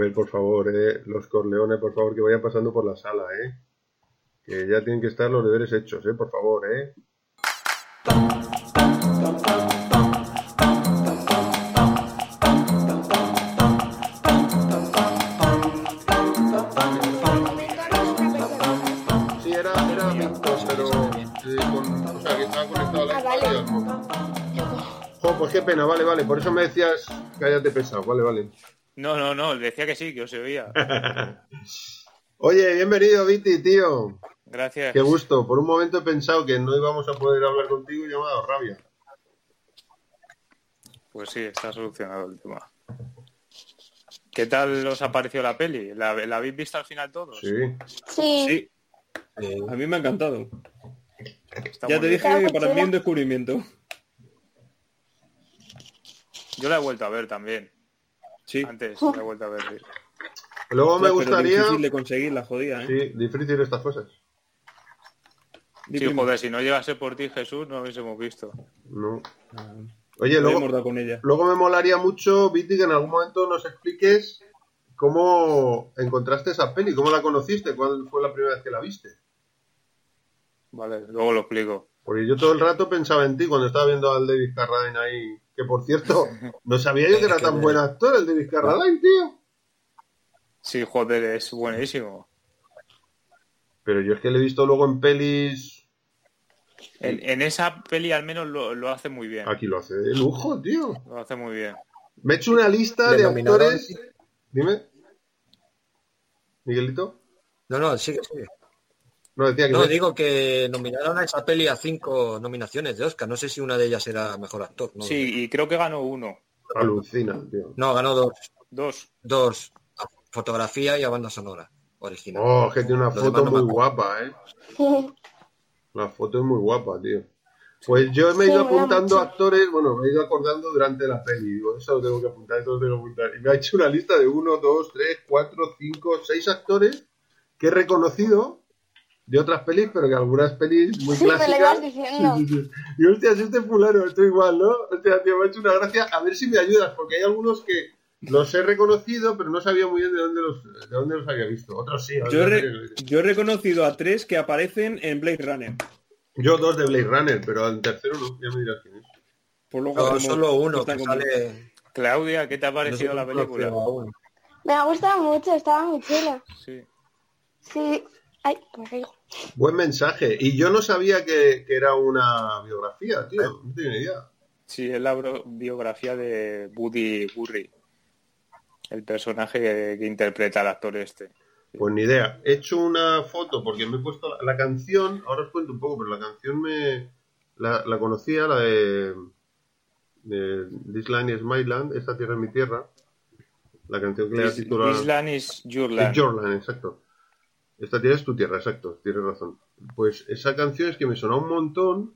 ver, por favor, eh, los Corleones, por favor, que vayan pasando por la sala, ¿eh? Que ya tienen que estar los deberes hechos, ¿eh? Por favor, ¿eh? Sí, era, era Víctor, pero eh, con, o sea, que estaba conectado a la Ah, pues qué pena, vale, vale. Por eso me decías, cállate pesado, vale, vale. No, no, no, decía que sí, que os oía. Oye, bienvenido, Viti, tío. Gracias. Qué gusto. Por un momento he pensado que no íbamos a poder hablar contigo y me ha dado rabia. Pues sí, está solucionado el tema. ¿Qué tal os ha parecido la peli? ¿La, la habéis visto al final todos? Sí. Sí. Sí, Eh, a mí me ha encantado. Está Ya te dije que para mí es un descubrimiento. Yo la he vuelto a ver también. Sí. Antes la he vuelto a ver. sí. Luego me gustaría... difícil de conseguir la jodida, ¿eh? Sí, difícil estas cosas. Sí, joder, si no llegase por ti Jesús, no hubiésemos visto. No. Oye, luego, con ella. luego me molaría mucho, Viti, que en algún momento nos expliques cómo encontraste esa peli, cómo la conociste, cuál fue la primera vez que la viste. Vale, luego lo explico. Porque yo todo el rato pensaba en ti cuando estaba viendo al David Carradine ahí. Que por cierto, no sabía yo que era tan buen actor el David Carradine, tío. Sí, joder, es buenísimo. Pero yo es que le he visto luego en pelis. En, en esa peli al menos lo, lo hace muy bien. Aquí lo hace de lujo, tío. Lo hace muy bien. Me he hecho una lista de actores. Dime. Miguelito. No, no, sigue, sigue. No decía que No, me- digo que nominaron a esa peli a cinco nominaciones de Oscar. No sé si una de ellas era mejor actor. No, Sí, y creo que ganó uno. alucina, tío. no ganó dos. Dos. Dos. A fotografía y a banda sonora original. Oh, es que tiene una Los foto muy guapa, eh. La foto es muy guapa, tío. Pues yo me he ido apuntando mucho. actores, bueno, me he ido acordando durante la peli. Digo, eso lo tengo que apuntar, eso lo tengo que apuntar. Y me ha hecho una lista de uno, dos, tres, cuatro, cinco, seis actores que he reconocido de otras pelis, pero que algunas pelis muy Sí, me lo clásicas. ibas diciendo. Y hostia, si este fulano, estoy igual, ¿no? Hostia, tío, me ha hecho una gracia. A ver si me ayudas, porque hay algunos que los he reconocido, pero no sabía muy bien de dónde los, de dónde los había visto. Otros sí. Yo re- yo he reconocido a tres que aparecen en Blade Runner. Yo dos de Blade Runner, pero al tercero no, ya me dirás quién es. Por No, hacemos- solo uno que sale. Claudia, ¿qué te ha parecido la película? Me ha gustado mucho, estaba muy chula. Sí. Sí. Ay, me caigo. Buen mensaje. Y yo no sabía que, que era una biografía, tío. No tenía ni idea. Sí, es la biografía de Woody Gurry, el personaje que, que interpreta al actor este. Pues ni idea. He hecho una foto porque me he puesto la, la canción, ahora os cuento un poco, pero la canción me la, la conocía, la de, de This Land is My Land, Esta tierra es mi tierra. La canción que le ha titulado... This land is your Es land. Your Land, exacto. Esta tierra es tu tierra, exacto, tienes razón. Pues esa canción es que me sonó un montón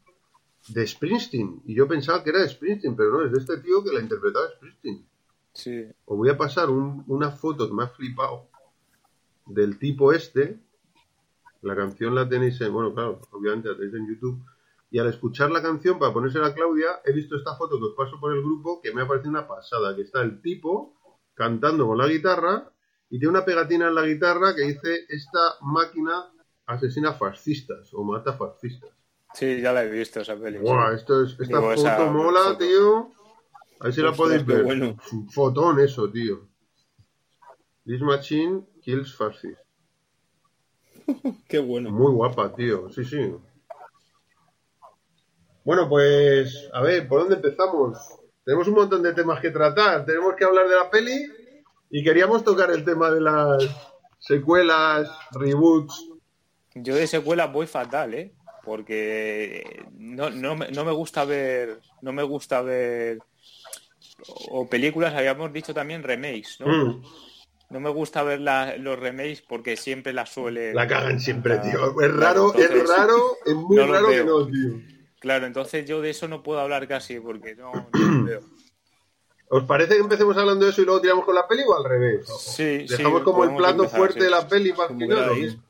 de Springsteen. Y yo pensaba que era de Springsteen, pero no, es de este tío que la interpretaba Springsteen. Sí. Os voy a pasar un- una foto que me ha flipado del tipo este. La canción la tenéis en, bueno, claro, obviamente la tenéis en YouTube. Y al escuchar la canción, para ponérsela a Claudia, he visto esta foto que os paso por el grupo que me ha parecido una pasada. Que está el tipo cantando con la guitarra y tiene una pegatina en la guitarra que dice: Esta máquina asesina fascistas o mata fascistas. Sí, ya la he visto esa peli. Buah, esto es, esta Digo, foto esa mola, foto. tío. A ver si la podéis ver. bueno. Fotón eso, tío. This machine kills fascists. Qué bueno. Muy guapa, tío. Sí, sí. Bueno, pues, a ver, ¿por dónde empezamos? Tenemos un montón de temas que tratar. Tenemos que hablar de la peli y queríamos tocar el tema de las secuelas, reboots. Yo de secuela voy fatal, ¿eh? Porque no, no, me, no me gusta ver, no me gusta ver o películas, habíamos dicho también remakes, ¿no? Mm, No me gusta ver la- los remakes porque siempre la suelen... la cagan siempre, tío. Es claro, raro, es raro, es muy no raro que no, tío. Claro, entonces yo de eso no puedo hablar casi porque no, no lo veo. ¿Os parece que empecemos hablando de eso y luego tiramos con la peli o al revés? Sí, sí, Dejamos como el plato empezar, fuerte sí. de la peli para el Como final.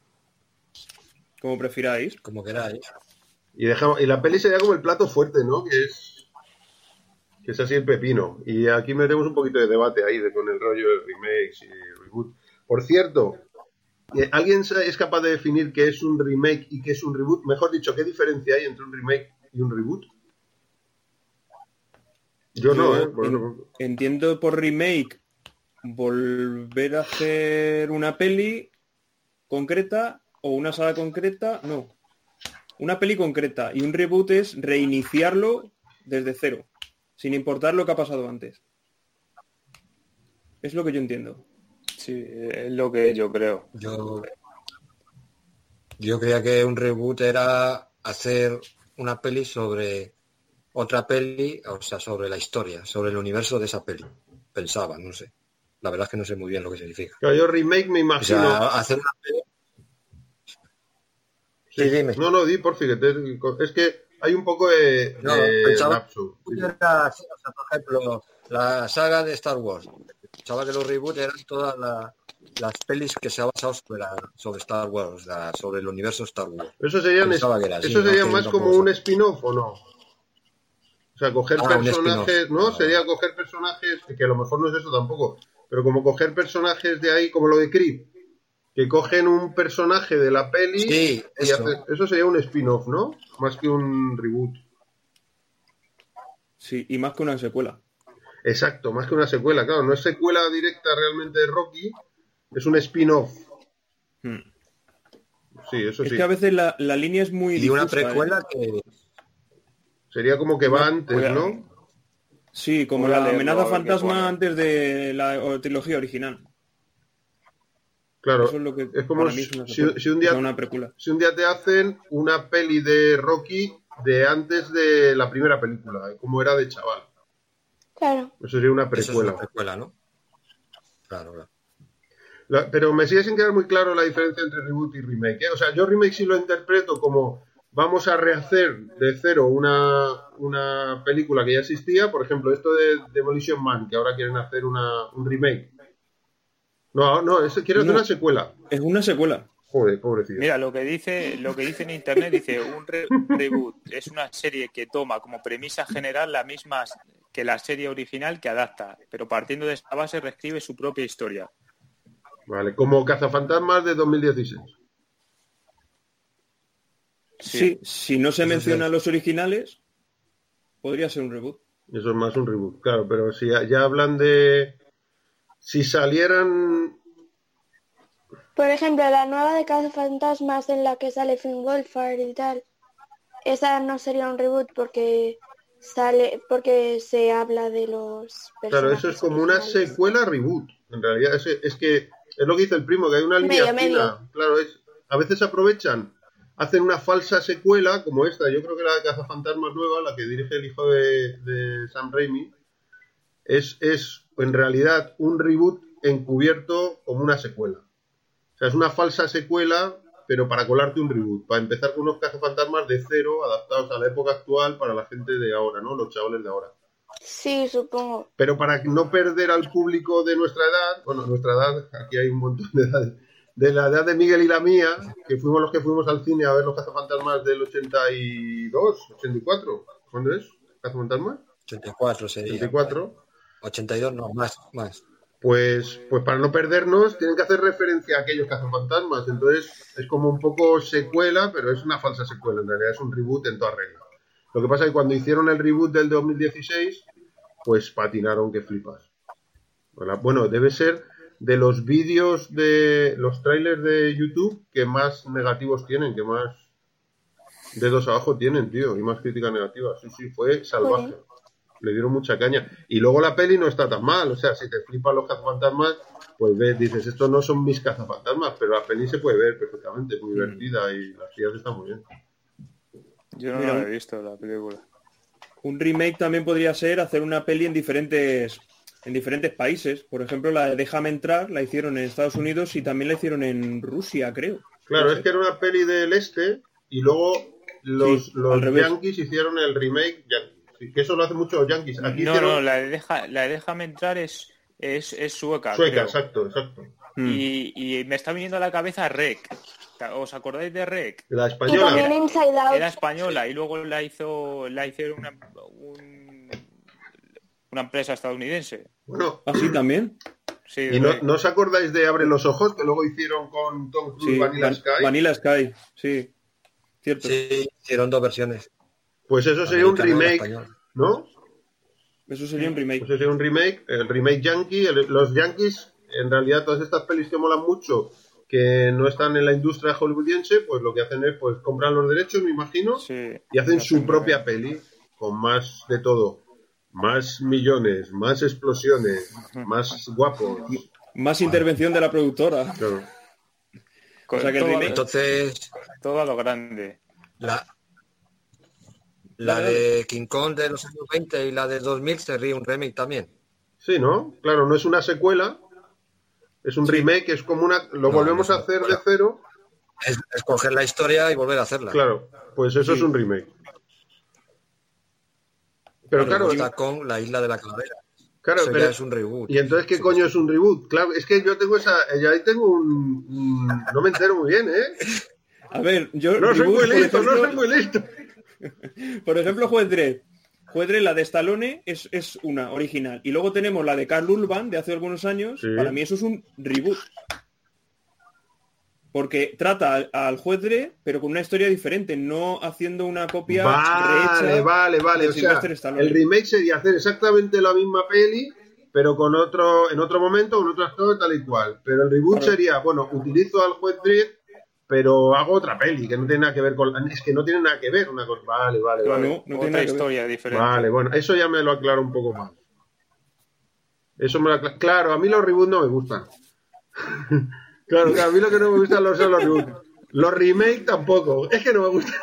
Como prefiráis. Como queráis. Y dejamos y la peli sería como el plato fuerte, ¿no? Que es que es así el pepino. Y aquí metemos un poquito de debate ahí de con el rollo de remakes y reboot. Por cierto, eh, ¿alguien es capaz de definir qué es un remake y qué es un reboot? Mejor dicho, ¿qué diferencia hay entre un remake y un reboot? Yo no, ¿eh? Entiendo por remake volver a hacer una peli concreta o una saga concreta, no. Una peli concreta y un reboot es reiniciarlo desde cero, sin importar lo que ha pasado antes. Es lo que yo entiendo. Sí, es lo que yo creo. Yo, yo creía que un reboot era hacer una peli sobre otra peli, o sea, sobre la historia, sobre el universo de esa peli. Pensaba, no sé. La verdad es que no sé muy bien lo que significa. Claro, yo remake me O imagino... sea, hacer una peli... Sí, dime. No, no, di, por fíjate. Es que hay un poco de, No, de pensaba- lapso. Era, o sea, por ejemplo, la saga de Star Wars. Pensaba que los reboots eran todas la- las pelis que se ha basado sobre, la- sobre Star Wars, la- sobre el universo Star Wars. Eso así, eso ¿no? sería más como un spin-off o no. O sea, coger Ah, personajes. ¿no? Ah. Sería coger personajes, que a lo mejor no es eso tampoco, pero como coger personajes de ahí, como lo de Creed, que cogen un personaje de la peli Sí, y eso. hace- eso sería un spin-off, ¿no? Más que un reboot. Sí, y más que una secuela. Exacto, más que una secuela, claro, no es secuela directa realmente de Rocky, es un spin-off. Hmm. Sí, eso Es sí. que a veces la, la línea es muy Y una ¿eh? precuela que... Sería como que va antes, Una- ¿no? Sí, como la amenaza fantasma antes de la trilogía original. Claro, Eso es lo que es como si, si- un día una si un día te hacen una peli de Rocky de antes de la primera película, de cómo era de chaval. Claro. Eso sería una Eso es precuela. una precuela, ¿no? Claro, claro. La- pero me sigue sin quedar muy claro la diferencia entre reboot y remake. ¿eh? O sea, yo remake sí lo interpreto como vamos a rehacer de cero una, una película que ya existía. Por ejemplo, esto de Demolition Man, que ahora quieren hacer una, un remake. No, no, es, quieren hacer una secuela. Es una secuela. Joder, pobrecito. Mira, lo que dice, lo que dice en internet dice un re- reboot es una serie que toma como premisa general la misma que la serie original que adapta, pero partiendo de esta base reescribe su propia historia. Vale, como Cazafantasmas de 2016. Sí, si no se Eso mencionan sí. los originales, podría ser un reboot. Eso es más un reboot, claro, pero si ya ya hablan de... Si salieran... Por ejemplo, la nueva de Cazafantasmas en la que sale Finn Wolfhard y tal. Esa no sería un reboot porque sale porque se habla de los Claro, eso es como una secuela reboot. En realidad es, es que es lo que dice el primo, que hay una línea Medio, fina. medio. Claro, es a veces aprovechan, hacen una falsa secuela como esta. Yo creo que la de Cazafantasmas nueva, la que dirige el hijo de, de Sam Raimi, es, es en realidad un reboot encubierto como una secuela. O sea, es una falsa secuela, pero para colarte un reboot, para empezar con unos cazafantasmas de cero, adaptados a la época actual para la gente de ahora, ¿no? Los chavales de ahora. Sí, supongo. Pero para no perder al público de nuestra edad, bueno, nuestra edad, aquí hay un montón de edades, de la edad de Miguel y la mía, que fuimos los que fuimos al cine a ver los cazafantasmas del 82, 84, ¿cuándo es? ¿Cazafantasmas? 84 sería. 84. 82 no, más, más. Pues, pues para no perdernos, tienen que hacer referencia a aquellos cazafantasmas. Entonces, es como un poco secuela, pero es una falsa secuela. En realidad es un reboot en toda regla. Lo que pasa es que cuando hicieron el reboot del 2016, pues patinaron que flipas. Bueno, Bueno, debe ser de los vídeos de los trailers de YouTube que más negativos tienen, que más dedos abajo tienen, tío, y más críticas negativas. Sí, sí, fue salvaje. Joder. Le dieron mucha caña. Y luego la peli no está tan mal. O sea, si te flipan los cazafantasmas, pues ves, dices, estos no son mis cazafantasmas, pero la peli se puede ver perfectamente, muy divertida y las tías están muy bien. Yo no Mira, lo he visto la película. Un remake también podría ser hacer una peli en diferentes en diferentes países. Por ejemplo, la de Déjame entrar la hicieron en Estados Unidos y también la hicieron en Rusia, creo. Claro, No es que era una peli del este y luego los, Sí, los yankees hicieron el remake que eso lo hacen mucho los yankees. Aquí No, hicieron no, la de, deja, la de déjame entrar es, es, es sueca. sueca, creo. exacto, exacto. Mm. Y, y me está viniendo a la cabeza Rec. ¿Os acordáis de Rec? La española. Out. Era española y luego la hizo la hicieron una, un- una empresa estadounidense. Bueno, ¿Ah, sí, también? Sí, ¿Y no, de- no os acordáis de Abre los Ojos, que luego hicieron con Tom Cruise Sí, Vanilla Van- Sky? Vanilla Sky, sí. Cierto. Sí, hicieron dos versiones. Pues eso sería un remake. ¿no? Eso sería un remake. Pues ese sería un remake, el remake yankee. el- los yankees, en realidad, todas estas pelis que molan mucho, que no están en la industria hollywoodiense, pues lo que hacen es, pues compran los derechos, me imagino, sí. y hacen su propia peli, con más de todo. Más millones, más explosiones, más guapos. Más intervención de la productora. Claro. O sea que el todo, remake- Entonces, todo a lo grande. la, la de King Kong de los años 20 y la de 2000 sería un remake también. Sí, ¿no? Claro, no es una secuela, es un remake, es como una... Lo No, volvemos no a hacer de cero. Es, es coger la historia y volver a hacerla. Claro, pues eso Sí. es un remake. Pero claro, está con la isla de la calavera. claro, Eso pero- ya es un reboot. ¿Y entonces qué coño es un reboot? Claro, es que yo tengo esa. Yo ahí tengo un. un- No me entero muy bien, ¿eh? A ver, yo. No soy muy por listo, no ejemplo- soy muy listo. Por ejemplo, Juez Dredd. Juez Dredd, la de Stallone, es, es una original. Y luego tenemos la de Carl Urban, de hace algunos años. Sí. Para mí eso es un reboot. Porque trata al, al Juez Dredd, pero con una historia diferente, no haciendo una copia Vale, rehecha vale, vale. O sea, el remake sería hacer exactamente la misma peli, pero con otro, en otro momento, con otro actor, tal y cual. Pero el reboot Claro. sería, bueno, utilizo al juez Dredd, pero hago otra peli, que no tiene nada que ver con. Es que no tiene nada que ver una cosa. Vale, vale, vale. no, no tiene Otra historia diferente. Vale, bueno, eso ya me lo aclaro un poco más. Eso me lo acla- Claro, a mí los reboots no me gustan. claro, claro, a mí lo que no me gustan los- son los reboots. Los remakes tampoco. Es que no me gustan.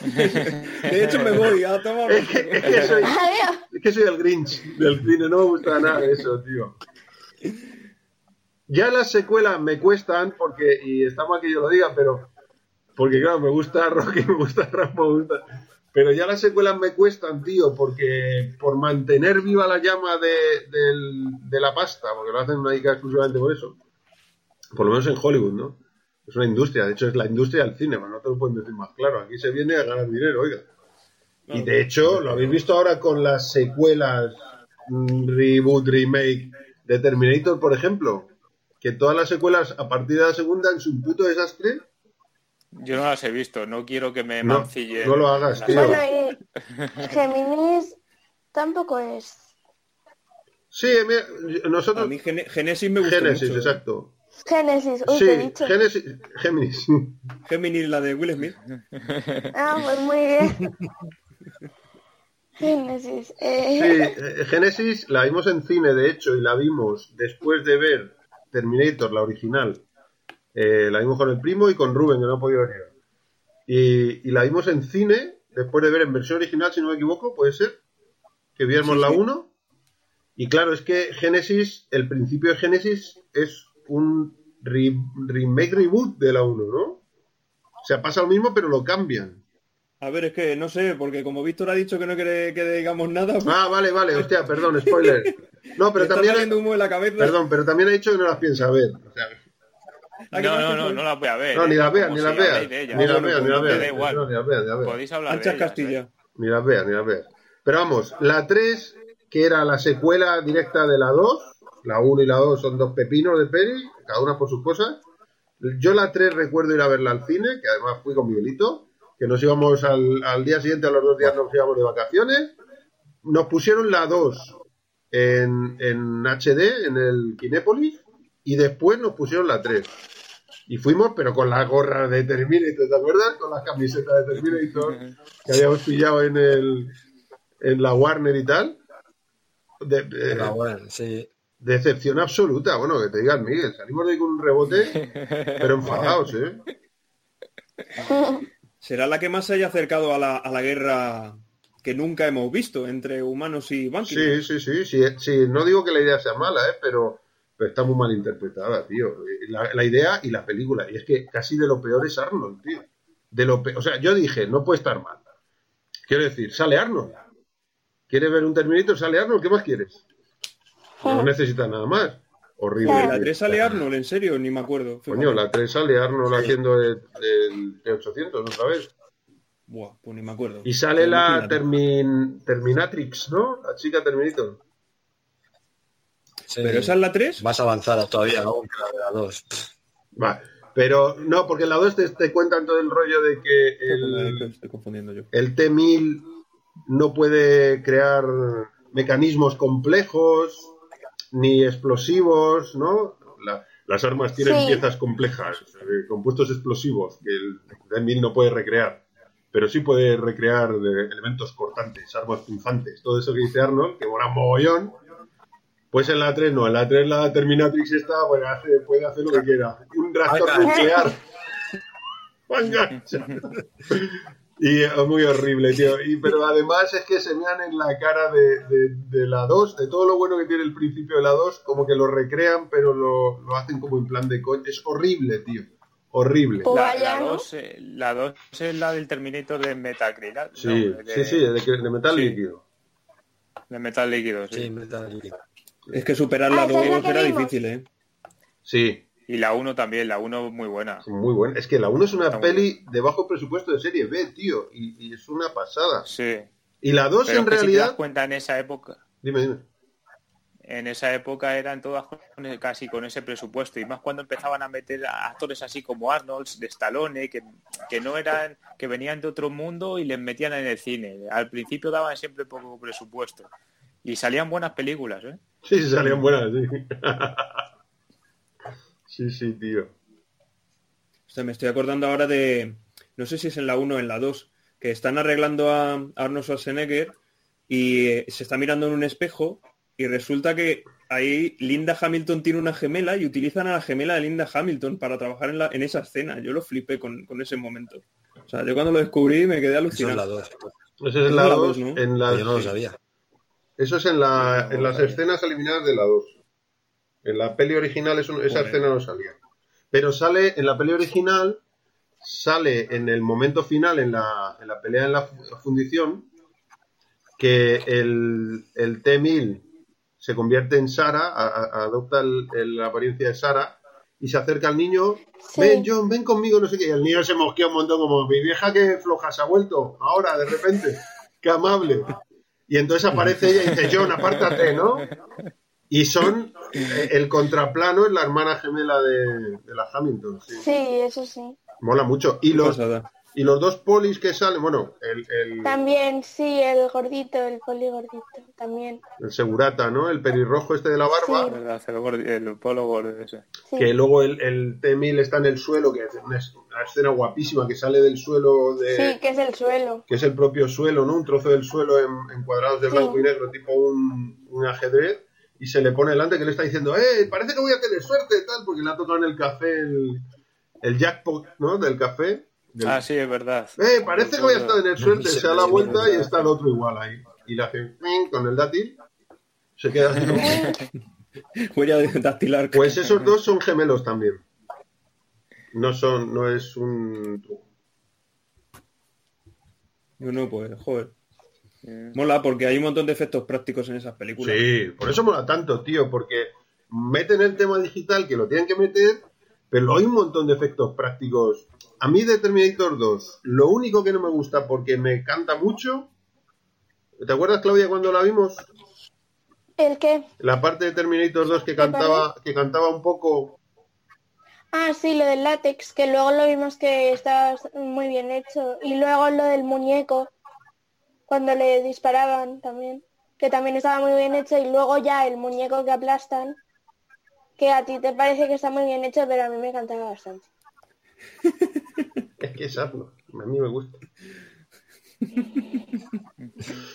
De hecho, me voy a tomar. Es que, es que soy, Adiós. es que soy el Grinch del cine, no me gusta nada de eso, tío. Ya las secuelas me cuestan porque, y está mal que yo lo diga, pero porque claro, me gusta Rocky, me gusta Rambo, me gusta. Pero ya las secuelas me cuestan, tío, porque por mantener viva la llama de, del- de la pasta, porque lo hacen una ICA exclusivamente por eso. Por lo menos en Hollywood, ¿no? Es una industria, de hecho es la industria del cine, no te lo pueden decir más claro. Aquí se viene a ganar dinero, oiga. Y de hecho, lo habéis visto ahora con las secuelas, mm, reboot, remake de Terminator, por ejemplo, que todas las secuelas a partir de la segunda en su puto desastre. Yo no las he visto, no quiero que me No, mancillen. no lo hagas, tío. Bueno, y Géminis tampoco es. Sí, mira, A nosotros. mí Gene- Genesis me gusta Génesis, mucho. exacto. Génesis, uy, Sí, te he dicho. Génesis, Géminis. Géminis, la de Will Smith. Ah, pues muy bien. Génesis. Sí, Eh, eh, Génesis la vimos en cine, de hecho, y la vimos después de ver Terminator, la original. Eh, la vimos con el primo y con Rubén, que no ha podido venir. Y, y la vimos en cine, después de ver en versión original, si no me equivoco, puede ser, que viéramos Sí, la sí. 1. Y claro, es que Génesis, el principio de Génesis es un re- remake reboot de la 1, ¿no? O sea, pasa lo mismo, pero lo cambian. A ver, es que no sé, porque como Víctor ha dicho que no quiere que digamos nada, pues Ah, vale, vale, hostia, perdón, spoiler. No, pero está también... saliendo humo de la cabeza. Perdón, pero también ha dicho que no las piensa ver. O sea, Ah, No, no, no, no las voy a ver. no, ni eh, las veas, ni las veas. ellas. Ni las veas, ni pues las me veas. da igual. No, ni las veas, ni las veas. Podéis hablar Anchas de ellas, Castilla. ¿eh? Ni las veas, ni las veas. Pero vamos, la 3, que era la secuela directa de la 2, la 1 y la 2 son dos pepinos de peli, cada una por sus cosas. Yo la 3 recuerdo ir a verla al cine, que además fui con Miguelito, que nos íbamos al, al día siguiente, a los dos días nos íbamos de vacaciones. Nos pusieron la 2 en, en HD, en el Kinépolis, y después nos pusieron la 3. Y fuimos, pero con las gorras de Terminator, ¿te acuerdas? Con las camisetas de Terminator que habíamos pillado en el en la Warner y tal. De- de- La buena, sí. Decepción absoluta. Bueno, que te digan, Miguel, salimos de ahí con un rebote, pero enfadados, ¿eh? Será la que más se haya acercado a la, a la guerra que nunca hemos visto entre humanos y Banky. Sí, sí, sí, sí, sí. No digo que la idea sea mala, ¿eh? Pero, pero está muy mal interpretada, tío. La, la idea y la película. Y es que casi de lo peor es Arnold, tío. De lo pe- O sea, yo dije, no puede estar mal. Quiero decir, sale Arnold. ¿Quieres ver un Terminator? Sale Arnold, ¿qué más quieres? No necesitas nada más. Horrible. La 3 sale Arnold, en serio, ni me acuerdo. Fíjate. Coño, la 3 sale Arnold haciendo el, el T800 otra vez. Buah, pues ni me acuerdo. Y sale la. Termin, Terminatrix, ¿no? La chica Terminator. Sí, ¿Pero esa es la 3? Más avanzada todavía aún que la de la 2. Va. Pero no, porque en la 2 te, te cuentan todo el rollo de que el, Estoy confundiendo yo. el T-1000 no puede crear mecanismos complejos ni explosivos, ¿no? La- las armas tienen Sí. piezas complejas, eh, compuestos explosivos que el T-1000 no puede recrear, pero sí puede recrear eh, elementos cortantes, armas punzantes, todo eso que dice Arnold, que mola mogollón. Pues en la 3 no, en la 3 la Terminatrix está, bueno, hace- puede hacer lo que quiera. Un reactor nuclear. Venga. Y es muy horrible, tío. Y, pero además es que se mean en la cara de, de- de la 2, de todo lo bueno que tiene el principio de la 2, como que lo recrean, pero lo, lo hacen como en plan de coño. Es horrible, tío. Horrible. La, vaya, la ¿no? 2 eh, la dos es la del Terminator de Metacrilat. Sí, no, de, sí, sí, de, metal sí. líquido. de metal líquido, sí. Sí, Metal Gear. Es que superar Ah, la esa es la 2 que era vimos. difícil, ¿eh? Sí, Y la 1 también, la 1 muy buena. muy bueno. Es que la 1 es una Está peli de bajo presupuesto de serie B, tío. Y, y es una pasada. Sí. Y la 2 Pero en que si te das realidad... cuenta en esa época, Dime, dime. en esa época eran todas casi con ese presupuesto y más cuando empezaban a meter a actores así como Arnold, de Stallone, que, que no eran, que venían de otro mundo y les metían en el cine. Al principio daban siempre poco presupuesto y salían buenas películas, ¿eh? Sí, sí, salían buenas, sí. sí, sí, tío. O sea, me estoy acordando ahora de, no sé si es en la 1 o en la 2, que están arreglando a Arnold Schwarzenegger y eh, se está mirando en un espejo y resulta que ahí Linda Hamilton tiene una gemela y utilizan a la gemela de Linda Hamilton para trabajar en, la, en esa escena. Yo lo flipé con, con ese momento. O sea, yo cuando lo descubrí me quedé Eso es la alucinado. 2. Esa es Es la la 2. dos, ¿no? En la, Yo no lo sabía. Eso es en, la, No, en las escenas eliminadas de la 2. En la peli original eso- esa Joder. escena no salía. Pero sale, en la peli original, sale en el momento final, en la, en la pelea en la fu- fundición, que el, el T-1000 se convierte en Sara, a- a- adopta el- el- la apariencia de Sara, y se acerca al niño, Sí. ven John, ven conmigo, no sé qué, y el niño se mosquea un montón, como mi vieja que floja se ha vuelto, ahora, de repente, qué amable. Y entonces aparece ella y dice, John, apártate, ¿no? Y son, eh, el contraplano es la hermana gemela de, de la Hamilton, sí. Sí, eso sí. Mola mucho. Y los, y los dos polis que salen, bueno, el, el, También, sí, el gordito, el poli gordito, también. el segurata, ¿no? El pelirrojo este de la barba. El, polo gordo ese. Sí. Que luego el, el T-1000 está en el suelo, que es una, es- una escena guapísima que sale del suelo de... Sí, que es el suelo. que es el propio suelo, ¿no? Un trozo del suelo en, en cuadrados de Sí. blanco y negro, tipo un, un ajedrez, y se le pone delante que le está diciendo, ¡eh! Parece que voy a tener suerte, tal, porque le ha tocado en el café el, el jackpot, ¿no? Del café. Del- Ah, sí, es verdad. ¡Eh! Parece que voy a tener suerte, se da la vuelta y está el otro igual ahí. Y le hace con el dátil, se queda así. Voy a dactilar. Pues esos dos son gemelos también. No son, no es un truco. No, pues, joder. Mola porque hay un montón de efectos prácticos en esas películas. Sí, por eso mola tanto, tío, porque meten el tema digital que lo tienen que meter, pero hay un montón de efectos prácticos. A mí de Terminator 2, lo único que no me gusta porque me canta mucho. ¿Te acuerdas, Claudia, cuando la vimos? ¿El qué? La parte de Terminator 2 que cantaba, que cantaba un poco. Ah, sí, lo del látex, que luego lo vimos que estaba muy bien hecho. Y luego lo del muñeco, cuando le disparaban también, que también estaba muy bien hecho. Y luego ya el muñeco que aplastan, que a ti te parece que está muy bien hecho, pero a mí me encantaba bastante. Es que es Arnold, a mí me gusta.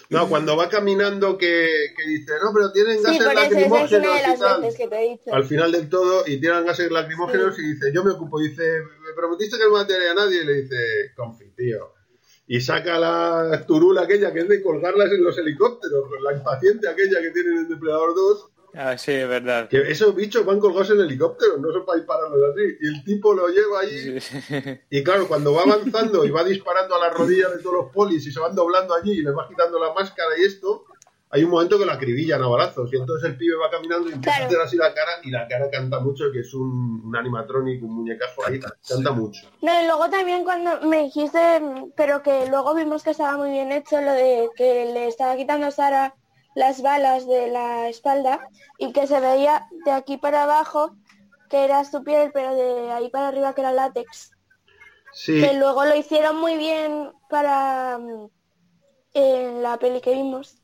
No, cuando va caminando que, que dice, no, pero tienen Sí, gases esa es lacrimógenos una de y las tal. veces que te he dicho. al final del todo y tiran gases lacrimógenos y dice, yo me ocupo. Dice, me prometiste que no mataría a nadie. Y le dice, confi, tío. Y saca la turula aquella que es de colgarlas en los helicópteros, la impaciente aquella que tienen en Depredador 2, Ah, sí, es verdad. que esos bichos van colgados en helicópteros, no son para dispararlos así. Y el tipo lo lleva allí. Y claro, cuando va avanzando y va disparando a las rodillas de todos los polis y se van doblando allí y les va quitando la máscara y esto, hay un momento que lo acribillan a balazos. Y entonces el pibe va caminando y empieza Claro. a hacer así la cara y la cara canta mucho, que es un, un animatronic, un muñecajo ahí, Canta, mucho. No, y luego también cuando me dijiste, pero que luego vimos que estaba muy bien hecho lo de que le estaba quitando Sara las balas de la espalda y que se veía de aquí para abajo que era su piel, pero de ahí para arriba que era látex. Sí, Que luego lo hicieron muy bien para mm, en la peli que vimos,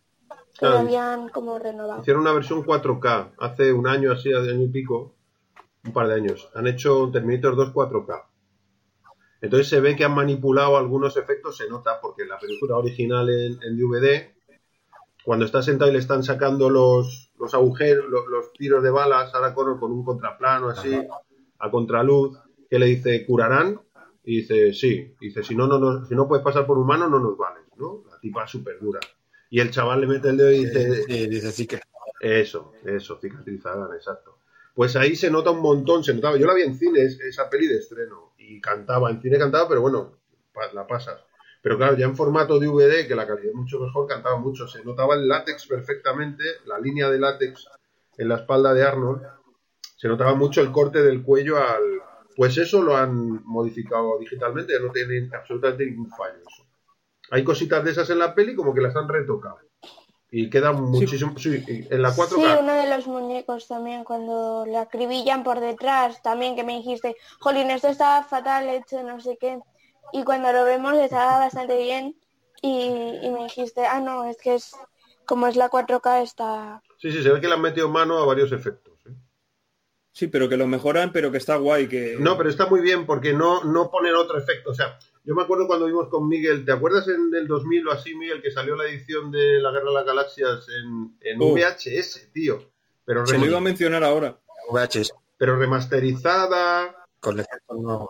que habían como renovado. hicieron una versión 4K hace un año así, hace año y pico, un par de años. Han hecho un Terminator 2 4K. Entonces se ve que han manipulado algunos efectos, se nota, porque la película original en, en DVD, cuando está sentado y le están sacando los, los agujeros, los, los tiros de balas, Sarah Connor con un contraplano así, a contraluz, que le dice, ¿curarán? Y dice, sí. Y dice, si no, no, nos- si no puedes pasar por humano, no nos vales, ¿no? La tipa es súper dura. Y el chaval le mete el dedo y dice, Sí, dice sí que. eso, eso, cicatrizarán, exacto. Pues ahí se nota un montón, se notaba. Yo la vi en cine, es- esa peli de estreno, y cantaba, en cine cantaba, pero bueno, la pasas. Pero claro, ya en formato DVD, que la calidad es mucho mejor, cantaba mucho. Se notaba el látex perfectamente, la línea de látex en la espalda de Arnold. Se notaba mucho el corte del cuello al... Pues eso lo han modificado digitalmente, no tiene absolutamente ningún fallo eso. Hay cositas de esas en la peli como que las han retocado. Y queda muchísimo... Sí, en la 4K... Sí, uno de los muñecos también, cuando le acribillan por detrás, también que me dijiste, Jolín, esto estaba fatal hecho, no sé qué. Y cuando lo vemos estaba bastante bien y, y me dijiste, ah, no, es que es como es la 4K está... Sí, sí, se ve que le han metido mano a varios efectos. ¿eh? Sí, pero que lo mejoran, pero que está guay, que... No, pero está muy bien porque no, no ponen otro efecto. O sea, yo me acuerdo cuando vimos con Miguel, ¿te acuerdas en el 2000 o así, Miguel, que salió la edición de La Guerra de las Galaxias en, en Oh. VHS, tío? Pero, Se lo iba a mencionar ahora. VHS, pero remasterizada. con, efectos nuevos,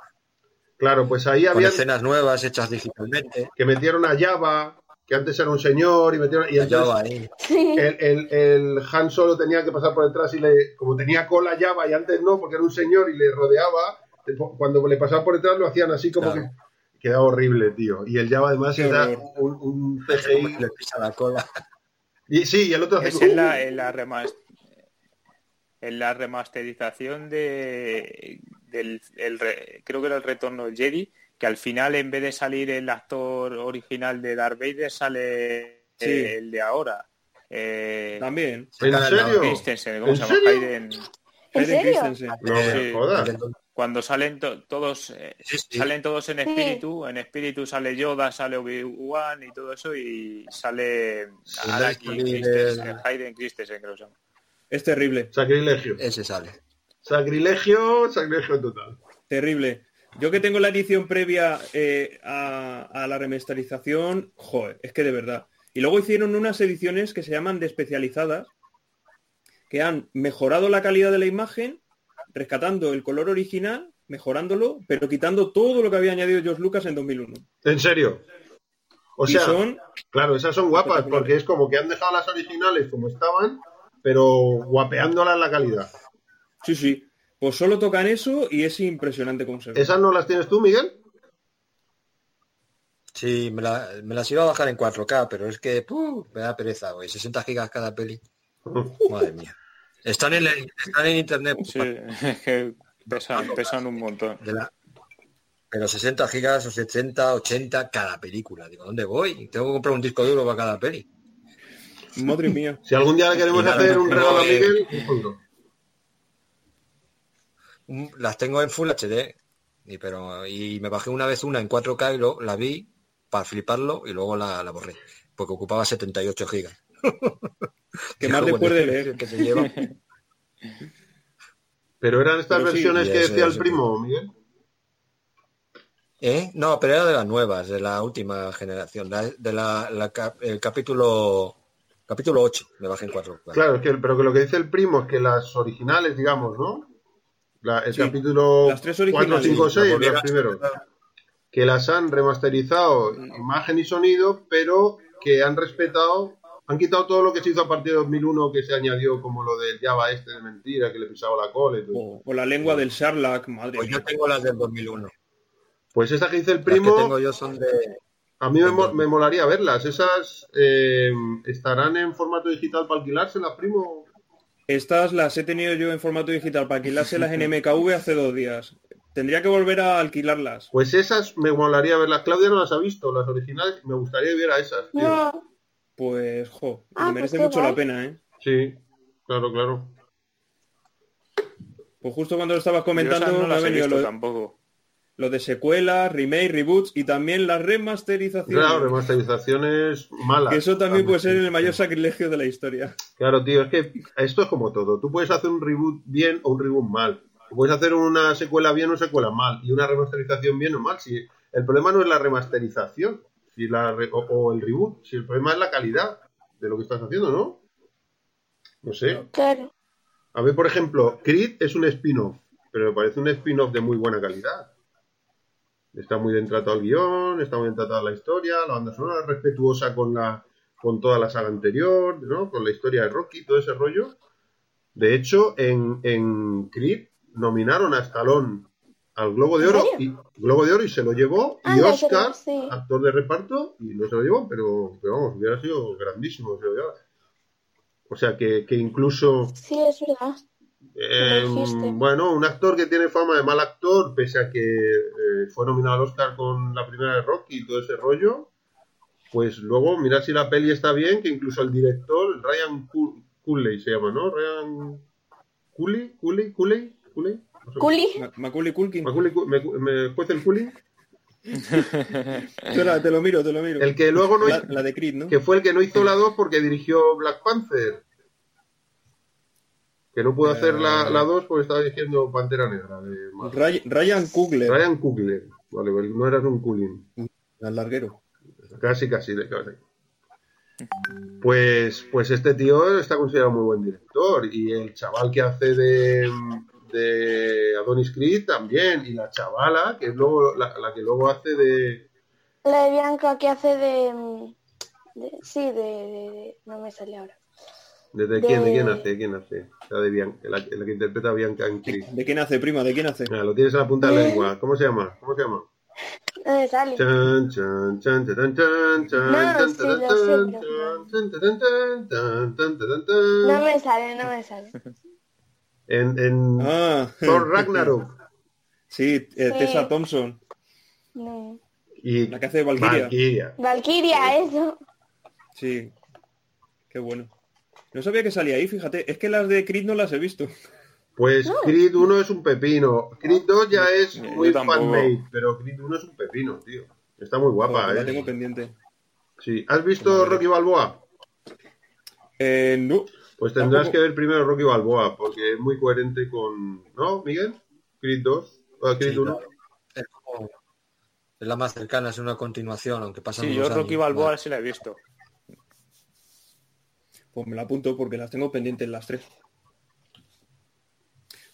Claro, pues ahí con había escenas nuevas hechas digitalmente. que metieron a Java, que antes era un señor, y metieron... Y entonces ahí. el, el, el Han Solo tenía que pasar por detrás y le, como tenía cola Java y antes no, porque era un señor y le rodeaba, cuando le pasaba por detrás lo hacían así como Claro. que quedaba horrible, tío. Y el Java además Qué era un, un CGI. que le pisa la cola. Y sí, y el otro hace Es en la, en la remas- en la remasterización de del el re- creo que era el retorno del Jedi que al final en vez de salir el actor original de Darth Vader sale Sí. el de ahora eh, También. ¿En serio? Christensen, ¿cómo ¿En se llama? serio? Hayden. ¿En Hayden serio? Christensen. No me Sí. jodas. Cuando salen to- todos eh, Sí, sí. salen todos en espíritu en espíritu sale Yoda sale Obi-Wan y todo eso y sale historia Christensen, Hayden Christensen creo que Es terrible, Sacrilegio. Ese sale. Sacrilegio, sacrilegio total. terrible. Yo que tengo la edición previa eh, a, a la remasterización, joder, es que de verdad. Y luego hicieron unas ediciones que se llaman de especializadas, que han mejorado la calidad de la imagen, rescatando el color original, mejorándolo, pero quitando todo lo que había añadido George Lucas en 2001. En serio. O sea, son claro, esas son guapas porque es como que han dejado las originales como estaban, pero guapeándolas la calidad. Sí, sí. Pues solo tocan eso y es impresionante cómo se ve. ¿Esas no las tienes tú, Miguel? Sí, me, la- me las iba a bajar en 4K, pero es que ¡puh! me da pereza, güey. 60 gigas cada peli. Madre mía. Están en, la- están en internet. Sí, es que pesan, pesan un montón. de la- pero 60 gigas o 70, 80 cada película. Digo, ¿dónde voy? Tengo que comprar un disco duro para cada peli. Madre mía. Si algún día le queremos hacer un no, regalo a. Miguel, un Las tengo en Full HD. Y, pero, y me bajé una vez una en 4K y lo, la vi para fliparlo y luego la, la borré. Porque ocupaba 78 gigas. Que más después de leer. que se lleva. Pero eran estas Pero versiones que decía el primo, Miguel. ¿Eh? No, pero era de las nuevas, de la última generación, la- de la, el capítulo capítulo 8, me bajé en 4. Claro, es que, pero que lo que dice el primo es que las originales, digamos, ¿no? La- el Sí, capítulo las tres 4, originales. 5, 6, La volvieron los primeros. Que las han remasterizado imagen y sonido, pero que han respetado, han quitado todo lo que se hizo a partir de 2001 que se añadió como lo del Java este de mentira, que le pisaba la cola y todo. O, o la lengua del Sherlock, madre Pues mía. yo tengo las del 2001. Pues esa que dice el Las primo, que tengo yo son de... a mí me, mo- me molaría verlas. Esas eh, estarán en formato digital para alquilárselas, primo. Estas las he tenido yo en formato digital para alquilárselas en MKV hace dos días. Tendría que volver a alquilarlas. Pues esas me molaría verlas. Claudia no las ha visto, las originales. Me gustaría ver a esas. tío. No, Pues jo, Ah, me pues merece mucho la pena, ¿eh? Sí, claro, claro. Pues justo cuando lo estabas comentando no me ha venido lo, tampoco. lo de secuelas, remake, reboots y también las remasterizaciones. Claro, remasterizaciones malas. que eso también puede ser el mayor sacrilegio de la historia. Claro, tío, es que esto es como todo. Tú puedes hacer un reboot bien o un reboot mal. Tú puedes hacer una secuela bien o una secuela mal. Y una remasterización bien o mal. Si el problema no es la remasterización si la re- o, o el reboot. Si el problema es la calidad de lo que estás haciendo, ¿no? No sé. Claro. A ver, por ejemplo, Creed es un spin-off. Pero me parece un spin-off de muy buena calidad. Está muy bien tratado el guion, está muy bien tratada la historia, la banda sonora es respetuosa con la con toda la saga anterior, ¿no? Con la historia de Rocky, todo ese rollo. De hecho, en, en Creed nominaron a Stallone al Globo de ¿En Oro y Globo de Oro y se lo llevó y Oscar, sí. actor de reparto, y no se lo llevó, pero, pero vamos, hubiera sido grandísimo lo. O sea que, que incluso Sí, es verdad. eh, dijiste. bueno, un actor que tiene fama de mal actor, pese a que eh, fue nominado al Oscar con la primera de Rocky y todo ese rollo, pues luego mirar si la peli está bien, que incluso el director, Ryan Cooley se llama, ¿no? Ryan Cooley, Cooley, Cooley, Cooley. Culi. Ma- Macaulay Culkin. Me, me juez el Cooley, Espera, te lo miro, te lo miro. el que luego no la, hizo- la de Creed, ¿no? que fue el que no hizo la 2 porque dirigió Black Panther. Que no pudo hacer la, la 2 porque estaba dirigiendo Pantera Negra. de. Ray- Ryan Coogler, Ryan Coogler. Vale, vale, no eras un Coolin. al larguero. Casi, casi, le casi. Pues, pues este tío está considerado muy buen director. Y el chaval que hace de, de Adonis Creed también. Y la chavala, que es luego la, la que luego hace de. La de Bianca que hace de... mm, de- sí, de, de- de- No me sale ahora. ¿De, de quién? ¿De quién hace? ¿De quién hace? La de Bianca, la, la que interpreta a Bianca en Creed. ¿De quién hace, prima? ¿De quién hace? Mira, lo tienes en la punta de la lengua. ¿Cómo se llama? ¿Cómo se llama? No me sale. No me sale, no me sale. En, en Ah, Thor Ragnarok. sí, eh, Sí. Tessa Thompson, No. Y la que hace de Valkyria. Valkyria. Valkyria, eso. Sí, qué bueno. No sabía que salía ahí, fíjate. Es que las de Creed no las he visto. Pues Creed 1 es un pepino. Creed 2 ya es muy fan-made, pero Creed 1 es un pepino, tío. Está muy guapa, la ¿eh? tengo pendiente. Sí. ¿Has visto Rocky Balboa? Eh, no. Pues tendrás Tampoco. que ver primero Rocky Balboa, porque es muy coherente con... ¿No, Miguel? Creed 2. Ah, Creed Sí, 1. claro. Es, como- es la más cercana, es una continuación, aunque pasan Sí, yo unos Rocky años. Balboa sí la he visto. Pues me la apunto porque las tengo pendientes las tres.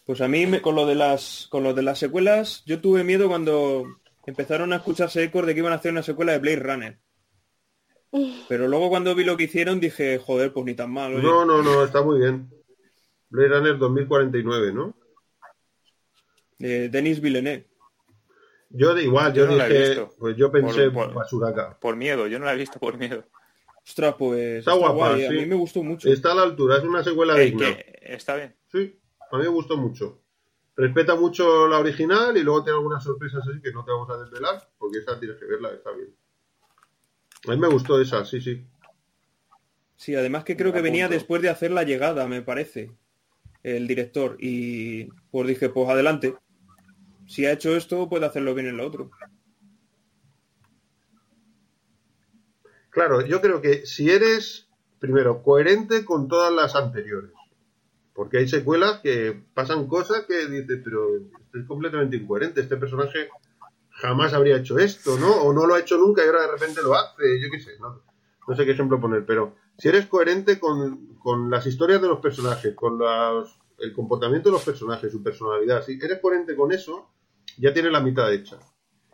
Pues a mí me- con lo de las con lo de las secuelas, yo tuve miedo cuando empezaron a escucharse ecos de que iban a hacer una secuela de Blade Runner. Pero luego cuando vi lo que hicieron dije, joder, pues ni tan mal. oye. No, no, no, está muy bien. Blade Runner 2049, ¿no? Eh, Denis Villeneuve. Yo de igual, yo, Yo no la he dije, visto. pues yo pensé Por- por- basuraca. Por miedo, yo no la he visto por miedo. Ostras, pues Está guapa, guay, A mí me gustó mucho. Está a la altura, es una secuela Eh, digna. que está bien. Sí, a mí me gustó mucho. Respeta mucho la original y luego tiene algunas sorpresas así que no te vamos a desvelar, porque esa tienes que verla, está bien. A mí me gustó esa, sí, sí. Sí, además que creo que venía después de hacer la llegada, me parece, el director. Y pues dije, pues adelante. Si ha hecho esto, puede hacerlo bien en lo otro. Claro, yo creo que si eres, primero, coherente con todas las anteriores, porque hay secuelas que pasan cosas que dices, pero es completamente incoherente, este personaje jamás habría hecho esto, ¿no? O no lo ha hecho nunca y ahora de repente lo hace, yo qué sé, no, sé qué ejemplo poner, pero si eres coherente con, con las historias de los personajes, con los- el comportamiento de los personajes, su personalidad, si eres coherente con eso, ya tienes la mitad hecha.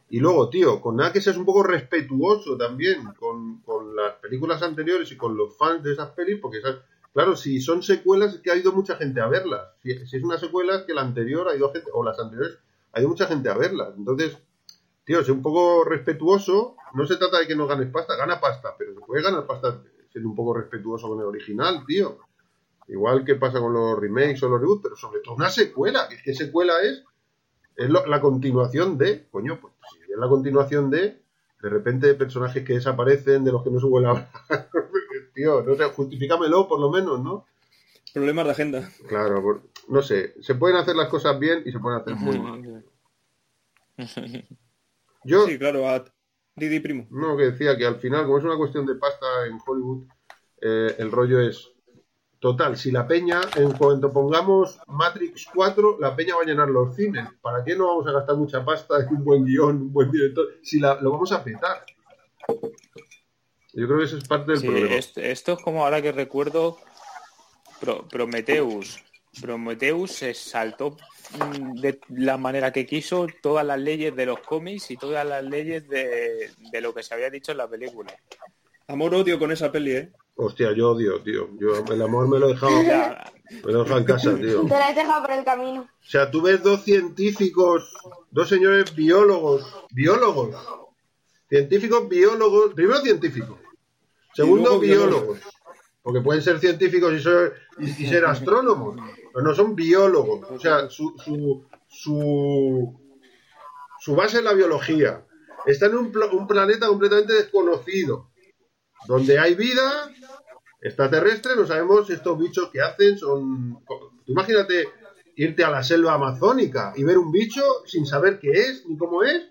Y luego, tío, con nada que seas un poco respetuoso también con, con las películas anteriores y con los fans de esas pelis, porque esas, claro, si son secuelas es que ha ido mucha gente a verlas. Si, si es una secuela es que la anterior ha ido gente, o las anteriores, ha ido mucha gente a verlas. Entonces, tío, sé un poco respetuoso. No se trata de que no ganes pasta, gana pasta, pero se puede ganar pasta siendo un poco respetuoso con el original, tío. Igual que pasa con los remakes o los reboots, pero sobre todo una secuela, que es que secuela es es lo- la continuación de, coño, pues si es la continuación de, de repente personajes que desaparecen, de los que no se vuelve a hablar. tío, no sé, justifícamelo por lo menos, ¿no? Problemas de agenda. Claro, por- no sé, se pueden hacer las cosas bien y se pueden hacer muy mal. Yo, Sí, claro, a Didi Primo. no, que decía que al final, como es una cuestión de pasta en Hollywood, eh, el rollo es total. Si la peña, en cuanto pongamos Matrix 4, la peña va a llenar los cines. ¿Para qué no vamos a gastar mucha pasta en un buen guion, un buen director? Si la- lo vamos a petar. Yo creo que eso es parte del Sí, problema. est- esto es como ahora que recuerdo Pro- Prometheus. Prometheus se saltó de la manera que quiso todas las leyes de los cómics y todas las leyes de, de lo que se había dicho en la película. Amor-odio con esa peli, ¿eh? Hostia, yo odio, tío. Yo el amor me lo he dejado, me lo he dejado en casa, tío. Te la has dejado por el camino. O sea, tú ves dos científicos, dos señores biólogos, biólogos, científicos biólogos, primero científicos, segundo biólogos. biólogos, porque pueden ser científicos y ser, y, y ser astrónomos, pero no son biólogos, o sea, su, su, su, su base es la biología. Está en un, pla- un planeta completamente desconocido, donde hay vida extraterrestre, no sabemos estos bichos que hacen, son... Imagínate irte a la selva amazónica y ver un bicho sin saber qué es ni cómo es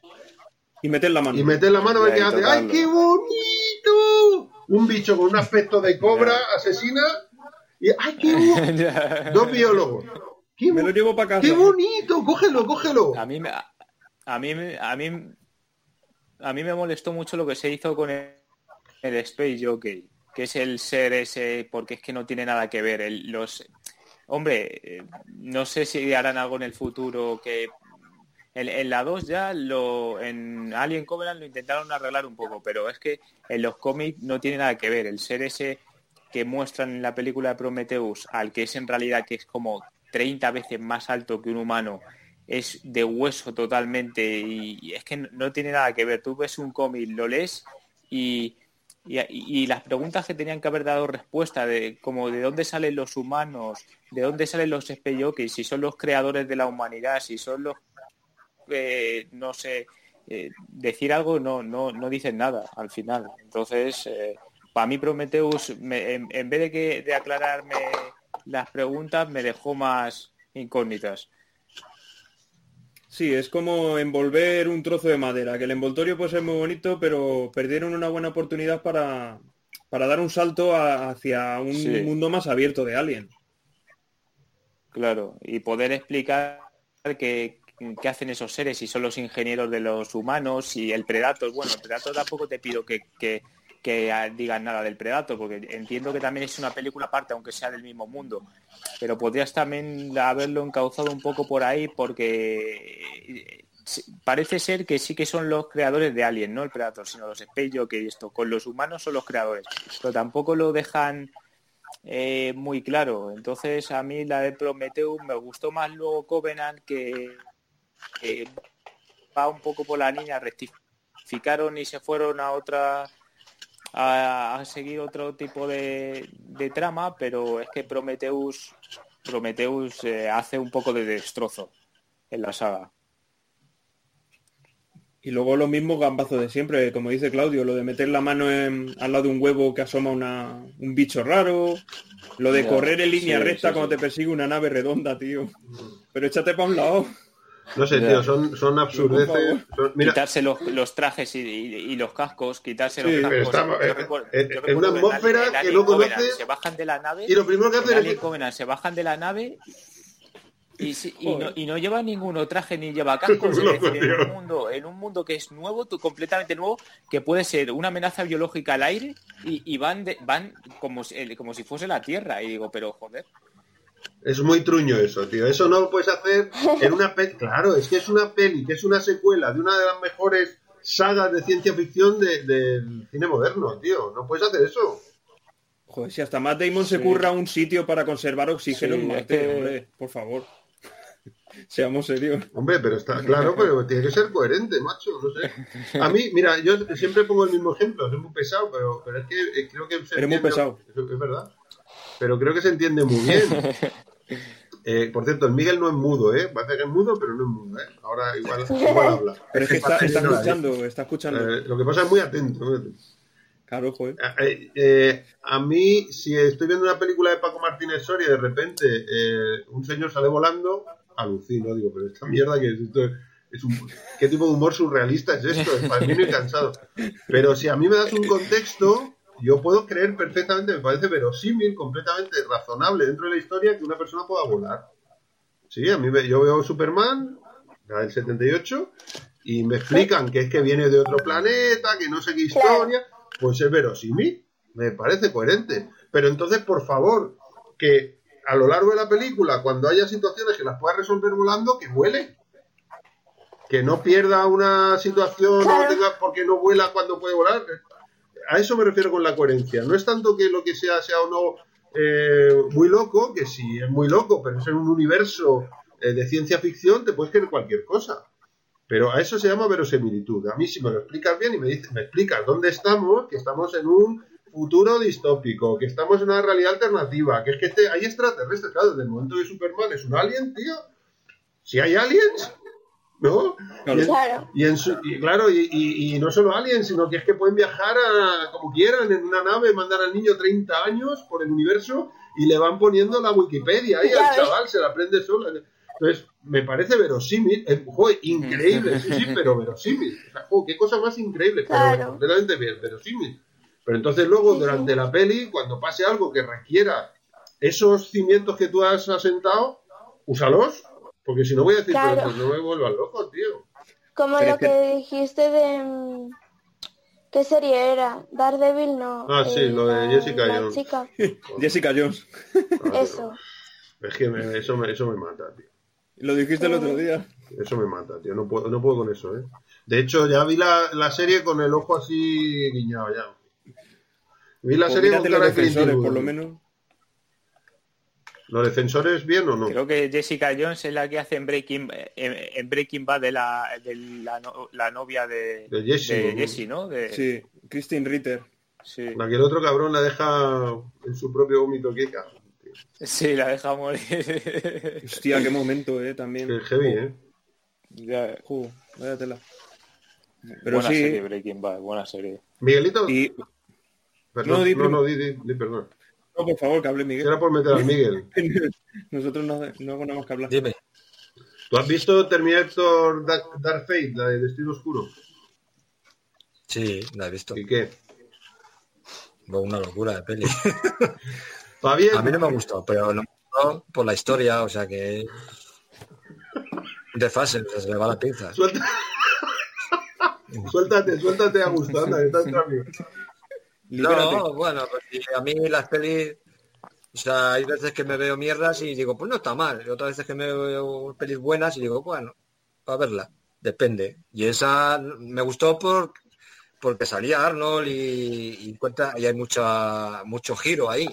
Y meter la mano. y meter la mano a ver qué hace. ¡Ay, qué bonito! Un bicho con un aspecto de cobra asesina y ¡ay, qué ya. Dos biólogos. ¡Qué, Me lo llevo para casa. qué bonito! ¡Cógelo, cógelo! A mí, me- a mí, a mí, a mí me molestó mucho lo que se hizo con el, el Space Jockey, que es el ser ese, porque es que no tiene nada que ver. El- los, hombre, eh, no sé si harán algo en el futuro que en, en la 2 ya lo en Alien Covenant lo intentaron arreglar un poco, pero es que en los cómics no tiene nada que ver. El ser ese que muestran en la película de Prometheus, al que es en realidad que es como 30 veces más alto que un humano, es de hueso totalmente y, es que no, tiene nada que ver. Tú ves un cómic, lo lees y, y, las preguntas que tenían que haber dado respuesta de como de dónde salen los humanos, de dónde salen los Speyokis, si son los creadores de la humanidad, si son los eh, no sé, eh, decir algo no, no, no dicen nada al final. Entonces, eh, para mí Prometheus, me- en, en vez de, que, de aclararme las preguntas, me dejó más incógnitas. Sí, es como envolver un trozo de madera, que el envoltorio puede ser muy bonito, pero perdieron una buena oportunidad para, para dar un salto a- hacia un Sí. mundo más abierto de Alien. Claro, y poder explicar qué, hacen esos seres, si son los ingenieros de los humanos, y el Predator. Bueno, el Predator tampoco te pido que, que, que ah, digan nada del Predator, porque entiendo que también es una película aparte, aunque sea del mismo mundo. Pero podrías también haberlo encauzado un poco por ahí, porque eh, parece ser que sí que son los creadores de Alien, no el Predator, sino los Space y esto. Con los humanos son los creadores, pero tampoco lo dejan eh, muy claro. Entonces a mí la de Prometheus me gustó más luego Covenant que, que va un poco por la línea, rectificaron y se fueron a otra a, a seguir otro tipo de, de trama, pero es que Prometheus Prometheus eh, hace un poco de destrozo en la saga. Y luego los mismos gambazos de siempre, como dice Claudio, lo de meter la mano en- al lado de un huevo que asoma una, un bicho raro, lo de Ya, correr en línea sí, recta sí, cuando sí. te persigue una nave redonda, tío. Pero échate para un lado. No sé, tío, son, son absurdeces. Son- mira, quitarse los, los trajes y, y- y los cascos, quitarse Sí, los cascos. Yo eh, recuerdo- eh, yo en una atmósfera Alien- en que Alien no Covenant conoce- Se bajan de la nave y lo primero que en hacen es... Covenant se bajan de la nave y, si- y no, Joder. y no lleva ninguno traje ni lleva cascos. Es Loco, decir, en un mundo, en un mundo que es nuevo, tú- completamente nuevo, que puede ser una amenaza biológica al aire y, y van de- van como si, como si fuese la Tierra. Y digo, pero joder. Es muy truño eso, tío. Eso no lo puedes hacer en una peli. Claro, es que es una peli, que es una secuela de una de las mejores sagas de ciencia ficción de- del cine moderno, tío. No puedes hacer eso. Joder, si hasta Matt Damon se curra un sitio para conservar oxígeno Sí, en es Marte, que- hombre, por favor. Seamos serios. Hombre, pero está claro, pero tiene que ser coherente, macho. No sé. A mí, mira, yo siempre pongo el mismo ejemplo. Soy muy pesado, pero, pero es que eh, creo que se Eres muy pesado. Es verdad. Pero creo que se entiende muy bien. Eh, por cierto, el Miguel no es mudo, ¿eh? Parece que es mudo, pero no es mudo, ¿eh? Ahora igual, igual habla. Pero es que está, pasa está escuchando, está escuchando. Eh, lo que pasa es muy atento. muy atento. Claro, joder. Eh, eh, a mí, si estoy viendo una película de Paco Martínez Soria y de repente eh, un señor sale volando, alucino, digo, pero esta mierda que es esto es un, ¿qué tipo de humor surrealista es esto? Es para mí no cansado. Pero si a mí me das un contexto, yo puedo creer perfectamente, me parece verosímil, completamente razonable dentro de la historia que una persona pueda volar. Sí, a mí me- yo veo Superman, la del 78, y me explican que es que viene de otro planeta, que no sé qué historia, pues es verosímil, me parece coherente. Pero entonces, por favor, que a lo largo de la película, cuando haya situaciones que las pueda resolver volando, que vuele. Que no pierda una situación o Claro. tenga porque no vuela cuando puede volar. A eso me refiero con la coherencia. No es tanto que lo que sea sea o no eh, muy loco, que si es muy loco, pero es en un universo eh, de ciencia ficción, te puedes creer cualquier cosa. Pero a eso se llama verosimilitud. A mí si me lo explicas bien y me, dices, me explicas dónde estamos, que estamos en un futuro distópico, que estamos en una realidad alternativa, que es que este- hay extraterrestres, claro, desde el momento de Superman es un alien, tío. Si hay aliens, ¿no? Claro. Y en- Claro. y, en su- y claro, y, y- y no solo aliens, sino que es que pueden viajar a, como quieran en una nave, mandar al niño 30 años por el universo y le van poniendo la Wikipedia ahí al chaval, se la aprende sola. Entonces, me parece verosímil, eh, joder, increíble, sí, sí, pero verosímil. O sea, joder, qué cosa más increíble, pero Claro. completamente ver- verosímil. Pero entonces luego, Sí, durante sí. la peli, cuando pase algo que requiera esos cimientos que tú has asentado, úsalos, porque si no voy a decir, Claro. pero pues no me vuelvas loco, tío. Como Pero lo que- que dijiste de... ¿Qué serie era? Daredevil, no. Ah, sí, lo de Jessica la Jones. chica. Jessica Jones. Eso. Es que me- eso, me, eso me mata, tío. Lo dijiste el otro día. Eso me mata, tío. No puedo, no puedo con eso, ¿eh? De hecho, ya vi la, la serie con el ojo así guiñado ya. Vi la Pues serie con cara de Clint defensores, Eastwood. por lo menos. ¿Los defensores bien o no? Creo que Jessica Jones es la que hace en Breaking, en, en Breaking Bad de la, de la, no- la novia de, De Jesse, ¿no? Jesse, ¿no? De- Sí, Christine Ritter. sí. La que el otro cabrón la deja en su propio vómito. Tío. Sí, la deja morir. Hostia, qué momento, eh, también. Qué heavy, ¿eh? Ya, Ju, vaya tela. Pero buena sí. serie Breaking Bad, buena serie. Miguelito. Y... Perdón, No, di no, no, di, di, di, perdón. No, por favor, que hable Miguel. Era por meter al Miguel. Nosotros no, no hago nada más que hablar. Dime. ¿Tú has visto Terminator Dark, Dark Fate, la de Destino Oscuro? Sí, la he visto. ¿Y qué? Fue Una locura de peli. ¿Va bien? A mí no me gustó, pero no me gustó por la historia, o sea que... De fase, o sea, se le va la pinza. Suelta- suéltate, suéltate a gusto, anda, estás. Libérate. No, bueno, pues a mí las pelis... O sea, hay veces que me veo mierdas y digo, pues no está mal. Y otras veces que me veo pelis buenas y digo, bueno, a verla. Depende. Y esa me gustó por porque salía Arnold y, cuenta y hay mucha mucho giro ahí.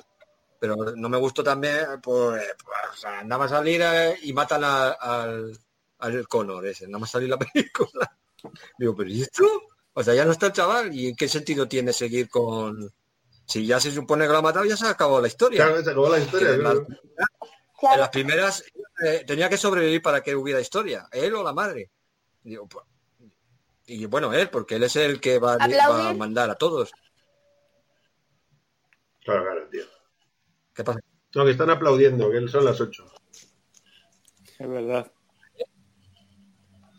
Pero no me gustó también por, eh, pues, o sea, nada más salir eh, y matan a- al, al Connor ese, nada más salir la película. Digo, pero ¿y esto? O sea, ya no está el chaval y en qué sentido tiene seguir con si ya se supone que lo ha matado, ya se ha acabado la historia. Claro, se acabó la historia. Claro. En las primeras eh, tenía que sobrevivir para que hubiera historia, él o la madre. Pues, y bueno, él, porque él es el que va, a- va a Aplaudir. mandar a todos. Claro, claro, tío. ¿Qué pasa? No, que están aplaudiendo, que son las 8. Es verdad.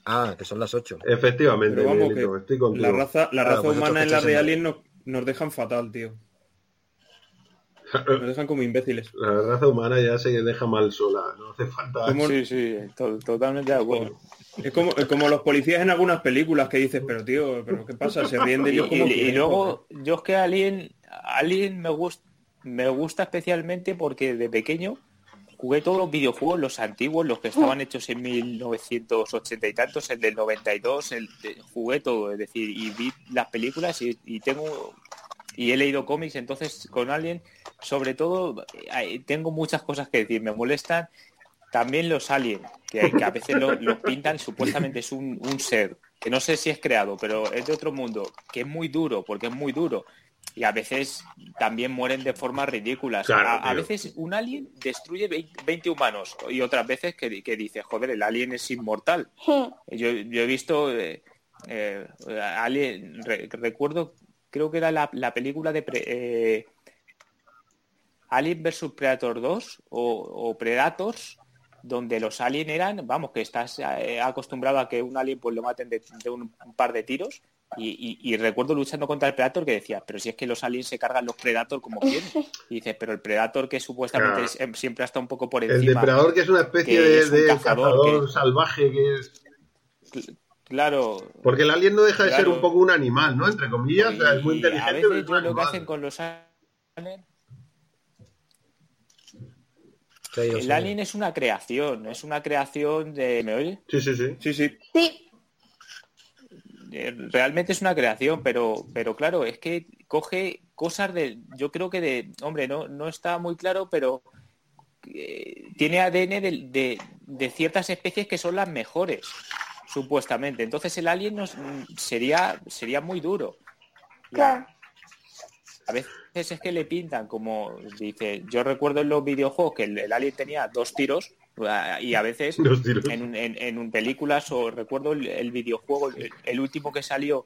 Ah, que son las 8. Efectivamente, Pero vamos, Miguelito, que estoy contigo. La raza, la Claro, raza vosotros humana en la de Alien nos, nos dejan fatal, tío. Nos dejan como imbéciles. La raza humana ya se deja mal sola, no hace falta. Como- Sí, sí, to- totalmente de acuerdo. Es como, es como los policías en algunas películas que dices, pero tío, pero ¿qué pasa? Se ríen de Y, ellos como y- y luego, yo es que Alien, Alien me gusta, me gusta especialmente porque de pequeño jugué todos los videojuegos, los antiguos, los que estaban hechos en 1980 y tantos, el del 92, el de- jugué todo, es decir, y vi las películas y, y tengo y he leído cómics, entonces con Alien, sobre todo, tengo muchas cosas que decir, me molestan también los aliens, que, que a veces lo- los pintan, supuestamente es un, un ser, que no sé si es creado, pero es de otro mundo, que es muy duro, porque es muy duro. Y a veces también mueren de formas ridículas. Claro, a, veces un alien destruye 20 20 humanos y otras veces que, que dice, joder, el alien es inmortal. Yo, yo he visto eh, eh, Alien, re- recuerdo creo que era la, la película de pre- eh, Alien vs Predator 2 o, o Predators, donde los aliens eran, vamos, que estás acostumbrado a que un alien pues lo maten de, un par de tiros. Y, y- y recuerdo luchando contra el Predator que decía, pero si es que los aliens se cargan los Predator como quieren. Y dices, pero el Predator que supuestamente Claro. es- em, siempre está un poco por El encima. depredador que es una especie de, es un de cazador, cazador, que- salvaje que es... Claro, Porque el alien no deja de ser un poco un animal, ¿no? Entre comillas, o sea, es muy Y inteligente. A pero veces es yo lo que hacen con los aliens, el alien es una creación, es una creación de... ¿Me oye? Sí, sí, sí. Sí, sí. Sí, Realmente es una creación, pero, pero claro, es que coge cosas de... Yo creo que de... Hombre, no, no está muy claro, pero eh, tiene ADN de, de- de ciertas especies que son las mejores, supuestamente. Entonces el alien nos, sería, sería muy duro. claro. A veces es que le pintan como dice, yo recuerdo en los videojuegos que el, el alien tenía dos tiros y a veces en, un- en, en un películas o recuerdo el, el videojuego, el, el último que salió,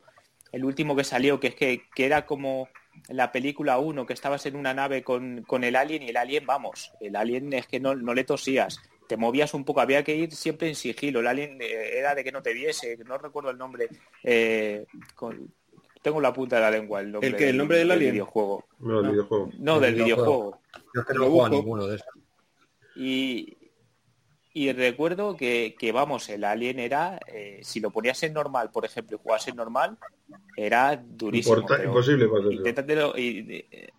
el último que salió, que es que, que era como la película 1, que estabas en una nave con, con el alien y el alien, vamos, el alien es que no, no le tosías, te movías un poco, había que ir siempre en sigilo, el alien eh, era de que no te viese, no recuerdo el nombre, eh, con- tengo la punta de la lengua el nombre, ¿El qué? ¿El nombre del alien? videojuego. No, el No. videojuego. No, El del videojuego. videojuego. Yo es que Lo no juego a busco. ninguno de esos. Y, y recuerdo que, que, vamos, el alien era, eh, si lo ponías en normal, por ejemplo, y jugabas en normal, era durísimo. Importa- imposible pasarlo. inténtatelo y- eh,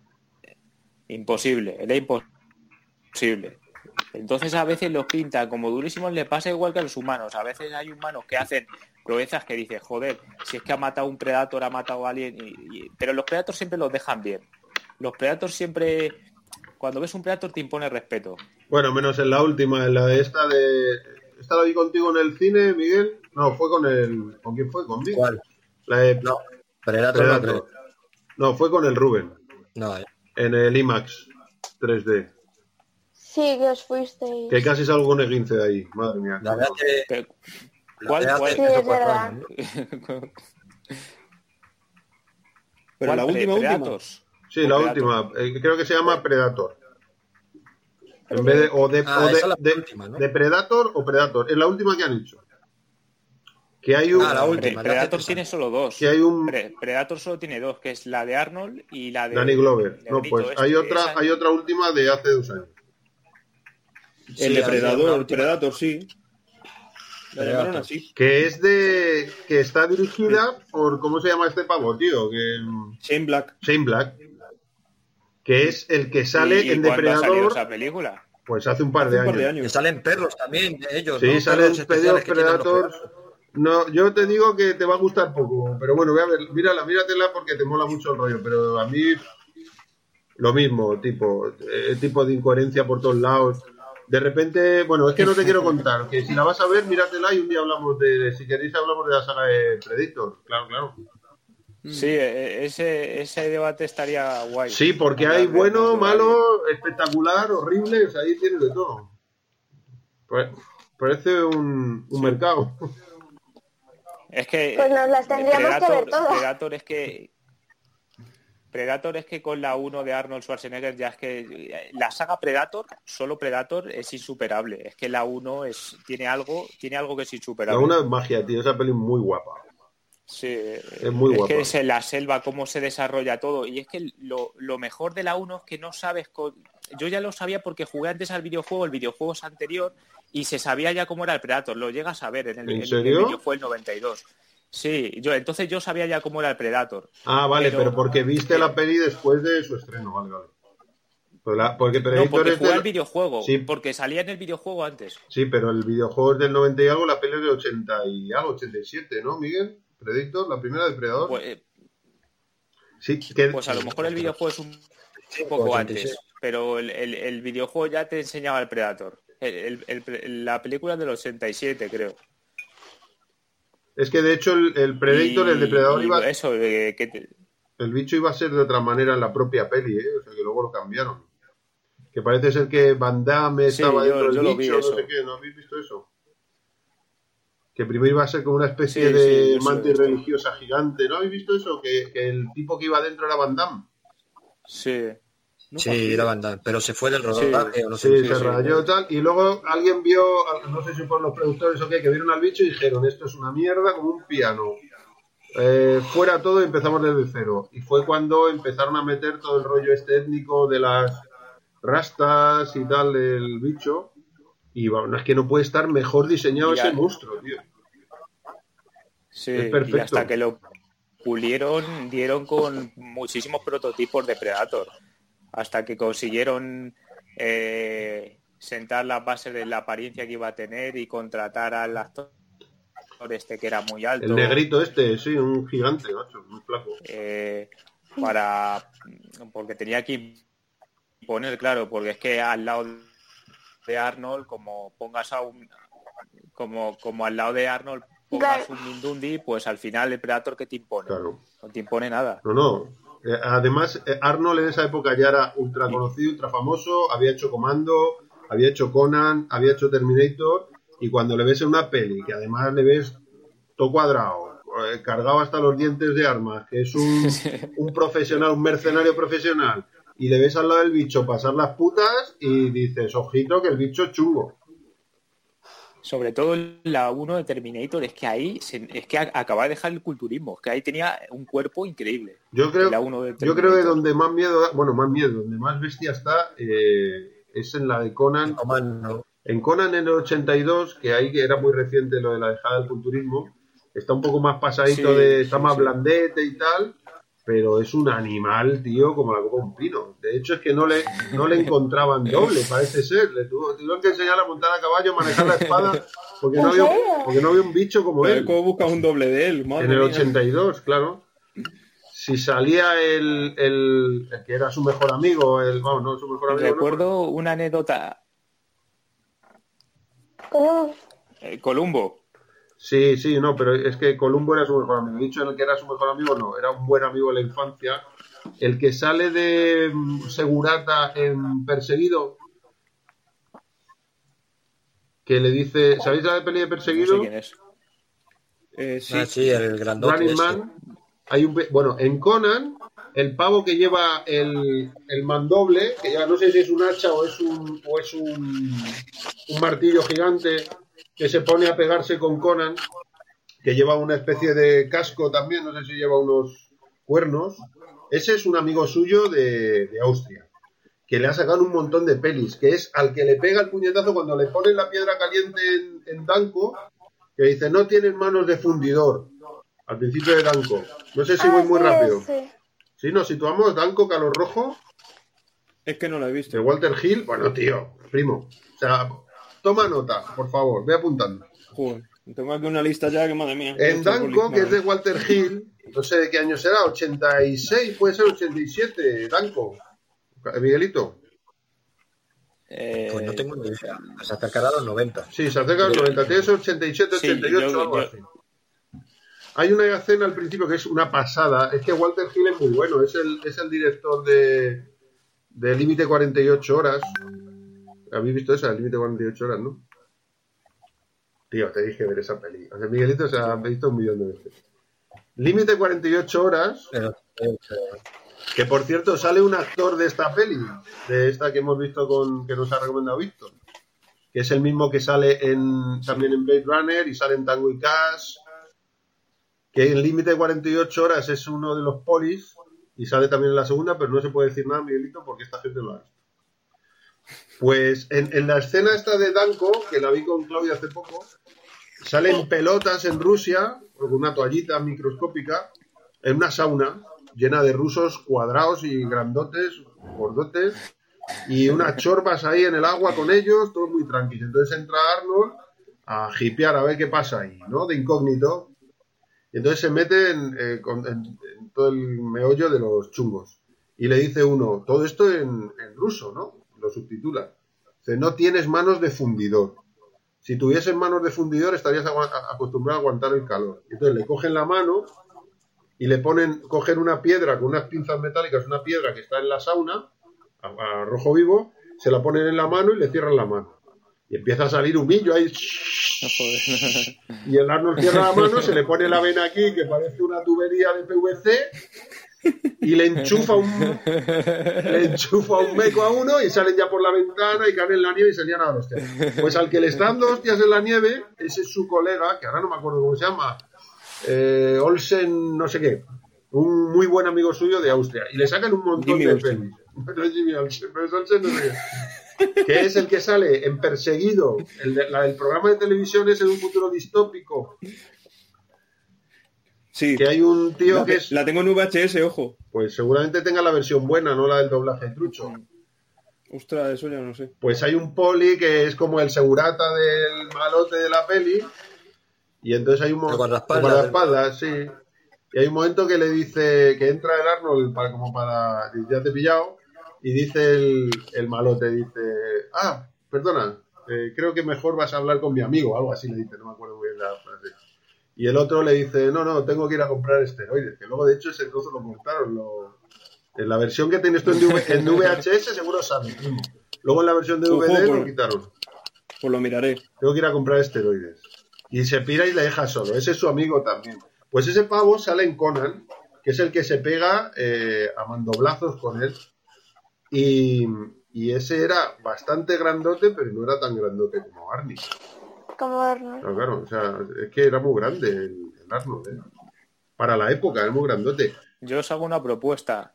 imposible, era imposible. Entonces a veces los pintan como durísimos, le pasa igual que a los humanos. A veces hay humanos que hacen proezas que dices, joder, si es que ha matado un Predator, ha matado a alguien, y- y- pero los Predators siempre los dejan bien. Los Predators siempre, cuando ves un Predator te impone respeto. Bueno, menos en la última, en la de esta de... ¿Esta la vi contigo en el cine, Miguel? No, fue con el... ¿Con quién fue? ¿Conmigo? ¿Cuál? La de... No, Predator, Predator. No, fue con el Rubén, No, eh. en el IMAX 3D. Sí, que os fuisteis. Que casi salgo con el 15 de ahí, madre mía. la verdad que... Pero- la ¿Cuál- verdad cuál? Sí, es verdad. años, ¿no? Pero la ¿Cuál? última, Pre- última. Sí, la Predator. última, eh, creo que se llama Predator. En vez de, o de, Ah, o de, esa es la de- última, ¿no? de Predator o Predator. Es la última que han hecho. Que hay un, Ah, la última. Predator tiene solo dos. que hay un Pre- Predator solo tiene dos, que es la de Arnold y la de Danny Glover. No, pues este. hay otra, Esa- hay otra última de hace dos años. El Sí, de una el. Predator, sí. La Predator. así. Que es de. que está dirigida por. ¿Cómo se llama este pavo, tío? Que, Shane Black. Shane Black. Que es el que sale ¿Y en Depredador. esa película? Pues hace un par Hace de un par de años. Que años. salen perros también, de ellos. Sí, ¿no? salen Perros Predators. No, yo te digo que te va a gustar poco, pero bueno, voy a ver, mírala, míratela porque te mola mucho el rollo, pero a mí lo mismo, tipo, eh, tipo de incoherencia por todos lados. De repente, bueno, es que no te quiero contar, que si la vas a ver, míratela y un día hablamos de, si queréis hablamos de la saga de Predictor, claro, claro. Sí, e- ese, ese debate estaría guay. Sí, porque hay bueno, malo, espectacular, horrible, o sea, ahí tienes de todo. Pa- Parece un, un mercado. Es que Pues nos las tendríamos que ver todas. Predator es que Predator es que con la 1 de Arnold Schwarzenegger ya es que la saga Predator, solo Predator es insuperable. Es que la 1 es tiene algo, tiene algo que es La insuperable. una es magia, tío, esa peli es muy guapa. Sí, Es muy guapa. que es en la selva, cómo se desarrolla todo. Y es que lo, lo mejor de la 1 es que no sabes... Yo ya lo sabía porque jugué antes al videojuego, el videojuego es anterior, y se sabía ya cómo era el Predator. Lo llegas a ver en el, ¿En el serio? videojuego el 92. Sí, yo entonces yo sabía ya cómo era el Predator. Ah, vale, pero, Pero- porque viste la peli después de su estreno, vale, vale. La- porque No, Predator porque es jugué del- al videojuego, Sí. porque salía en el videojuego antes. Sí, pero el videojuego es del 90 y algo, la peli es de 80 y algo, 87, ¿no, Miguel? Predictor, la primera de Predador. Pues, eh, sí, que, pues a lo mejor el videojuego es un poco 86. antes, pero el, el- el videojuego ya te enseñaba el Predator. El- el- el- la película es del 87, creo. es que de hecho el, el Predictor, Y- el depredador iba, Eso, de que te- el bicho iba a ser de otra manera en la propia peli, ¿eh? O sea que luego lo cambiaron. Que parece ser que Van Damme Sí, estaba yo- dentro yo del lo vi bicho, no eso. sé qué, ¿no habéis visto eso? Que primero iba a ser como una especie Sí, de sí, mantis religiosa gigante. ¿No habéis visto eso? Que, que el tipo que iba dentro era Van Damme. Sí. No, Sí, era Van Damme, pero se fue del rodaje o no sé. Sí, se rayó sí. tal. Y luego alguien vio, no sé si fueron los productores o qué, que vieron al bicho y dijeron, esto es una mierda como un piano. Eh, fuera todo y empezamos desde cero. Y fue cuando empezaron a meter todo el rollo este étnico de las rastas y tal del bicho. Y bueno, es que no puede estar mejor diseñado ese monstruo, tío. Sí, Es y hasta que lo pulieron, dieron con muchísimos prototipos de Predator. Hasta que consiguieron eh, sentar las bases de la apariencia que iba a tener y contratar al actor este que era muy alto. El negrito este, sí, un gigante, macho, muy flaco. eh, para porque tenía que imponer, claro, porque es que al lado de Arnold, como pongas a un como, como al lado de Arnold pongas Claro. un Mindundi, pues al final el Predator que te impone. Claro. No te impone nada. No, no. Eh, además, eh, Arnold en esa época ya era ultra conocido, ultra famoso, había hecho Comando, había hecho Conan, había hecho Terminator, y cuando le ves en una peli, que además le ves todo cuadrado, eh, cargado hasta los dientes de armas, que es un, un profesional, un mercenario profesional, y le ves al lado del bicho pasar las putas y dices, ojito que el bicho es chungo. Sobre todo en la 1 de Terminator, es que ahí se- es que acaba de dejar el culturismo, es que ahí tenía un cuerpo increíble. Yo creo, La uno de yo creo que donde más miedo, da- bueno, más miedo, donde más bestia está, eh, es en la de Conan. En Conan en el 82, que ahí que era muy reciente lo de la dejada del culturismo, está un poco más pasadito Sí, de, está sí, más sí. blandete y tal, pero es un animal, tío, como la copa de un pino. De hecho es que no le, no le encontraban doble, parece ser. Le tuvo- tuvieron que enseñar a montar a caballo, manejar la espada, porque no ¿En había, porque no había un bicho como Pero él. ¿Cómo buscas un doble de él? Madre En el mía. 82, claro. Si salía el, el, el que era su mejor amigo, el, vamos, no su mejor amigo, no, Recuerdo una anécdota, ¿Cómo? eh, Columbo, Sí, sí, no, pero es que Columbo era su mejor amigo. He dicho el que era su mejor amigo, no, era un buen amigo de la infancia. El que sale de mm, Segurata en Perseguido, que le dice, ¿sabéis la de peli de no Perseguido? sé quién es. Eh, sí. Ah, sí, el grandote. Running ese. Man. Hay un, pe- bueno, en Conan, el pavo que lleva el, el mandoble, que ya no sé si es un hacha o es un, o es un, un martillo gigante que se pone a pegarse con Conan, que lleva una especie de casco también, no sé si lleva unos cuernos. Ese es un amigo suyo de, de Austria, que le ha sacado un montón de pelis, que es al que le pega el puñetazo cuando le ponen la piedra caliente en, en Danco, que dice, no tienen manos de fundidor, al principio de Danco. No sé si voy Ah, muy rápido. sí. Si nos situamos, Danco, Calor Rojo, Es que no lo he de visto. Walter Hill, bueno, tío, primo. O sea, toma nota, por favor, ve apuntando. Joder, tengo aquí una lista ya que madre mía. En Danco, que es de madre. Walter Hill, no sé de qué año será, 86, puede ser 87, Danco. Miguelito. Eh, Pues no tengo ni idea. Se acercará a los 90. Sí, se acerca a los 90, tiene que ser 87, Sí, 88, yo- algo yo- así. Hay una escena al principio que es una pasada. Es que Walter Hill es muy bueno. Es el, es el director de, de Límite 48 Horas. ¿Habéis visto esa? El Límite 48 Horas, ¿no? Tío, te dije ver esa peli. O sea, Miguelito se ha visto un millón de veces. Límite 48 Horas, Pero, eh, que por cierto sale un actor de esta peli, de esta que hemos visto con que nos ha recomendado Víctor, que es el mismo que sale en también en Blade Runner y sale en Tango y Cash, que en Límite 48 Horas es uno de los polis y sale también en la segunda, pero no se puede decir nada, Miguelito, porque esta gente lo ha visto. Pues en, en la escena esta de Danko, que la vi con Claudia hace poco, salen pelotas en Rusia, con una toallita microscópica, en una sauna llena de rusos cuadrados y grandotes, gordotes, y unas chorbas ahí en el agua con ellos, todo muy tranquilo. Entonces entra Arnold a hipear a ver qué pasa ahí, ¿no? De incógnito. Y entonces se mete en, eh, todo el meollo de los chungos. Y le dice uno, todo esto en ruso, ¿no? Lo subtitula. Dice, no tienes manos de fundidor. Si tuvieses manos de fundidor estarías acostumbrado a aguantar el calor. Entonces le cogen la mano y le ponen, cogen una piedra con unas pinzas metálicas, una piedra que está en la sauna, a, a rojo vivo, se la ponen en la mano y le cierran la mano. Y empieza a salir humillo ahí. Y el Arnold cierra la mano, se le pone la vena aquí, que parece una tubería de PVC, y le enchufa un le enchufa un meco a uno y salen ya por la ventana y caen en la nieve y se lían a los Pues al que le están dos días en la nieve, ese es su colega, que ahora no me acuerdo cómo se llama, eh, Olsen, no sé qué, un muy buen amigo suyo de Austria, y le sacan un montón Jimmy de pelis. No es Jimmy Olsen, pero es Olsen no sé qué. Que es el que sale en Perseguido. El, de- la del programa de televisión es en un futuro distópico. Sí. Que hay un tío La, que es. la tengo en VHS, ojo. Pues seguramente tenga la versión buena, no la del doblaje trucho. Ostras, eso ya no sé. Pues hay un poli que es como el segurata del malote de la peli. Y entonces hay un momento. guardaespaldas. sí. Y hay un momento que le dice que entra el Arnold para, como para. Ya te he pillado. Y dice el, el malote, dice. Ah, perdona. eh, creo que mejor vas a hablar con mi amigo, algo así le dice, no me acuerdo muy bien la frase. Y el otro le dice, no, no, tengo que ir a comprar esteroides, que luego de hecho ese trozo lo cortaron. Lo... En la versión que tienes tú en, DV en VHS seguro sale. Luego en la versión de Ojo, DVD lo quitaron. Pues lo miraré. Tengo que ir a comprar esteroides. Y se pira y le deja solo. Ese es su amigo también. Pues ese pavo sale en Conan, que es el que se pega eh, a mandoblazos con él. Y, y ese era bastante grandote, pero no era tan grandote como Arnie. Como Arnold. Claro, claro, o sea, es que era muy grande el, el Arnold, ¿eh? Para la época, era muy grandote. Yo os hago una propuesta.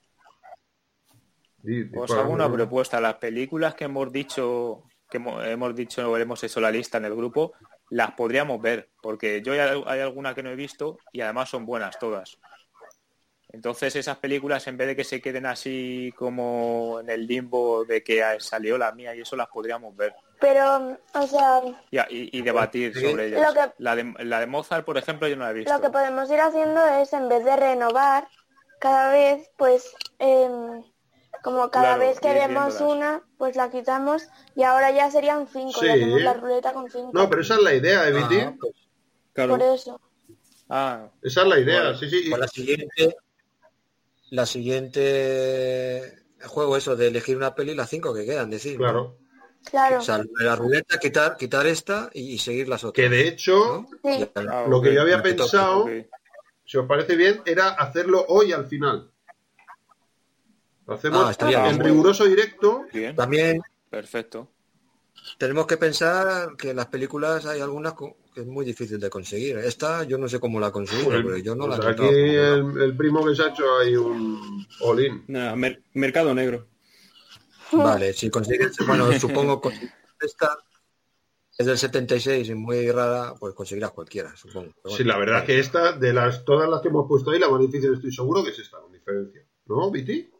Di- Os hago una propuesta. Las películas que hemos dicho, que hemo- hemos dicho, hemos hecho la lista en el grupo, las podríamos ver, porque yo hay, hay alguna que no he visto y además son buenas todas. Entonces esas películas, en vez de que se queden así como en el limbo de que salió la mía y eso, las podríamos ver Pero, o sea, y, y- y debatir Sí. sobre ellas. Lo que- La, de, la de Mozart, por ejemplo, yo no la he visto. lo que podemos ir haciendo es, en vez de renovar cada vez, pues, em, como cada Claro, vez que vemos una, pues la quitamos y ahora ya serían cinco. Sí. Ya hacemos la ruleta con cinco. No, pero esa es la idea, ¿eh, Viti? Ah, pues, Claro. Por eso. Ah, Esa es la idea, Bueno, sí, sí. pues la siguiente, la siguiente juego eso de elegir una peli, las cinco que quedan, decir. ¿no? Claro. Claro. O sea, la ruleta, quitar, quitar esta y, seguir las otras. Que de hecho, ¿no? Sí. Y- ah, lo que yo había Lo pensado, si os parece bien, era hacerlo hoy al final. Lo hacemos Ah, estaría en bien. riguroso directo. Bien, También perfecto. tenemos que pensar que en las películas hay algunas que es muy difícil de conseguir. Esta yo no sé cómo la he conseguido, Pues, pero yo no pues la he aquí el, el primo que se ha hecho hay un all-in. Nada, mer- mercado negro. Vale, si consigues, bueno, supongo que esta es del 76 y muy rara, pues conseguirás cualquiera, supongo. Pero Sí, bueno. la verdad es que esta, de las todas las que hemos puesto ahí, la más difícil estoy seguro que es esta, con diferencia. ¿No, Viti?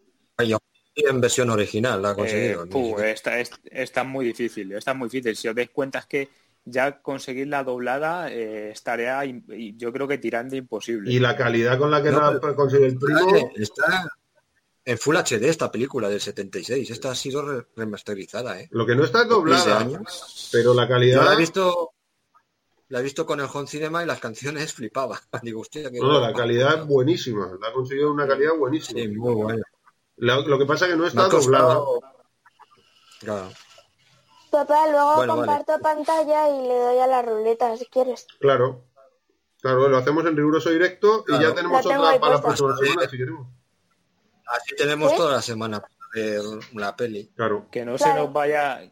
Y en versión original la ha Eh, conseguido. ni puh, esta, es, esta es muy difícil, esta es muy difícil. Si os dais cuenta es que ya conseguir la doblada eh, es tarea, yo creo que tirando imposible. Y la calidad con la que No, la ha conseguido el primo. Está en Full HD esta película del 76. Esta ha sido re- remasterizada, ¿eh? Lo que no está es 15 doblada, años. pero la Yo calidad. la he visto la he visto con el Home Cinema y las canciones flipaba. Digo, hostia, qué No, la calidad es buenísima. La ha conseguido una calidad buenísima. Sí, muy buena. Lo, lo que pasa es que no está doblada. Claro. Papá, luego Bueno, vale. comparto pantalla y le doy a la ruleta si quieres. Claro. Claro, lo hacemos en riguroso directo y Claro. ya tenemos otra para la próxima semana si queremos. Así tenemos ¿Sí? toda la semana para ver la peli. Claro. Que no se nos vaya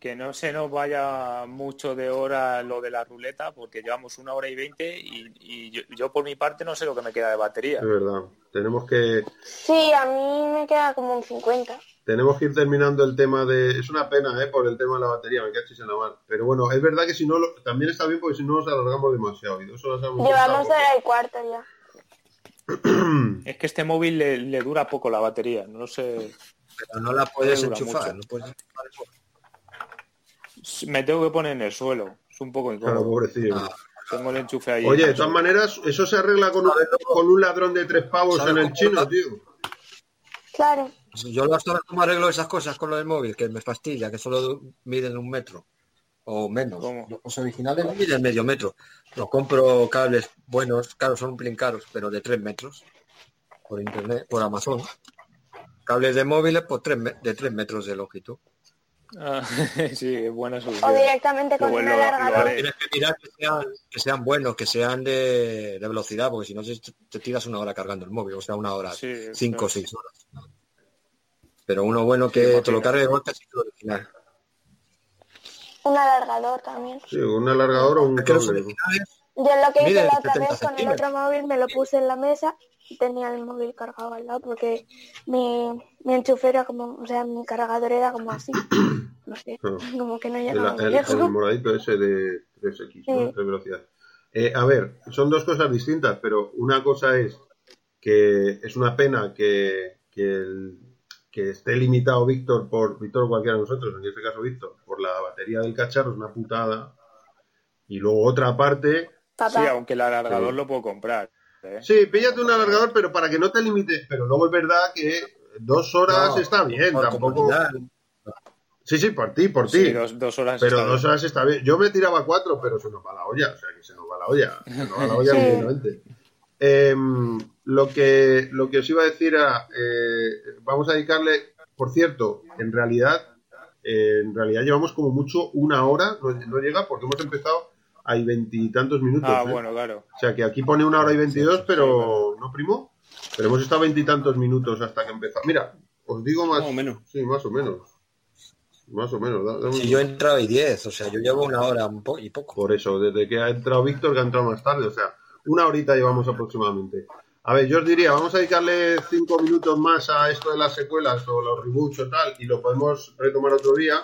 que no se nos vaya mucho de hora lo de la ruleta porque llevamos una hora y veinte y, y yo, yo por mi parte no sé lo que me queda de batería. Es verdad. Tenemos que Sí, a mí me queda como un 50. tenemos que ir terminando el tema de. Es una pena, ¿eh? Por el tema de la batería, me cachis en la mar. Pero bueno, es verdad que si no, lo- también está bien porque si no nos alargamos demasiado. Y dos horas hemos Llevamos hora y cuarto ya. Es que este móvil le, le dura poco la batería, no sé. Pero no la puedes enchufar. No puedes enchufar. Me tengo que poner en el suelo, es un poco Claro, incómodo. pobrecillo. Ah, Tengo el enchufe ahí. Oye, de todas maneras, eso se arregla con un, con un ladrón de tres pavos ¿Sabes en el chino, está? tío. Claro. Yo lo sabes cómo arreglo esas cosas con lo del móvil, que me fastidia, que solo miden un metro o menos. ¿Cómo? Los originales no miden medio metro. Los compro cables buenos, claro, son un pelín caros, pero de tres metros por internet, por Amazon. Cables de móviles por tres me- de tres metros de longitud. Ah, sí, es buena O solución. directamente con Luego un lo- lo alargador. haré. Tienes que mirar que sean, que sean buenos, que sean de, de velocidad, porque si no te, te tiras una hora cargando el móvil, o sea, una hora, Sí, cinco o claro. seis horas. Pero uno bueno Sí, que te lo cargue de golpe sí que lo original. Un alargador también. Sí, un alargador o un cable. Yo lo que hice la otra 70 vez con el otro móvil me lo puse en la mesa y tenía el móvil cargado al lado porque mi, mi enchufe era como, o sea, mi cargador era como así. No sé, Claro. como que no El, llegaba el- lejos. el moradito ese de 3X, ¿no? Sí. De velocidad. Eh, a ver, son dos cosas distintas, pero una cosa es que es una pena que, que, el- que esté limitado Víctor por Víctor o cualquiera de nosotros, en este caso Víctor, por la batería del cacharro, es una putada. Y luego otra parte, Sí, aunque el alargador Sí. lo puedo comprar. ¿eh? sí, píllate un alargador, pero para que no te limite. Pero luego es verdad que dos horas No, está bien, por tampoco. Sí, sí, por ti, por ti. Sí, dos, dos horas. Pero está dos bien. horas está bien. Yo me tiraba cuatro, pero se nos va la olla. O sea, que se nos va la olla. Se nos va la olla evidentemente. Em, lo, que, lo que os iba a decir era, eh, vamos a dedicarle, por cierto, en realidad, eh, en realidad llevamos como mucho una hora, no, no llega porque hemos empezado hay veintitantos minutos. Ah, ¿eh? bueno, claro. O sea, que aquí pone una hora y veintidós, pero no primo. Pero hemos estado veintitantos minutos hasta que empezó. Mira, os digo más. Más o menos. Sí, más o menos. Más o menos. da- Si un- yo he entrado y 10, o sea, yo llevo una hora un po y poco. Por eso, desde que ha entrado Víctor, que ha entrado más tarde, o sea, una horita llevamos aproximadamente. A ver, yo os diría, vamos a dedicarle cinco minutos más a esto de las secuelas o los reboots o tal, y lo podemos retomar otro día,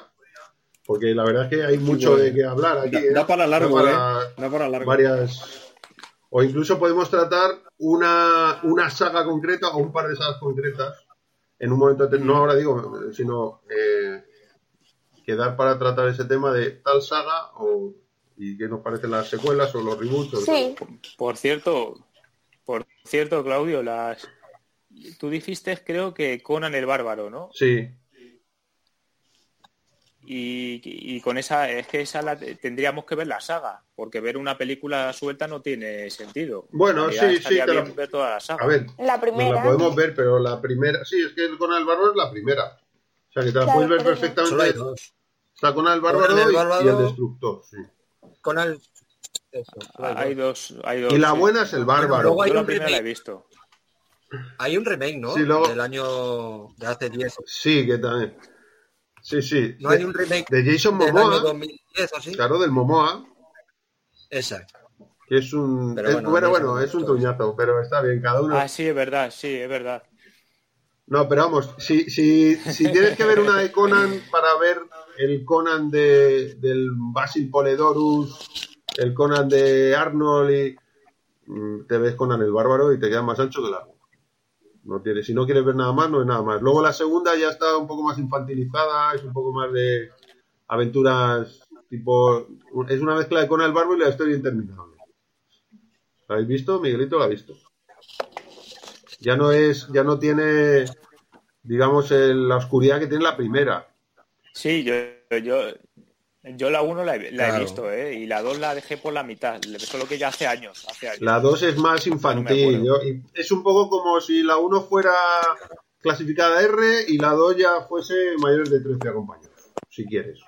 porque la verdad es que hay mucho bueno. de qué hablar aquí. Da, ¿eh? da para largo, Da para ¿eh? Da para largo. varias. O incluso podemos tratar una, una saga concreta o un par de sagas concretas en un momento, no ahora digo, sino eh, quedar para tratar ese tema de tal saga o y qué nos parecen las secuelas o los reboots. o Sí, Por cierto, cierto, Claudio, las tú dijiste creo que Conan el Bárbaro, ¿no? Sí, Y, y con esa, es que esa la, tendríamos que ver la saga, porque ver una película suelta no tiene sentido. Bueno, sí, sí, te la- ver toda la saga. a ver, la primera. la podemos ver, pero la primera, sí, es que el Conan el Bárbaro es la primera. O sea, que te la Claro, puedes ver perfectamente. Está Conan el Bárbaro, Conan el y- Bárbaro. y, el Destructor, sí. Con el... eso, hay dos. hay dos. Y la sí. buena es el Bárbaro. luego hay Yo la un primera la he remake. visto. Hay un remake, ¿no? Sí, luego- Del año de hace 10. Sí, que también. Sí, sí. No hay un remake de Jason del año Momoa, 2010 o así. claro, del Momoa, Exacto. que es un... Pero es- bueno, bueno, es un tuñazo, pero está bien, cada uno... Ah, sí, es verdad, sí, es verdad. No, pero vamos, si, si, si tienes que ver una de Conan para ver el Conan de, del Basil Poledorus, el Conan de Arnold, y, mm, te ves Conan el Bárbaro y te queda más ancho que largo. No tiene, si no quieres ver nada más, no es nada más. Luego la segunda ya está un poco más infantilizada, es un poco más de aventuras tipo... Es una mezcla de Conan el Bárbaro y la historia interminable. ¿La habéis visto? Miguelito la ha visto. Ya no es, ya no tiene, digamos, la oscuridad que tiene la primera. Sí, yo, yo, yo la uno la, he, la he Claro. visto, ¿eh? Y la dos la dejé por la mitad, solo que ya hace años, hace años. La 2 es más No infantil. acuerdo. yo- y es un poco como si la 1 fuera clasificada R y la 2 ya fuese mayores de 13 acompañados, si quieres.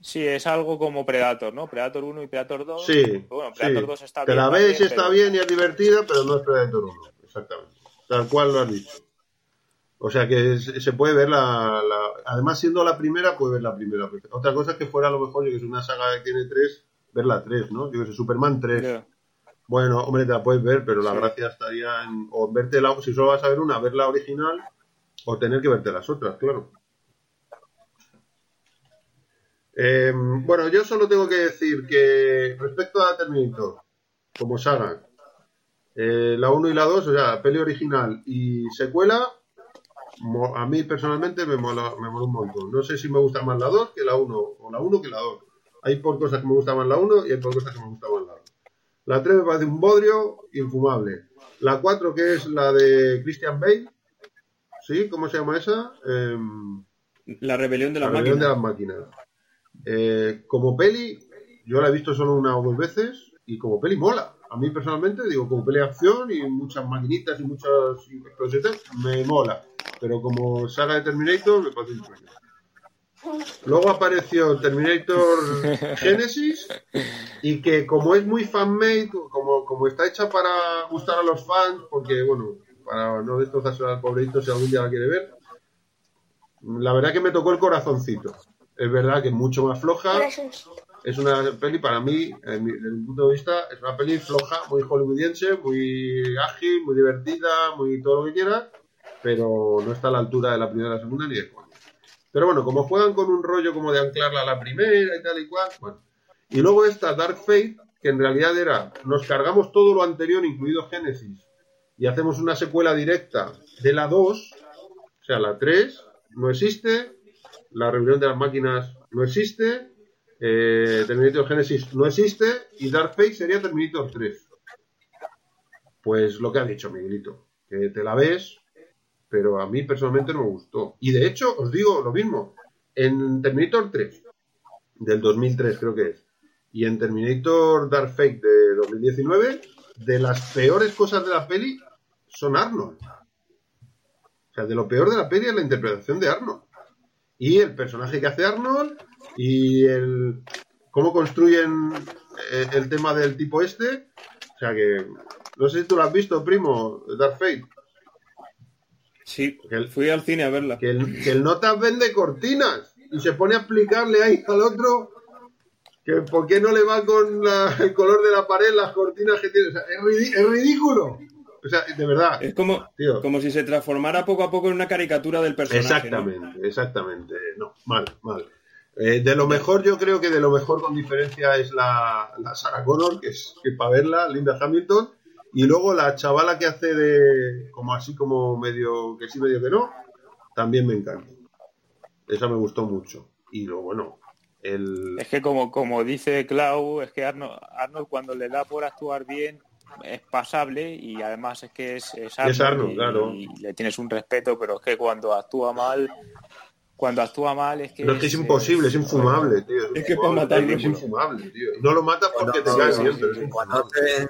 Sí, es algo como Predator, ¿no? Predator 1 y Predator 2. Sí, Bueno, sí. Predator 2 está Te bien. la ves y también, está pero- bien y es divertida, pero no es Predator 1. Exactamente. Tal cual lo has dicho. O sea que es- se puede ver la, la- Además, siendo la primera, puede ver la primera. Otra cosa es que fuera a lo mejor, yo que es una saga que tiene tres, ver la 3, ¿no? Yo que sé, Superman 3. Ya. Bueno, hombre, te la puedes ver, pero la Sí. gracia estaría en o verte la, si solo vas a ver una, ver la original o tener que verte las otras, claro. Eh, bueno, yo solo tengo que decir que respecto a Terminator, como saga, eh, la 1 y la 2, o sea, peli original y secuela, a mí personalmente me mola, me mola un montón. No sé si me gusta más la 2 que la 1, o la 1 que la 2. Hay por cosas que me gusta más la 1 y hay por cosas que me gusta más la 2. La 3 me parece un bodrio infumable. La 4, que es la de Christian Bale. ¿Sí? ¿Cómo se llama esa? Em, La rebelión de la las de máquinas. las máquinas. Eh, como peli, yo la he visto solo una o dos veces y como peli mola. A mí personalmente, digo, como peli de acción y muchas maquinitas y muchas explosiones, me mola. Pero como saga de Terminator, me parece un sueño. Luego apareció Terminator Genesis y que como es muy fan-made, como, como está hecha para gustar a los fans, porque bueno, para no destrozarse al pobrecito si algún día la quiere ver, la verdad que me tocó el corazoncito. Es verdad que es mucho más floja. Es una peli, para mí, en mi, desde mi punto de vista, es una peli floja, muy hollywoodiense, muy ágil, muy divertida, muy todo lo que quieras, pero no está a la altura de la primera, la segunda ni de cuarta. Pero bueno, como juegan con un rollo como de anclarla a la primera y tal y cual, bueno. Y luego esta Dark Fate, que en realidad era, nos cargamos todo lo anterior, incluido Genesis, y hacemos una secuela directa de la 2, o sea, la 3, no existe, la reunión de las máquinas no existe, eh, Terminator Genesis no existe, y Dark Fate sería Terminator 3. Pues lo que ha dicho Miguelito, que te la ves, pero a mí personalmente no me gustó. Y de hecho, os digo lo mismo, en Terminator 3, del 2003 creo que es, y en Terminator Dark Fate de 2019, de las peores cosas de la peli son Arnold. O sea, de lo peor de la peli es la interpretación de Arnold. Y el personaje que hace Arnold y el cómo construyen eh, el tema del tipo este. O sea que, no sé si tú lo has visto, primo, Dark Fate. Sí, Que el- fui al cine a verla. que el, que el Notas vende cortinas y se pone a explicarle ahí al otro que por qué no le va con la- el color de la pared las cortinas que tiene. O sea, es, ridículo. O sea, de verdad. Es como, Tío. como si se transformara poco a poco en una caricatura del personaje. ¿no? Exactamente, exactamente. No, mal, mal. Eh, de lo mejor, yo creo que de lo mejor con diferencia es la, la Sarah Connor, que es que para verla, Linda Hamilton, y luego la chavala que hace de como así como medio que sí, medio que no, también me encanta. Esa me gustó mucho. Y luego, bueno, el... Es que como, como dice Clau, es que Arnold, Arnold cuando le da por actuar bien es pasable y además es que es, es Arnold, Es Arnold, y, claro. y le tienes un respeto, pero es que cuando actúa mal, cuando actúa mal es que... Pero es que es imposible, es infumable, tío. Es que para matarlo es es infumable, tío. No lo matas porque te Cuando- cae sí, bien, sí, pero es sí. Cuando infumable.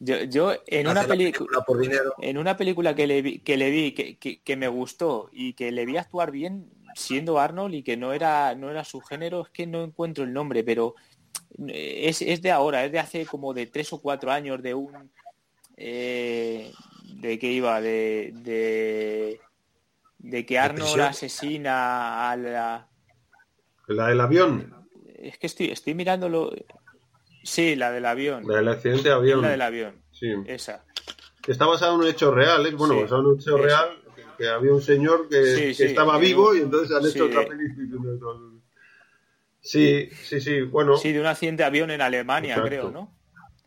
Yo, yo en una película... por dinero, En una película que le vi, que, le vi que, que- que me gustó y que le vi actuar bien siendo Arnold y que no era, no era su género, es que no encuentro el nombre, pero eh, es, es de ahora, es de hace como de tres o cuatro años, de un... eh, ¿De qué iba? De, de, de que Arnold asesina a la... La del avión, Es que estoy, estoy mirándolo... Sí, la del avión. la del accidente de avión. La del avión. Sí. Esa. Está basado en un hecho real, ¿eh? bueno, Sí, basado en un hecho real, que, que había un señor que, Sí, que sí, estaba vivo y entonces han hecho otra película. Sí, sí, sí, bueno, Sí, de un accidente de avión en Alemania, Exacto. creo, ¿no?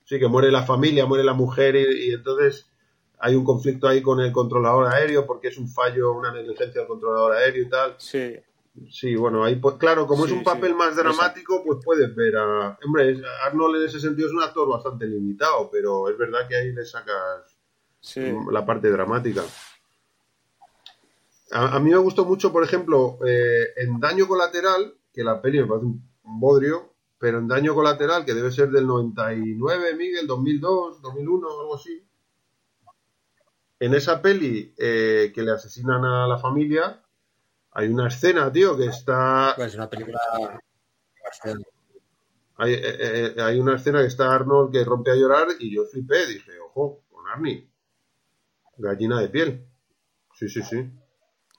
sí, que muere la familia, muere la mujer y, y entonces hay un conflicto ahí con el controlador aéreo porque es un fallo, una negligencia del controlador aéreo y tal. Sí. Sí, bueno, ahí, pues, claro, como es un papel sí, más dramático, pues puedes ver a... Hombre, Arnold en ese sentido es un actor bastante limitado, pero es verdad que ahí le sacas Sí. la parte dramática. A, a mí me gustó mucho, por ejemplo, eh, en Daño Colateral, que la peli me parece un, un bodrio, pero en Daño Colateral, que debe ser del 99, Miguel, 2002, 2001, algo así. En esa peli eh, que le asesinan a la familia, hay una escena, tío, que está pues, una película hay, eh, eh, hay una escena que está Arnold que rompe a llorar y yo flipé, dije, ojo, con Arnie. Gallina de piel. Sí, sí, sí.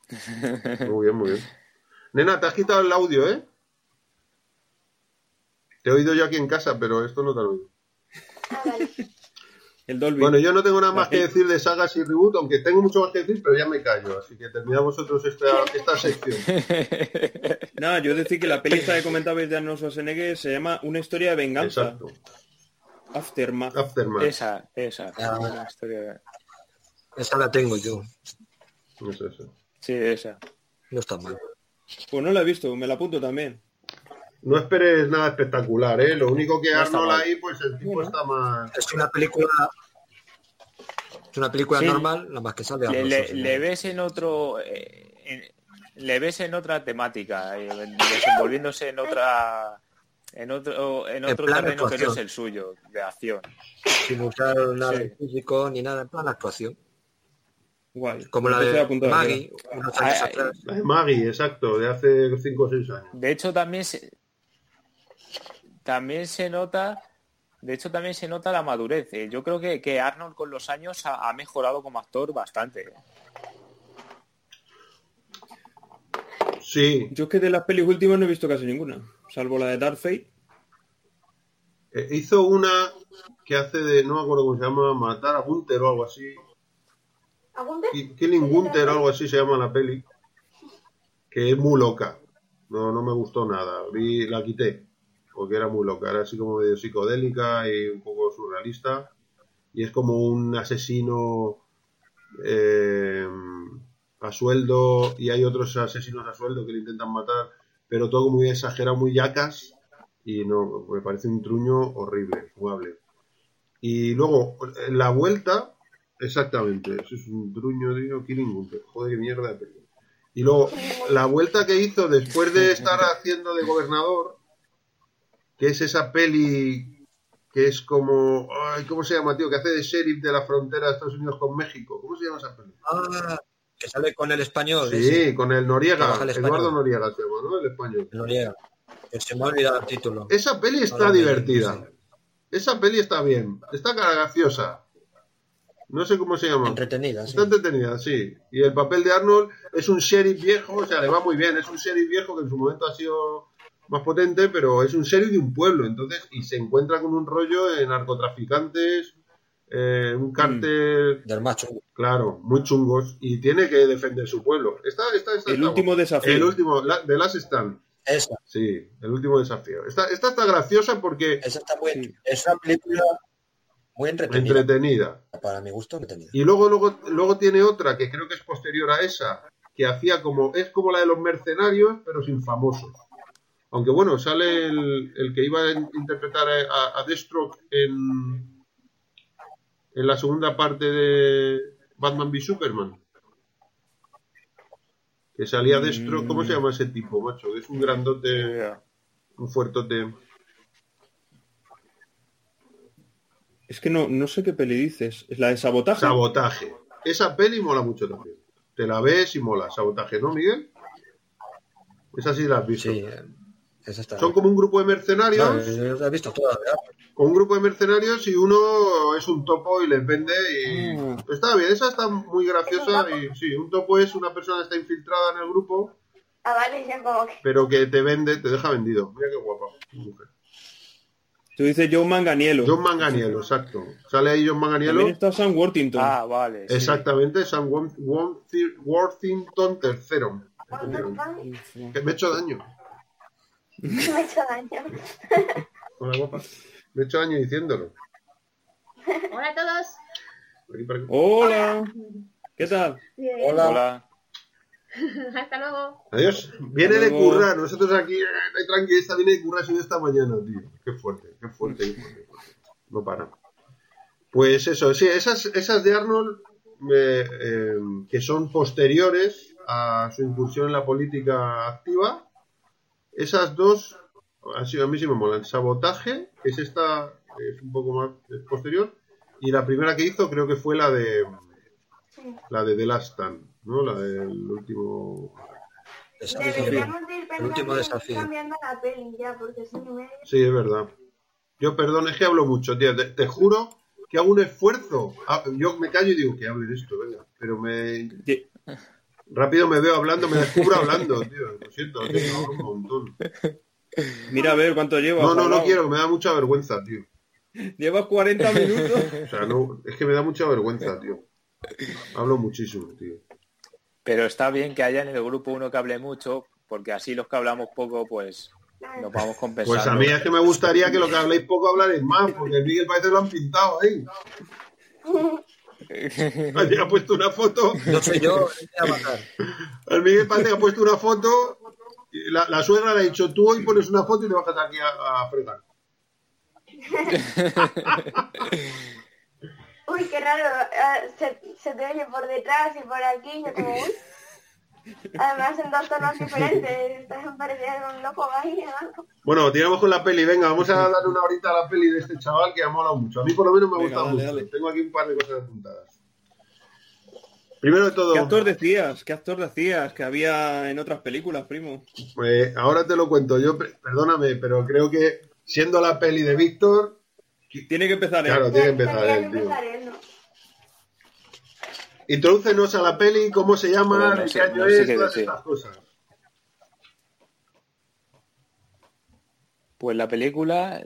Muy bien, muy bien. Nena, te has quitado el audio, ¿eh? Te he oído yo aquí en casa, pero esto no te lo he oído. Ah, vale. El Dolby. Bueno, yo no tengo nada más que decir de sagas y reboot, aunque tengo mucho más que decir, pero ya me callo. Así que terminamos nosotros esta, esta sección. Nada, yo decir que la peli esta que comentabais de Arnold Schwarzenegger se llama Una historia de venganza. Exacto. Aftermath. Aftermath. Esa, esa. Ah. De- esa la tengo yo. Eso, eso. Sí, esa. No está mal. Pues no la he visto, me la apunto también. No esperes nada espectacular, ¿eh? Lo único que No Arnold ahí, pues el tipo está más... Es una película es una película Sí. normal, nada más que sale Le, Arnold le- Schwarzenegger. le ves en otro... eh, en- le ves en otra temática, eh, desenvolviéndose en otra... En otro, en En otro plan terreno que no actuación. es el suyo, de acción. sin usar nada Sí. de físico ni nada, en plan actuación. Guay. Como la Entonces de apunto a Maggie, unos años Ay, ay. atrás. La de Maggie, exacto, de hace 5 o 6 años. De hecho, también se, también se nota, de hecho, también se nota la madurez. Eh, Yo creo que, que Arnold con los años ha, ha mejorado como actor bastante. Sí, Yo es que de las pelis últimas no he visto casi ninguna, salvo la de Dark Fate. eh, hizo una que hace de, no me acuerdo cómo se llama, Matar a Gunter o algo así. ¿Agunte? Ki- Killing Gunter o algo así se llama la peli. Que es muy loca. No, no me gustó nada. Vi, la quité. Porque era muy loca. Era así como medio psicodélica y un poco surrealista. Y es como un asesino eh, a sueldo. Y hay otros asesinos a sueldo que le intentan matar. Pero todo muy exagerado, muy yacas. Y no, me parece un truño horrible, jugable. Y luego, la vuelta, exactamente, eso es un truño, tío, Killing. Joder, mierda. Y luego, la vuelta que hizo después de estar haciendo de gobernador, que es esa peli que es como, ay, ¿cómo se llama, tío? Que hace de sheriff de la frontera de Estados Unidos con México. ¿Cómo se llama esa peli? Ah, que sale con el español. ese, Sí, con el Noriega, el. Eduardo Noriega se llama, ¿no? El español. el Noriega. Que se me ha olvidado el título. Esa peli está Ahora divertida. Esa peli está bien. Está graciosa. No sé cómo se llama. Entretenida, sí. Está entretenida, sí. Y el papel de Arnold es un sheriff viejo, o sea, le va muy bien. Es un sheriff viejo que en su momento ha sido más potente, pero es un sheriff de un pueblo, entonces, y se encuentra con un rollo de narcotraficantes, eh, un cártel, Del macho. claro, muy chungos, y tiene que defender su pueblo. Está, está, está, El está último desafío. El último, la, de Last Stand. Esa, Sí, el último desafío. Esta, esta está graciosa porque esa está muy, Sí. es una película muy entretenida. entretenida. Para mi gusto, entretenida. Y luego, luego, luego tiene otra que creo que es posterior a esa, que hacía como, es como la de los mercenarios, pero sin famosos. Aunque bueno, sale el, el que iba a in- interpretar a, a Deathstroke en, en la segunda parte de Batman v Superman. Que salía Deathstroke, ¿cómo se llama ese tipo, macho? Que es un grandote, un fuertote. Es que no, no sé qué peli dices. ¿Es la de sabotaje? Sabotaje. Esa peli mola mucho también. Te la ves y mola. Sabotaje, ¿no, Miguel? Esa sí la has visto. Sí, eh. Son como un grupo de mercenarios, No, he visto toda, ¿verdad? con un grupo de mercenarios y uno es un topo y les vende y Mm. está bien, esa está muy graciosa y sí, un topo es una persona que está infiltrada en el grupo, Ah, vale, ya como que... pero que te vende, te deja vendido. Mira qué guapa, mujer. Tú dices Joe Manganiello. John Manganiello, exacto. Sale ahí John Manganiello. También está Sam Worthington. Ah, vale. sí. Exactamente, Sam Worthington III. Que me he hecho daño. Me ha hecho daño. Hola, guapa. Me he hecho daño diciéndolo. Hola a todos. Por aquí, por aquí. Hola. ¿Qué tal? Bien. Hola. Hola. Hasta luego. Adiós. Viene de luego. currar. Nosotros aquí, eh, tranqui, esta viene de currar sido esta mañana, tío. Qué fuerte, qué fuerte, qué fuerte. qué fuerte. No para. Pues eso, sí, esas, esas de Arnold, eh, eh, que son posteriores a su incursión en la política activa, esas dos, así, a mí sí me molan. Sabotaje, que es esta, es un poco más posterior, y la primera que hizo creo que fue la de la de The Last Stand, ¿no? La del último Desafío. El último desafío. Sí, es verdad. Yo, perdón, es que hablo mucho, tío. Te, te juro que hago un esfuerzo. Ah, Yo me callo y digo que hable de esto, venga. Pero me... Rápido me veo hablando, me descubro hablando, tío. Lo siento, tío, hablo un montón. Mira a ver cuánto llevas. No, no, no quiero, me da mucha vergüenza, tío. Llevas 40 minutos. O sea, no, es que me da mucha vergüenza, tío. Hablo muchísimo, tío. Pero está bien que haya en el grupo uno que hable mucho, porque así los que hablamos poco, pues nos vamos compensando. Pues a mí es que me gustaría que lo que habléis poco hablaréis más, porque el Miguel parece que lo han pintado ahí. Ha puesto una foto. No soy yo. El Miguel que ha puesto una foto. y La, la suegra le ha dicho, tú hoy pones una foto y te bajas aquí a, a fregar. Uy, qué raro. ah, se, se te oye por detrás y por aquí. Yo como, uy. Además en dos tonos diferentes. Estás pareciendo un loco ahí. ¿no? Bueno, tiramos con la peli. Venga, vamos a darle una horita a la peli de este chaval que ha molado mucho. A mí por lo menos me ha Venga, gustado dale, mucho. dale. Tengo aquí un par de cosas apuntadas. Primero de todo, ¿Qué actor decías? ¿Qué actor decías que había en otras películas, primo? eh, ahora te lo cuento. Yo, pe- perdóname, pero creo que siendo la peli de Víctor, Tiene que empezar él. claro, tiene que empezar él, que tío. Introdúcenos a la peli, cómo se llama, Joder, no de qué sé- año no sé es, qué todas decir. estas cosas. Pues la película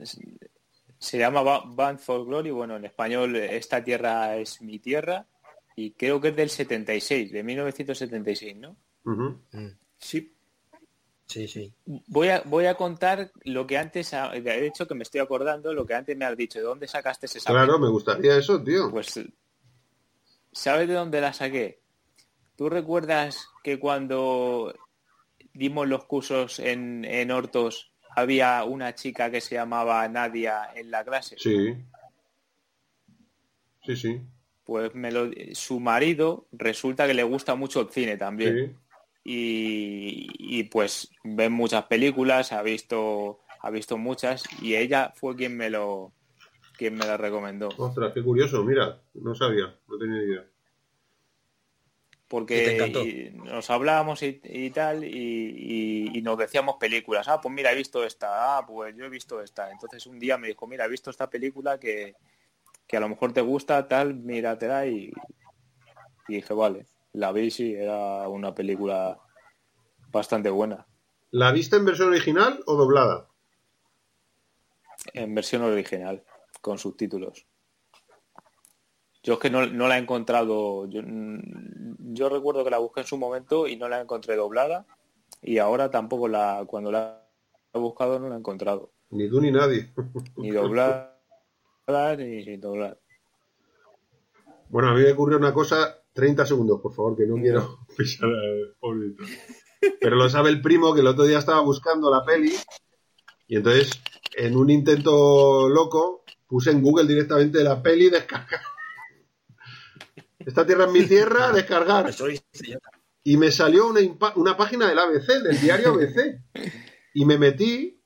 se llama Ba- Band for Glory, bueno, en español Esta tierra es mi tierra, y creo que es del 76, de 1976, ¿no? Mm, Sí. Sí, sí. Voy a, voy a contar lo que antes, ha- de hecho que me estoy acordando, lo que antes me has dicho, ¿de dónde sacaste esa Claro, me gustaría eso, tío. Pues, ¿sabes de dónde la saqué? ¿Tú recuerdas que cuando dimos los cursos en, en Hortos había una chica que se llamaba Nadia en la clase? Sí. Sí, sí. Pues me lo- su marido resulta que le gusta mucho el cine también. sí. Y, y, pues ven muchas películas, ha visto, ha visto muchas y ella fue quien me lo quien me la recomendó. Ostras, qué curioso, mira, no sabía, no tenía ni idea. ¿Y te porque y nos hablábamos y, y tal y, y- y nos decíamos películas ah pues mira he visto esta ah pues yo he visto esta entonces un día me dijo mira he visto esta película que, que a lo mejor te gusta tal míratela y, y dije vale la vi sí era una película bastante buena ¿La viste en versión original o doblada? en versión original con subtítulos yo es que no, no la he encontrado yo, mm, yo recuerdo que la busqué en su momento y no la encontré doblada y ahora tampoco la cuando la he buscado no la he encontrado Ni tú ni nadie. ni doblada ni doblar Bueno, a mí me ocurrió una cosa, 30 segundos, por favor, que no quiero pisar al pobrecito. Pero lo sabe el primo que el otro día estaba buscando la peli y entonces, en un intento loco, puse en Google directamente la peli descargar. Esta tierra es mi tierra, descargar. Hice yo. y me salió una, una página del ABC, del diario ABC. Y me metí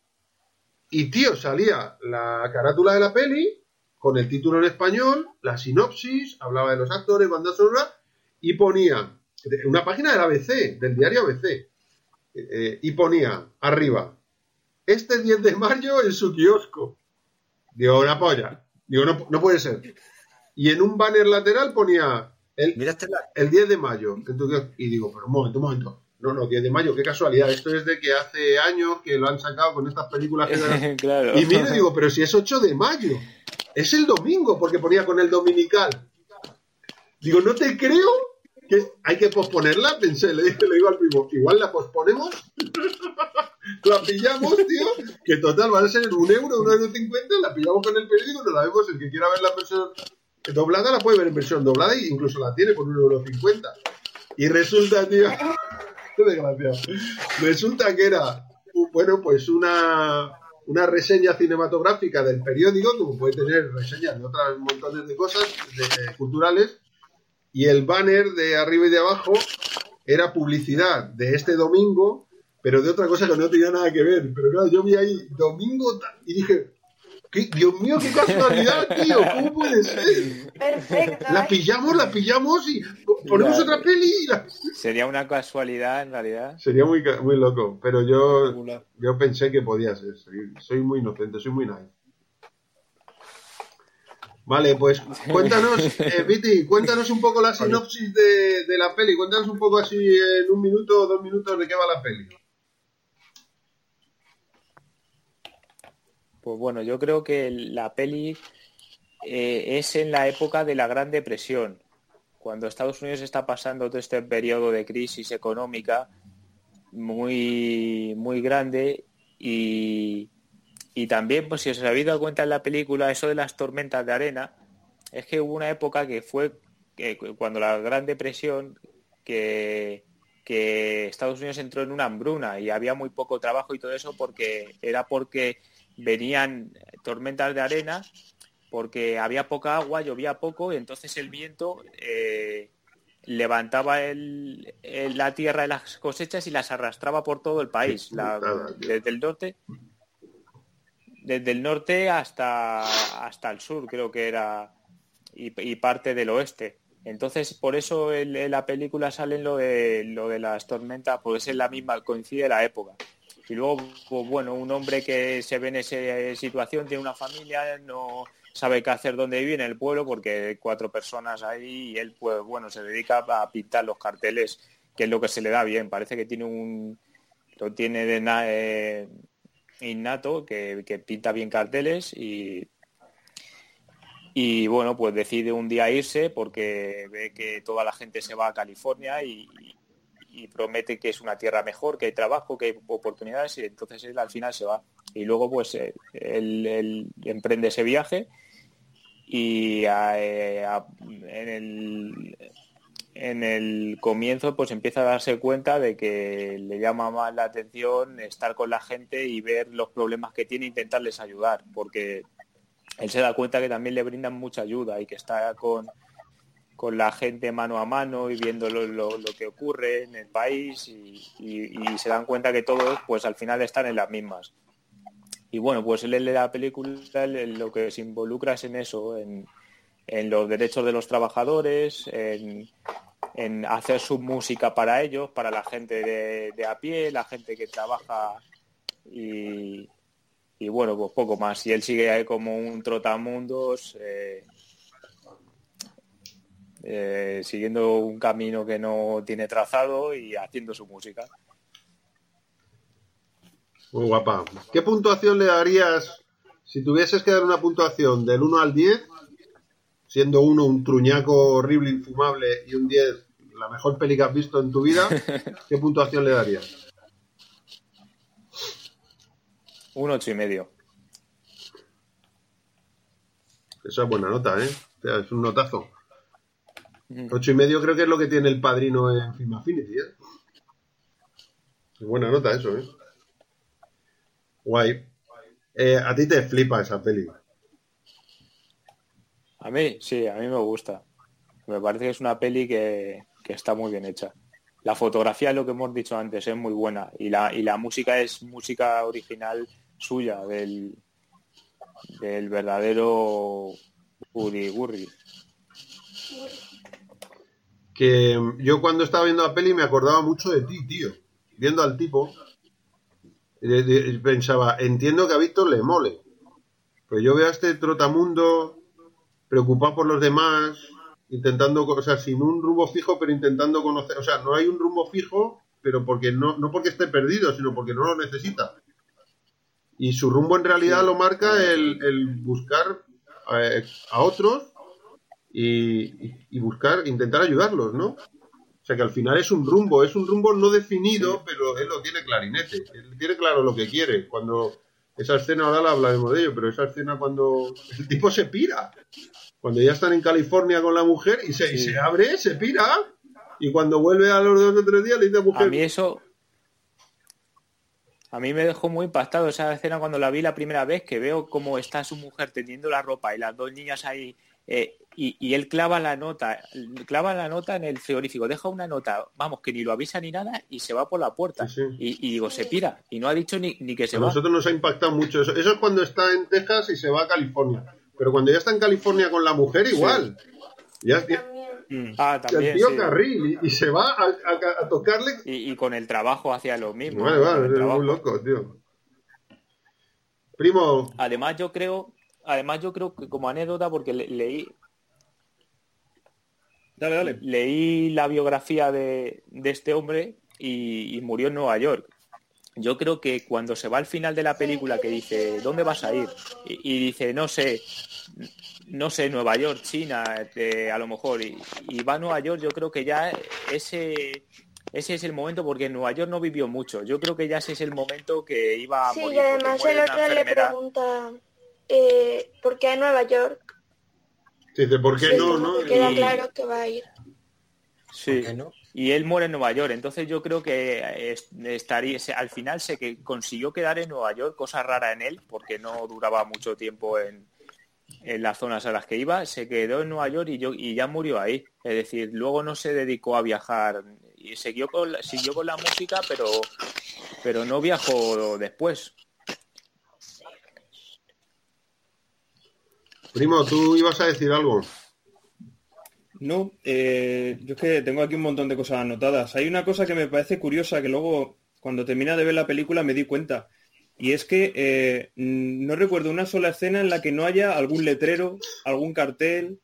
y, tío, salía la carátula de la peli con el título en español, la sinopsis, hablaba de los actores, banda sonora y ponía una página del ABC, del diario ABC. eh, y ponía arriba, este 10 de mayo en su kiosco. Digo, una polla. Digo, no, no puede ser. Y en un banner lateral ponía el, Miraste la... el 10 de mayo. Y digo, pero un momento, un momento. No, no, 10 de mayo, qué casualidad. Esto es de que hace años que lo han sacado con estas películas. que- claro Y miro y digo, pero si es 8 de mayo. Es el domingo, porque ponía con el dominical. Digo, no te creo que hay que posponerla. Pensé, le, digo al primo, igual la posponemos. la pillamos, tío. Que total van a ser un euro, un euro cincuenta. La pillamos con el periódico, nos la vemos. El que quiera ver la versión doblada la puede ver en versión doblada e incluso la tiene por un euro cincuenta. Y resulta, tío. Qué desgraciado. Resulta que era, bueno, pues una, una reseña cinematográfica del periódico, como puede tener reseñas de otras montones de cosas de- culturales, y el banner de arriba y de abajo era publicidad de este domingo, pero de otra cosa que no tenía nada que ver. Pero claro, yo vi ahí domingo y dije, ¿qué- Dios mío, qué casualidad, tío, ¿cómo puede ser? Perfecto. La ¿eh? pillamos, la pillamos y ponemos Ya. otra peli y la- sería una casualidad en realidad Sería muy, ca- muy loco, pero yo, yo pensé que podía ser. Soy, soy muy inocente, soy muy naive. Vale, pues cuéntanos, eh, Viti, cuéntanos un poco la sinopsis de, de la peli. Cuéntanos un poco así en un minuto o dos minutos de qué va la peli. Pues bueno, yo creo que la peli eh, es en la época de la Gran Depresión, cuando Estados Unidos está pasando todo este periodo de crisis económica muy, muy grande y, y también, pues si os habéis dado cuenta en la película, eso de las tormentas de arena, es que hubo una época que fue que cuando la Gran Depresión, que, que Estados Unidos entró en una hambruna y había muy poco trabajo y todo eso porque era porque venían tormentas de arena porque había poca agua, llovía poco y entonces el viento eh, levantaba el- el- la tierra de las cosechas y las arrastraba por todo el país, la- desde el norte desde el norte hasta hasta el sur creo que era y, parte del oeste Entonces, por eso en, la película sale lo de, lo de las tormentas, porque es la misma, coincide la época. Y luego, pues, bueno, un hombre que se ve en esa situación, tiene una familia, no sabe qué hacer dónde vivir en el pueblo porque hay cuatro personas ahí y él, pues bueno, se dedica a pintar los carteles, que es lo que se le da bien. Parece que tiene un, lo tiene de eh, innato, que, que pinta bien carteles y y bueno, pues decide un día irse porque ve que toda la gente se va a California y, y promete que es una tierra mejor, que hay trabajo, que hay oportunidades y entonces él al final se va. Y luego pues eh, él, él emprende ese viaje y a- eh, en, el, en el comienzo pues empieza a darse cuenta de que le llama más la atención estar con la gente y ver los problemas que tiene e intentarles ayudar, porque él se da cuenta que también le brindan mucha ayuda y que está con, con la gente mano a mano y viendo lo, lo- que ocurre en el país y, se dan cuenta que todos pues al final están en las mismas. Y bueno, pues él en la película lo que se involucra es en eso, en, en los derechos de los trabajadores, en, en hacer su música para ellos, para la gente de, a pie, la gente que trabaja y, bueno, pues poco más. Y él sigue como un trotamundos, eh, eh, siguiendo un camino que no tiene trazado y haciendo su música. Muy guapa. ¿Qué puntuación le darías si tuvieses que dar una puntuación del 1 al 10, siendo 1 un truñaco horrible, infumable y un 10 la mejor peli que has visto en tu vida? ¿Qué puntuación le darías? Un ocho y medio. Esa es buena nota, ¿eh? O sea, es un notazo. Ocho y medio creo que es lo que tiene el padrino en Film Affinity, ¿eh? Es buena nota eso, ¿eh? Guay. Eh, a ti te flipa esa peli. A mí, sí, a mí me gusta. Me parece que es una peli que, que está muy bien hecha. La fotografía, lo que hemos dicho antes, es muy buena. Y la, y la música es música original suya, del, del verdadero Uri Gurri. Que yo cuando estaba viendo la peli me acordaba mucho de ti, tío. Viendo al tipo, pensaba, entiendo que a Víctor le mole. Pero yo veo a este trotamundo preocupado por los demás, intentando, o sea, sin un rumbo fijo, pero intentando conocer, o sea, no hay un rumbo fijo, pero porque no, no porque esté perdido, sino porque no lo necesita. Y su rumbo en realidad lo marca el, el buscar eh, a otros y, y- y buscar, intentar ayudarlos, ¿no? O sea que al final es un rumbo, es un rumbo no definido, pero él lo tiene clarinete, él tiene claro lo que quiere. Cuando esa escena, ahora la hablaremos de ello, pero esa escena cuando el tipo se pira, cuando ya están en California con la mujer y se, y Sí. se abre, se pira, y cuando vuelve a los dos o tres días le dice a la A mujer, mí eso... A mí me dejó muy impactado esa escena cuando la vi la primera vez, que veo cómo está su mujer tendiendo la ropa y las dos niñas ahí, eh, y, y él clava la nota, clava la nota en el frigorífico, deja una nota, vamos, que ni lo avisa ni nada, y se va por la puerta. Sí, sí. Y, y digo, se pira, y no ha dicho ni, ni que se A va. nosotros nos ha impactado mucho eso. Eso es cuando está en Texas y se va a California. Pero cuando ya está en California con la mujer, igual. Ya, ya- También. Ah, el también, tío sí. carril y, y se va a, a- a tocarle. Y, y con el trabajo hacía lo mismo. Vale, vale, el es muy loco, tío. Primo, Además yo creo, además yo creo que como anécdota, porque le- leí, Dale, dale. leí la biografía de, de este hombre y, y murió en Nueva York. Yo creo que cuando se va al final de la película que dice, ¿dónde vas a ir? Y, y dice, no sé, no sé, Nueva York, China, eh, a lo mejor, y, y va a Nueva York, yo creo que ya ese, ese es el momento, porque en Nueva York no vivió mucho. Yo creo que ya ese es el momento que iba a Sí, morir. y además el otro le pregunta eh, por qué a Nueva York. dice, ¿por qué Sí, no? no? que queda Y- claro que va a ir. Sí. ¿Por qué no? Y él muere en Nueva York, entonces yo creo que es- estaría, se- al final sé que consiguió quedar en Nueva York, cosa rara en él, porque no duraba mucho tiempo en, en las zonas a las que iba, se quedó en Nueva York y, yo, y ya murió ahí. Es decir, luego no se dedicó a viajar y siguió con, la- siguió con la música, pero, pero no viajó después. Primo, tú ibas a decir algo. No, eh, yo es que tengo aquí un montón de cosas anotadas. Hay una cosa que me parece curiosa que luego, cuando termina de ver la película, me di cuenta. Y es que eh, mm, no recuerdo una sola escena en la que no haya algún letrero, algún cartel,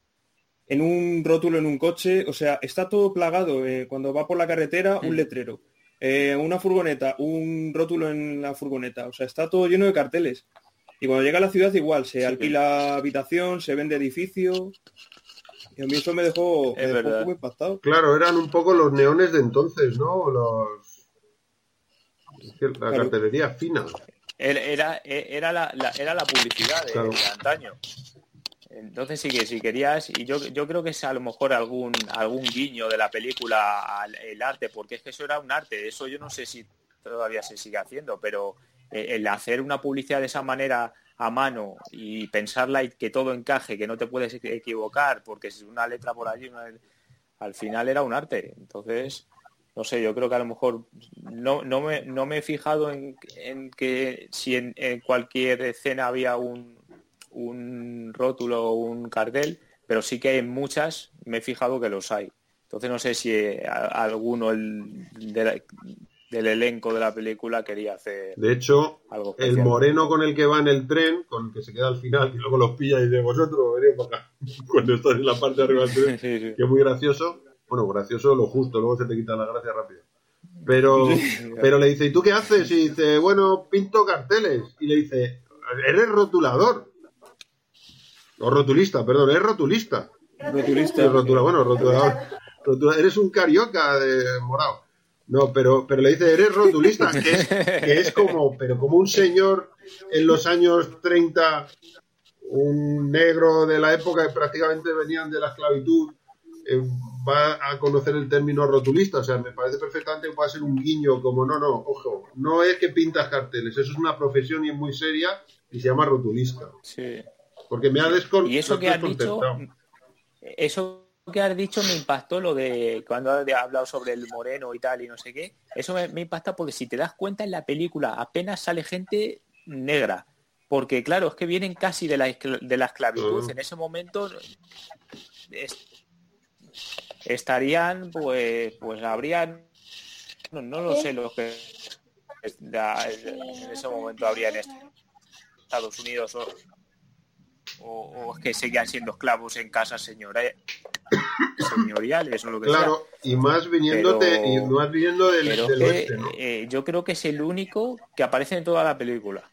en un rótulo en un coche. O sea, está todo plagado. eh, cuando va por la carretera, un letrero. Eh, una furgoneta, un rótulo en la furgoneta. O sea, está todo lleno de carteles. Y cuando llega a la ciudad igual, se alquila habitación, se vende edificio. Y a mí eso me dejó, me dejó un poco impactado. Claro, eran un poco los neones de entonces, ¿no? Los... La Claro. cartelería fina. Era, era, era, la, la- era la publicidad de, Claro. de antaño. Entonces sí que si querías, y yo, yo creo que es a lo mejor algún, algún guiño de la película al el arte, porque es que eso era un arte, eso yo no sé si todavía se sigue haciendo, pero el hacer una publicidad de esa manera a mano y pensarla y que todo encaje, que no te puedes equivocar, porque es una letra por allí, al final era un arte. Entonces, no sé, yo creo que a lo mejor no, no, me, no me he fijado en, que si en, cualquier escena había un, un rótulo o un cartel, pero sí que en muchas me he fijado que los hay. Entonces no sé si eh, alguno de la- del elenco de la película quería hacer De hecho, algo el moreno con el que va en el tren, con el que se queda al final y luego los pilla y dice, vosotros venid para acá. Cuando estás en la parte de arriba del tren, Sí, sí. que es muy gracioso. Bueno, gracioso lo justo, luego se te quita la gracia rápido. Pero, pero le dice, ¿y tú qué haces? Y dice, bueno, pinto carteles. Y le dice, eres rotulador. O rotulista, perdón, eres rotulista. Rotulista. Rotula- bueno, rotulador. Rotula- eres un carioca de morado. No, pero, pero le dice, eres rotulista, que es, que es como, pero como un señor en los años 30, un negro de la época que prácticamente venían de la esclavitud, eh, va a conocer el término rotulista. O sea, me parece perfectamente que puede ser un guiño, como no, no, ojo, no es que pintas carteles, eso es una profesión y es muy seria y se llama rotulista. Sí. Porque me ha descon- Y eso que has dicho, desconcertado. eso que has dicho me impactó lo de cuando has hablado sobre el moreno y tal y no sé qué. Eso me, me impacta porque si te das cuenta en la película apenas sale gente negra. Porque claro, es que vienen casi de la, de la esclavitud. Mm. En ese momento es- estarían, pues, pues habrían, no, no lo sé, los que en ese momento habrían Estados Unidos o, o, o es que seguían siendo esclavos en casas señora, señoriales o lo que Claro, y más viniéndote, Pero- y más viniendo del, sea. Pero del es oeste, que, ¿no? eh, yo creo que es el único que aparece en toda la película.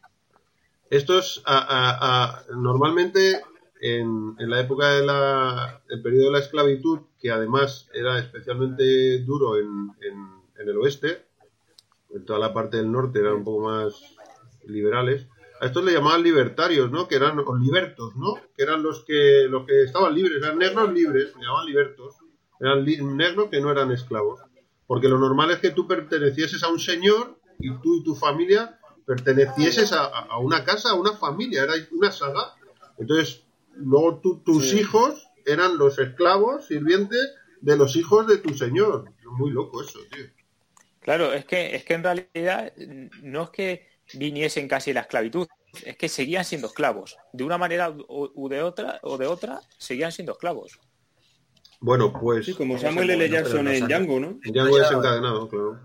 Estos, a- a- a- normalmente, en, en la época del periodo de la esclavitud, que además era especialmente duro en, en- en el oeste, en toda la parte del norte eran un poco más liberales, a estos le llamaban libertarios, ¿no? Que eran, o libertos, ¿no? Que eran los que, los que estaban libres, eran negros libres, se llamaban libertos, eran li- negros que no eran esclavos. Porque lo normal es que tú pertenecieses a un señor y tú y tu familia pertenecieses a, a- una casa, a una familia, era una saga. Entonces, luego tú- tus Sí. hijos eran los esclavos sirvientes de los hijos de tu señor. Muy loco eso, tío. Claro, es que, es que en realidad no es que viniesen casi la esclavitud, es que seguían siendo esclavos. De una manera o, u de otra, o de otra, seguían siendo esclavos. Bueno, pues Sí, como Samuel L. Jackson en Django, ¿no? Django desencadenado, claro.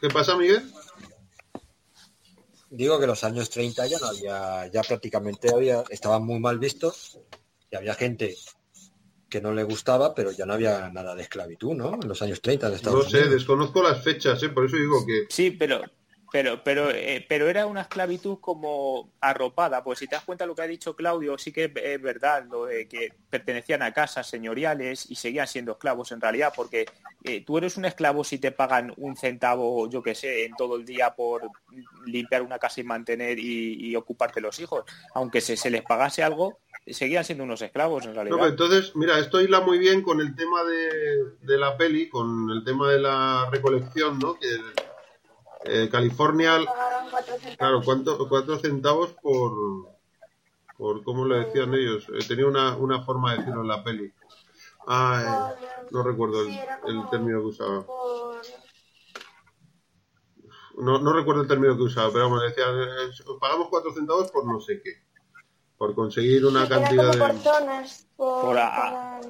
¿Qué pasa, Miguel? Digo que los años 30 ya no había, ya prácticamente había, estaban muy mal vistos y había gente que no le gustaba, pero ya no había nada de esclavitud, ¿no? En los años 30 de No Estados sé, Unidos. desconozco las fechas, ¿eh? por eso digo que Sí, pero pero pero eh, pero era una esclavitud como arropada, pues si te das cuenta lo que ha dicho Claudio, sí que es verdad lo de que pertenecían a casas señoriales y seguían siendo esclavos en realidad, porque eh, tú eres un esclavo si te pagan un centavo, yo que sé, en todo el día por limpiar una casa y mantener y, y ocuparte los hijos, aunque se, se les pagase algo, seguían siendo unos esclavos en realidad. entonces, mira, esto hila muy bien con el tema de, de la peli, con el tema de la recolección, ¿no? Que eh, California, Pagaron cuatro centavos. claro, ¿cuánto, cuatro centavos por, por cómo le decían ellos? Eh, tenía una, una forma de decirlo en la peli. Ay, no recuerdo el, término que usaba. por- No, no recuerdo el término que usaba, pero vamos, decían, eh, os pagamos cuatro centavos por no sé qué. por conseguir una cantidad de... zonas, por, Por a-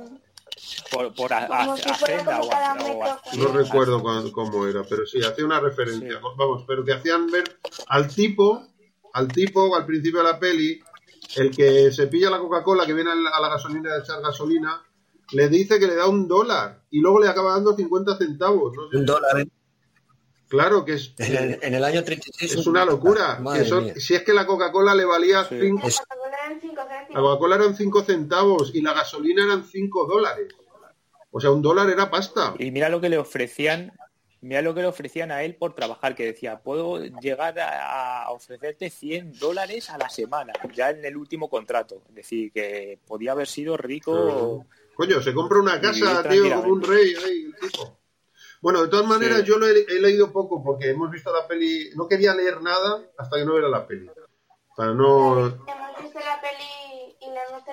por- Por, a- a- si agenda o, a- a- No recuerdo cuán- cómo era, pero sí, hacía una referencia. Sí. Vamos, pero te hacían ver al tipo, al tipo al principio de la peli, el que se pilla la Coca-Cola que viene a la a gasolina de echar gasolina, le dice que le da un dólar y luego le acaba dando 50 centavos. ¿no? Un dólar en, Claro que es, en el, en el año 36. es una locura. Madre que son- mía. si es que la Coca-Cola le valía Sí. cinco- Es- eran cinco la. Coca-Cola eran 5 centavos y la gasolina eran 5 dólares. O sea, un dólar era pasta. Y mira lo que le ofrecían, mira lo que le ofrecían a él por trabajar, que decía, puedo llegar a, ofrecerte 100 dólares a la semana, ya en el último contrato. Es decir, que podía haber sido rico. Coño, se compra una casa, tío, como un rey ahí, el tipo. Bueno, de todas maneras, Sí. yo lo he, he leído poco porque hemos visto la peli. No quería leer nada hasta que no viera la peli. Para no. Hemos visto la peli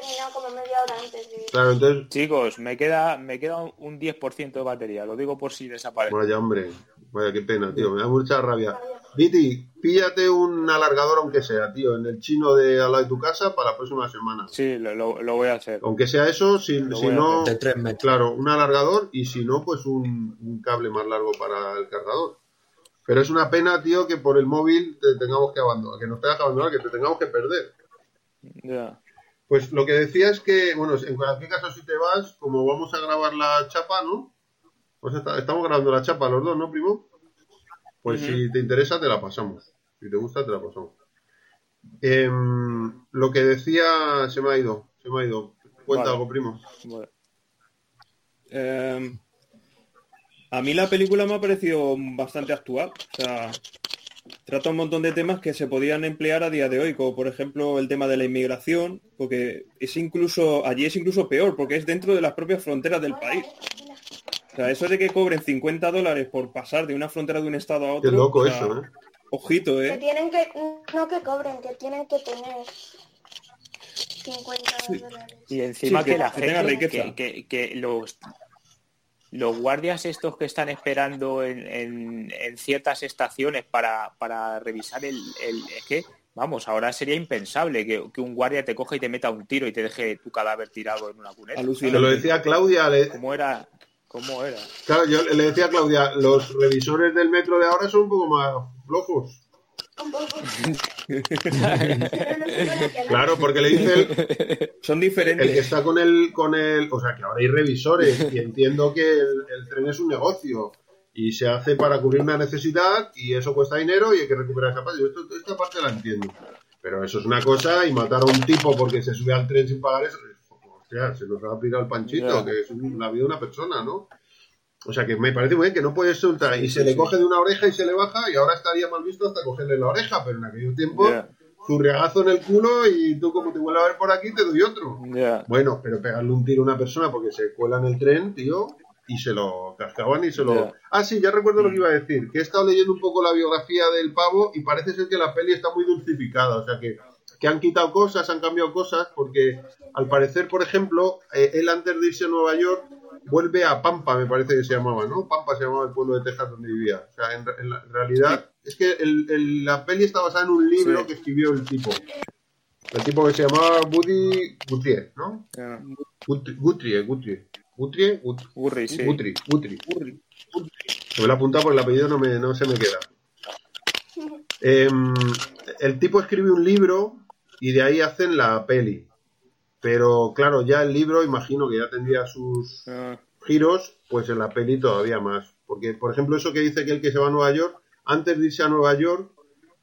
terminado como media hora antes de... Claro, entonces. Chicos, me queda, me queda un 10% de batería, lo digo por si desaparece. Vaya, hombre. Vaya, qué pena, tío. Me da mucha rabia. Viti, píllate un alargador, aunque sea, tío, en el chino de al lado de tu casa para la próxima semana. Sí, lo, lo- lo voy a hacer. Aunque sea eso, si, si no. de tres metros. Claro, un alargador y si no, pues un, un cable más largo para el cargador. Pero es una pena, tío, que por el móvil te tengamos que abandonar, que nos tengas que abandonar, que te tengamos que perder. Ya. Pues lo que decía es que, bueno, en cualquier caso, si te vas, como vamos a grabar la chapa, ¿no? Pues está- estamos grabando la chapa los dos, ¿no, primo? Pues si te interesa, te la pasamos. Si te gusta, te la pasamos. Em, lo que decía, se me ha ido, se me ha ido. Cuenta Vale. algo, primo. Eh, a mí la película me ha parecido bastante actual. O sea, trata un montón de temas que se podían emplear a día de hoy, como por ejemplo el tema de la inmigración, porque es incluso, allí es incluso peor, porque es dentro de las propias fronteras del país. O sea, eso de que cobren 50 dólares por pasar de una frontera de un estado a Qué otro. loco o sea, eso, ¿eh? Ojito, Que ¿eh? tienen que... No que cobren, que tienen que tener 50 dólares. Y encima Sí, que, que- la que gente, que, que- que los, los guardias estos que están esperando en, en- en ciertas estaciones para, para revisar el, el- Es que, vamos, ahora sería impensable que, que un guardia te coja y te meta un tiro y te deje tu cadáver tirado en una cuneta. Lo decía Claudia, le- ¿Cómo era? ¿Cómo era? Claro, yo le decía a Claudia, los revisores del metro de ahora son un poco más flojos. Claro, porque le dice el, Son el que diferentes. está con el, con el, o sea, que ahora hay revisores y entiendo que el, el tren es un negocio y se hace para cubrir una necesidad y eso cuesta dinero y hay que recuperar esa parte. Yo esto- esta parte la entiendo. Pero eso es una cosa y matar a un tipo porque se sube al tren sin pagar eso, hostia, se nos va a aplicar el panchito, que es un- la vida de una persona, ¿no? O sea que me parece muy bien que no puedes soltar y se le coge de una oreja y se le baja y ahora estaría mal visto hasta cogerle la oreja, pero en aquellos tiempos Ya, zurriagazo en el culo y tú como te vuelve a ver por aquí te doy otro. Bueno, pero pegarle un tiro a una persona porque se cuela en el tren, tío, y se lo cascaban y se lo... Ah, sí, ya recuerdo lo que iba a decir, que he estado leyendo un poco la biografía del pavo y parece ser que la peli está muy dulcificada, o sea que, que han quitado cosas, han cambiado cosas, porque al parecer, por ejemplo, eh, él antes de irse a Nueva York vuelve a Pampa, me parece que se llamaba, ¿no? Pampa se llamaba el pueblo de Texas donde vivía. O sea, en, en la- realidad, es que el- el- la peli está basada en un libro Sí. que escribió el tipo. El tipo que se llamaba Woody Guthrie, ¿no? ya. Guthrie, Guthrie, Guthrie. Guthrie, sí. Guthrie, Guthrie. Me lo he apuntado porque el apellido no, me, no se me queda. Em, el tipo escribe un libro y de ahí hacen la peli. Pero claro, ya el libro imagino que ya tendría sus Ah, giros, pues en la peli todavía más. Porque, por ejemplo, eso que dice que el que se va a Nueva York, antes de irse a Nueva York,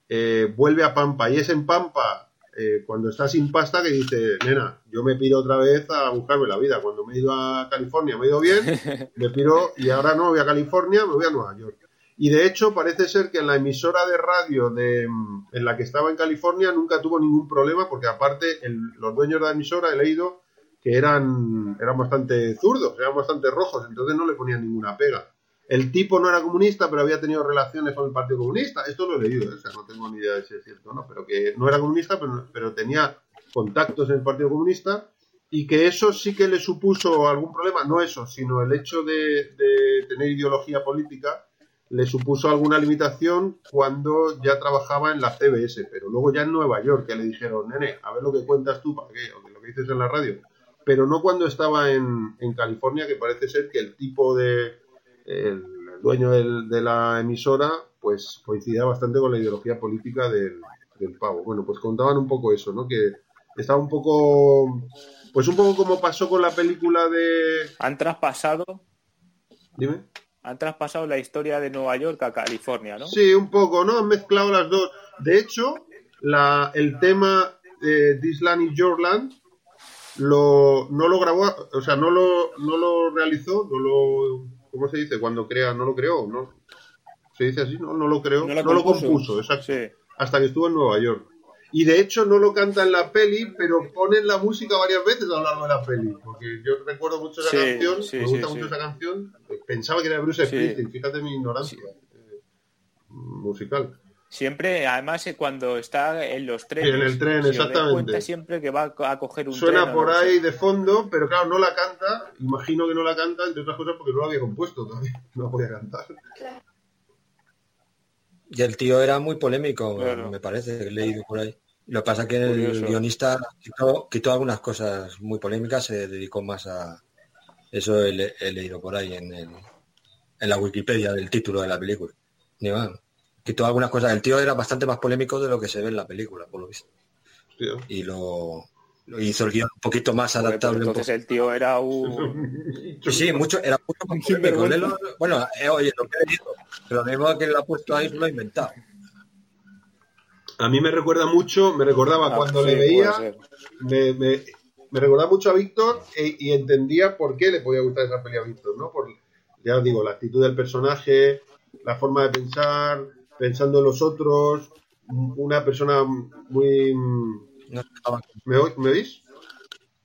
eh, vuelve a Pampa. Y es en Pampa, eh, cuando está sin pasta, que dice, nena, yo me piro otra vez a buscarme la vida. Cuando me he ido a California me he ido bien, me piro y ahora no voy a California, me voy a Nueva York. Y de hecho parece ser que en la emisora de radio de, mm, en la que estaba en California nunca tuvo ningún problema porque aparte el- los dueños de la emisora he leído que eran, eran bastante zurdos, eran bastante rojos, entonces no le ponían ninguna pega. El tipo no era comunista, pero había tenido relaciones con el Partido Comunista. Esto lo he leído, ¿eh? no tengo ni idea de si es cierto o no, pero que no era comunista, pero, pero tenía contactos en el Partido Comunista y que eso sí que le supuso algún problema, no eso, sino el hecho de, de tener ideología política, le supuso alguna limitación cuando ya trabajaba en la CBS, pero luego ya en Nueva York, que le dijeron, nene, a ver lo que cuentas tú, ¿para qué? O lo que dices en la radio. Pero no cuando estaba en, en California, que parece ser que el tipo de, el dueño del- de la emisora, pues coincidía bastante con la ideología política del, del pavo. Bueno, pues contaban un poco eso, ¿no? Que estaba un poco, pues un poco como pasó con la película de... Han traspasado, Dime. Han traspasado la historia de Nueva York a California, ¿no? Sí, un poco, ¿no? Han mezclado las dos. De hecho, la, el tema de This Land is Your Land lo, no lo grabó, o sea, no lo, no lo realizó, no lo, ¿cómo se dice? Cuando crea, no lo creó, ¿no? Se dice así, no, no lo creó, No lo compuso. compuso, exacto. Sí. Hasta que estuvo en Nueva York. Y de hecho no lo canta en la peli, pero ponen la música varias veces a lo largo de la peli. Porque yo recuerdo mucho esa Sí, canción, sí, me gusta sí. mucho esa canción. Pensaba que era Bruce Sí. Springsteen, fíjate mi ignorancia eh, musical. Siempre, además, eh, cuando está en los trenes. En el tren, exactamente. cuenta siempre que va a co- a coger un Suena tren o por ahí de fondo, pero claro, no la canta. Imagino que no la canta, entre otras cosas, porque no la había compuesto todavía. No la podía cantar. Y el tío era muy polémico, Claro. me parece, he leído por ahí. Lo que pasa es que el Curioso. guionista quitó, quitó algunas cosas muy polémicas, se dedicó más a... Eso he, le- he leído por ahí en, el- en la Wikipedia del título de la película. Ni más. Quitó algunas cosas. El tío era bastante más polémico de lo que se ve en la película, por lo visto. Y lo hizo el guion un poquito más pues adaptable. entonces el tío era un. Sí, sí, mucho, era mucho más polémico. Bueno, eh, oye, lo que he pero lo mismo que lo ha puesto ahí lo ha inventado. A mí me recuerda mucho, me recordaba Ah, cuando sí, le veía, me, me recordaba mucho a Víctor e- y entendía por qué le podía gustar esa peli a Víctor, ¿no? Por, ya os digo, la actitud del personaje, la forma de pensar, pensando en los otros, una persona muy... No se dejaba, ¿Me, ¿me oís?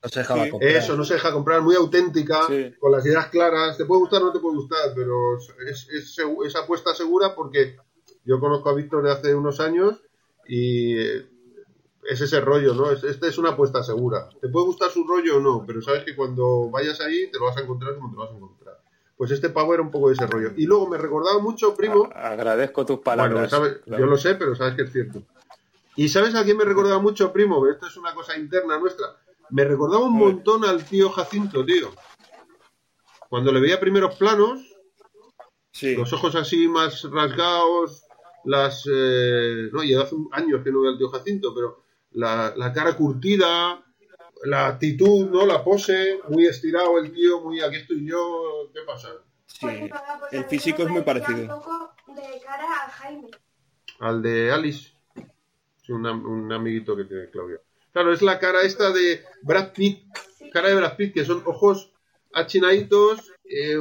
no se dejaba Sí. comprar. Eso, no se deja comprar, muy auténtica, Sí. con las ideas claras. Te puede gustar o no te puede gustar, pero es, es, es apuesta segura porque yo conozco a Víctor de hace unos años y eh, es ese rollo, ¿no? Es, este es una apuesta segura. Te puede gustar su rollo o no, pero sabes que cuando vayas ahí te lo vas a encontrar como te lo vas a encontrar. Pues este pavo era un poco de ese rollo. Y luego me recordaba mucho, primo. A- Agradezco tus Bueno, palabras. sabes- claro. yo lo sé, pero sabes que es cierto. ¿Y sabes a quién me recordaba mucho, primo? Pero Esto es una cosa interna nuestra. Me recordaba un montón al tío Jacinto, tío. Cuando le veía primeros planos, Sí. los ojos así más rasgados, las... eh, no, y hace años que no veo al tío Jacinto, pero la, la cara curtida, la actitud, ¿no? La pose, muy estirado el tío, muy aquí estoy yo, ¿qué pasa? Sí. El físico es muy parecido. Un poco de cara a Jaime. Al de Alice. Un, un amiguito que tiene Claudia. Claro, es la cara esta de Brad Pitt. Cara de Brad Pitt, que son ojos achinaditos, eh,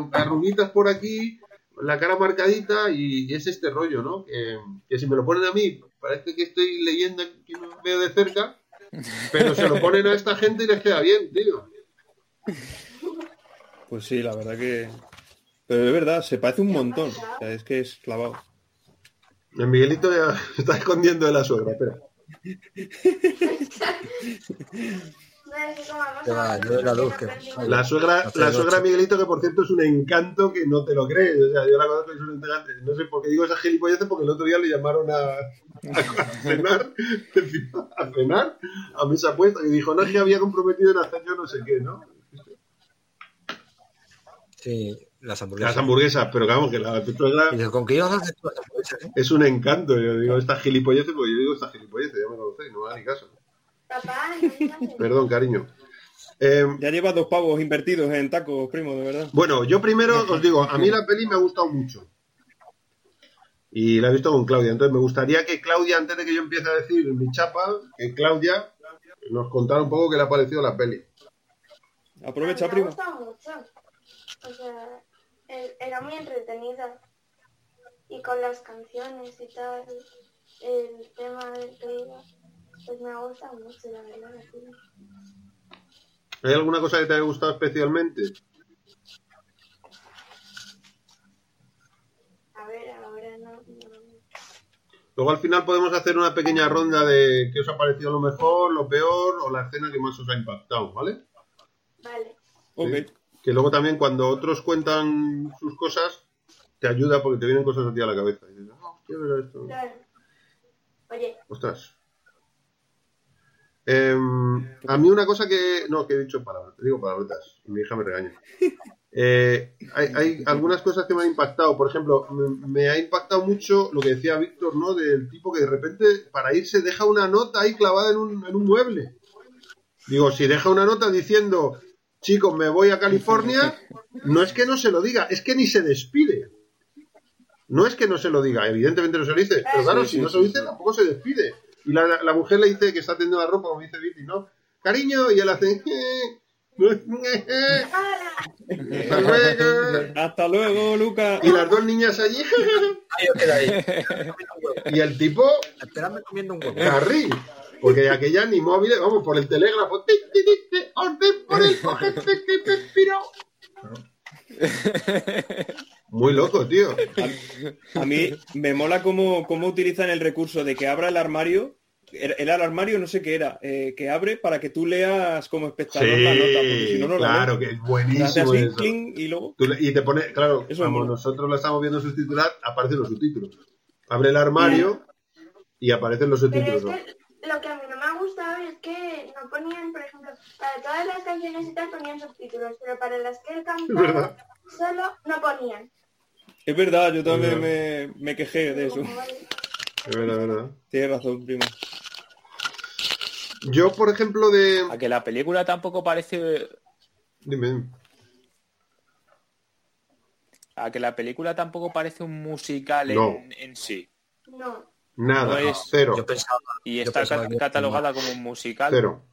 por aquí, la cara marcadita y, es este rollo, ¿no? Que, que si me lo ponen a mí, parece que estoy leyendo que no veo de cerca, pero se lo ponen a esta gente y les queda bien, tío. Pues sí, la verdad que... Pero de verdad, se parece un montón. O es que es clavado. El Miguelito ya se está escondiendo de la suegra, espera. Va, yo la luz, que- La suegra, la suegra Miguelito, que por cierto es un encanto que no te lo crees. O sea, yo la conozco y es un encanto. No sé por qué digo esa gilipolleces, porque el otro día le llamaron a, a cenar, a cenar, a mesa puesta, y dijo, no, es que había comprometido en hacer yo no sé qué, ¿no? Sí, las hamburguesas. Las hamburguesas, pero vamos, que la suegra Y ¿con qué ibas a hacer tú las hamburguesas? eh? es un encanto. Yo digo esta gilipolleces, porque yo digo esta gilipolleces, ya me conocéis, no me ni caso. Papá, Perdón, cariño. Eh, Ya llevas dos pavos invertidos en tacos, primo, de verdad. Bueno, yo primero os digo, a mí la peli me ha gustado mucho. Y la he visto con Claudia. Entonces me gustaría que Claudia, antes de que yo empiece a decir mi chapa, que Claudia nos contara un poco qué le ha parecido la peli. Aprovecha, Me ha primo. gustado mucho. O sea, era muy entretenida. Y con las canciones y tal, el tema del que iba, pues me ha gustado mucho, la verdad. sí. ¿Hay alguna cosa que te haya gustado especialmente? A ver, ahora no. no. Luego al final podemos hacer una pequeña ronda de qué os ha parecido lo mejor, lo peor o la escena que más os ha impactado, ¿vale? Vale. Ok. Que luego también cuando otros cuentan sus cosas, te ayuda porque te vienen cosas a ti a la cabeza. Y dices, "Ah, hostia, mira esto". Claro. Oye, Ostras. Em, a mí una cosa que... No, que he dicho palabras. Te digo palabrotas. Mi hija me regaña. Eh, hay, hay algunas cosas que me han impactado. Por ejemplo, me, me ha impactado mucho lo que decía Víctor, ¿no? Del tipo que de repente para irse deja una nota ahí clavada en un, en un mueble. Digo, si deja una nota diciendo, chicos, me voy a California, no es que no se lo diga, es que ni se despide. No es que no se lo diga, evidentemente no se lo dice, pero claro, Sí, si sí, no se lo dice, sí. tampoco se despide. Y la, la- mujer le dice que está tendiendo la ropa, como dice Viti, ¿no? Cariño, y él hace... Hasta luego. Hasta luego, Luca. Y las dos niñas allí, y el tipo, Esperadme comiendo un huevo. carril. Porque de aquella ni móviles, vamos, por el telégrafo. Ti, ti, ti, ti, orden por el cogente que me piró. Muy loco, tío. A mí me mola cómo, cómo utilizan el recurso de que abra el armario. Era era el armario, no sé qué era, eh, que abre para que tú leas como espectador la nota, porque si no, no la claro, que es buenísimo eso. y luego... Tú le- y te pone, claro, Eso como nosotros lo estamos viendo subtitular, aparecen los subtítulos. Abre el armario y aparecen los pero subtítulos ¿no? que lo que a mí no me ha gustado es que no ponían, por ejemplo, para todas las canciones y tal ponían subtítulos, pero para las que él cantaba solo no ponían. Es verdad, yo también me, me quejé de eso. Es verdad, es verdad. Tienes razón, primo. Yo, por ejemplo, de. A que la película tampoco parece. Dime. A que la película tampoco parece un musical en, No. en sí. No. Nada, No es- cero. Yo pensaba, Y está pensaba catalogada como un musical. Cero.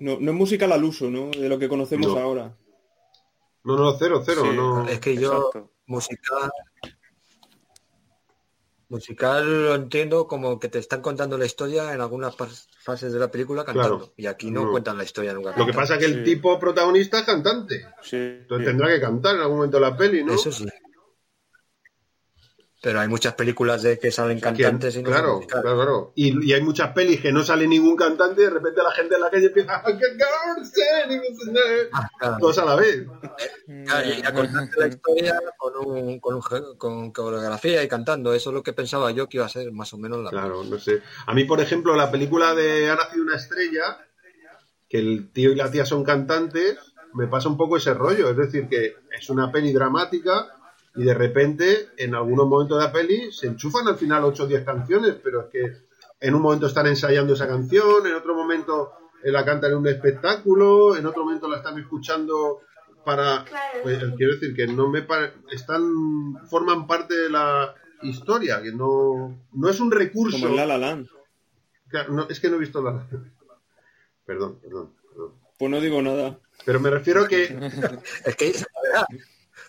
No, no es musical al uso, ¿no? De lo que conocemos No. ahora. No, no, cero, cero. Sí, no. es que yo Exacto. musical musical lo entiendo como que te están contando la historia en algunas fases de la película cantando Claro. y aquí no, No. cuentan la historia nunca. Lo que pasa es que el Sí. tipo protagonista es cantante. Sí. Entonces tendrá que cantar en algún momento de la peli, ¿no? Eso sí. Pero hay muchas películas de que salen cantantes y no claro, claro, claro. Y, y hay muchas pelis que no sale ningún cantante y de repente la gente en la calle empieza "I can go standing in the night", Ah, claro. todos a la vez. Claro, y a contarte la historia con, un, con, un con coreografía y cantando. Eso es lo que pensaba yo que iba a ser más o menos la Claro, no sé. A mí, por ejemplo, la película de Ha nacido una estrella, que el tío y la tía son cantantes, me pasa un poco ese rollo. Es decir, que es una peli dramática y de repente, en algunos momentos de la peli, se enchufan al final 8 o 10 canciones, pero es que en un momento están ensayando esa canción, en otro momento eh, la cantan en un espectáculo, en otro momento la están escuchando para... Pues, quiero decir que no me pare- están forman parte de la historia, que no, no es un recurso... Como en La La Land. Claro, no, es que no he visto la... Perdón, perdón, perdón. Pues no digo nada. Pero me refiero a que Es que la verdad,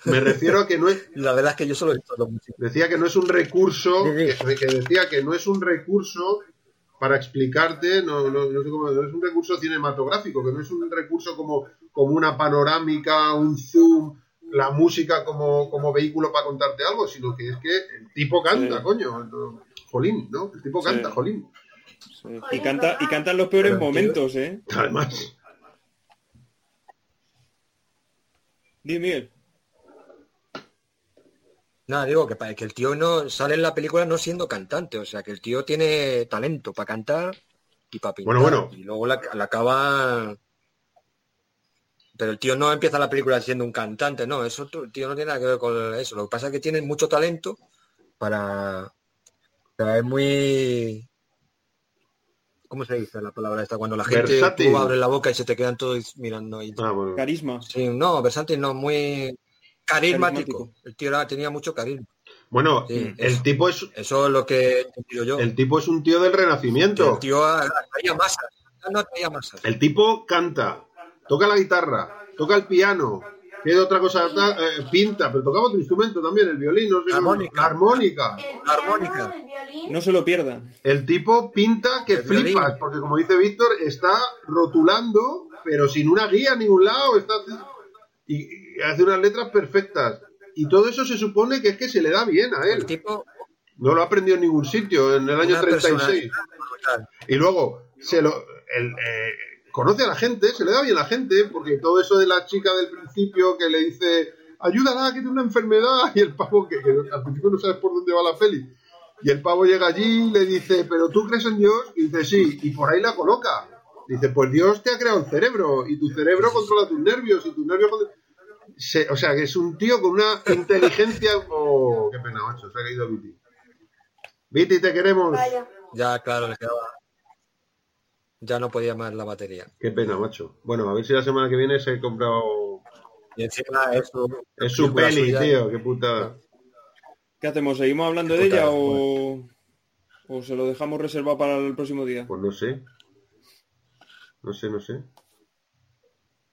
me refiero a que no es la verdad es que yo solo he visto los decía que no es un recurso que, decía que no es un recurso para explicarte, no, no, no sé cómo, no es un recurso cinematográfico, que no es un recurso como, como una panorámica, un zoom, la música como, como vehículo para contarte algo, sino que es que el tipo canta, Sí. coño. Jolín, ¿no? El tipo Sí. canta, jolín. Sí. Y canta, y cantan los peores Pero, momentos, ¿eh? Además, Di, Miguel. Nada, digo que, el tío no sale en la película no siendo cantante, o sea que el tío tiene talento para cantar y para pintar. Bueno, bueno. Y luego la, la acaba. Pero el tío no empieza la película siendo un cantante, no, eso el tío no tiene nada que ver con eso. Lo que pasa es que tiene mucho talento para. O sea, es muy. ¿Cómo se dice la palabra esta? Cuando la gente tú abres la boca y se te quedan todos mirando y ah, bueno. Carisma. Sí, no, versátil no, muy carismático. El tío era- tenía mucho carisma. Bueno, Sí, el eso. tipo es Eso es lo que he yo. el tipo es un tío del renacimiento. el tío traía masas. No traía masas. El tipo canta, toca la guitarra, toca el piano, ¿qué otra cosa? Eh, pinta, pero tocaba otro instrumento también, el violín, no sé, Armónica. la armónica. No se lo pierdan. El tipo pinta que El violín. flipas, porque como dice Víctor, está rotulando, pero sin una guía a ningún lado, está y, hace unas letras perfectas. Y todo eso se supone que es que se le da bien a El él. tipo, No lo ha aprendido en ningún sitio, en el año una 36. personalidad brutal. Y luego se lo el, eh, conoce a la gente, se le da bien a la gente, porque todo eso de la chica del principio que le dice ayúdala, que tiene una enfermedad. Y el pavo, que, que al principio no sabes por dónde va la peli. Y el pavo llega allí y le dice, ¿pero tú crees en Dios? Y dice, sí, y por ahí la coloca. Dice, pues Dios te ha creado el cerebro, y tu cerebro controla tus nervios, y tus nervios... controlan- Se- o sea, que es un tío con una inteligencia... Oh, qué pena, macho, se ha caído Viti. Viti, te queremos. Vaya. Ya, claro, le quedaba. Ya no podía más la batería. Qué pena, macho. Bueno, a ver si la semana que viene se ha comprado... Y encima es su, Es su peli, suya. tío, qué puta... ¿Qué hacemos? ¿Seguimos hablando de ella o, o se lo dejamos reservado para el próximo día? Pues no sé. No sé, no sé.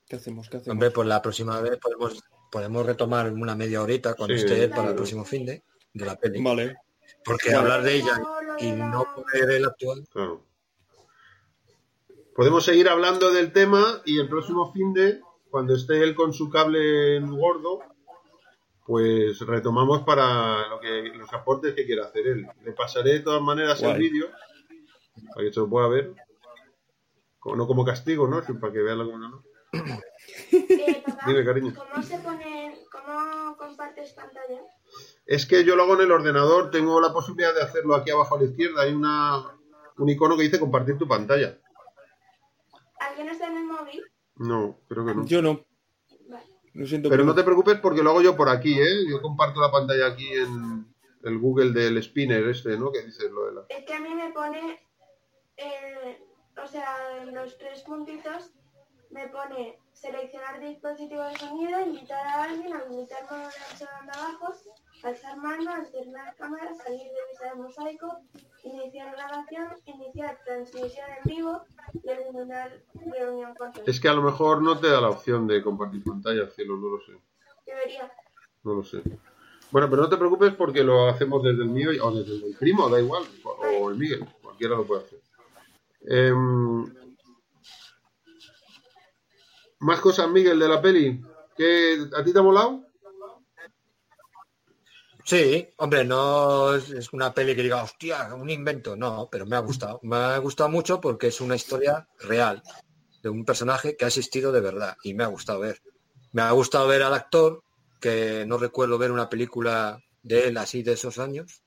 ¿Qué hacemos? ¿Qué hacemos? Hombre, pues la próxima vez podemos, podemos retomar una media horita cuando Sí, esté él para el próximo fin de, de la peli. Vale. Porque Vale. hablar de ella y no poder el actual. Claro. Podemos seguir hablando del tema y el próximo fin de, cuando esté él con su cable gordo, pues retomamos para lo que los aportes que quiera hacer él. Le pasaré de todas maneras el vídeo para que se lo pueda ver. No como castigo, ¿no? Sino para que vean como no. Eh, papá, Dime, cariño. ¿cómo se pone, cómo compartes pantalla? Es que yo lo hago en el ordenador, tengo la posibilidad de hacerlo aquí abajo a la izquierda. Hay una, un icono que dice compartir tu pantalla. ¿Alguien está en el móvil? No, creo que no. Yo no. Vale. Lo siento. Pero no te preocupes porque lo hago yo por aquí, ¿eh? Yo comparto la pantalla aquí en el Google del spinner este, ¿no? Que dice lo de la... Es que a mí me pone, eh, o sea, en los tres puntitos me pone seleccionar dispositivo de sonido, invitar a alguien, habilitar de banda abajo, alzar mano, alternar cámara, salir de vista de mosaico, iniciar grabación, iniciar transmisión en vivo y eliminar reunión con Es que a lo mejor no te da la opción de compartir pantalla, cielo, no lo sé. Debería. No lo sé. Bueno, pero no te preocupes porque lo hacemos desde el mío o desde el primo, da igual, o el Miguel, cualquiera lo puede hacer. Em, Más cosas, Miguel, de la peli. ¿Qué, ¿A ti te ha molado? Sí, hombre, no es una peli que diga, hostia, un invento, no, pero me ha gustado. Me ha gustado mucho porque es una historia real de un personaje que ha existido de verdad y me ha gustado ver. Me ha gustado ver al actor, que no recuerdo ver una película de él así de esos años.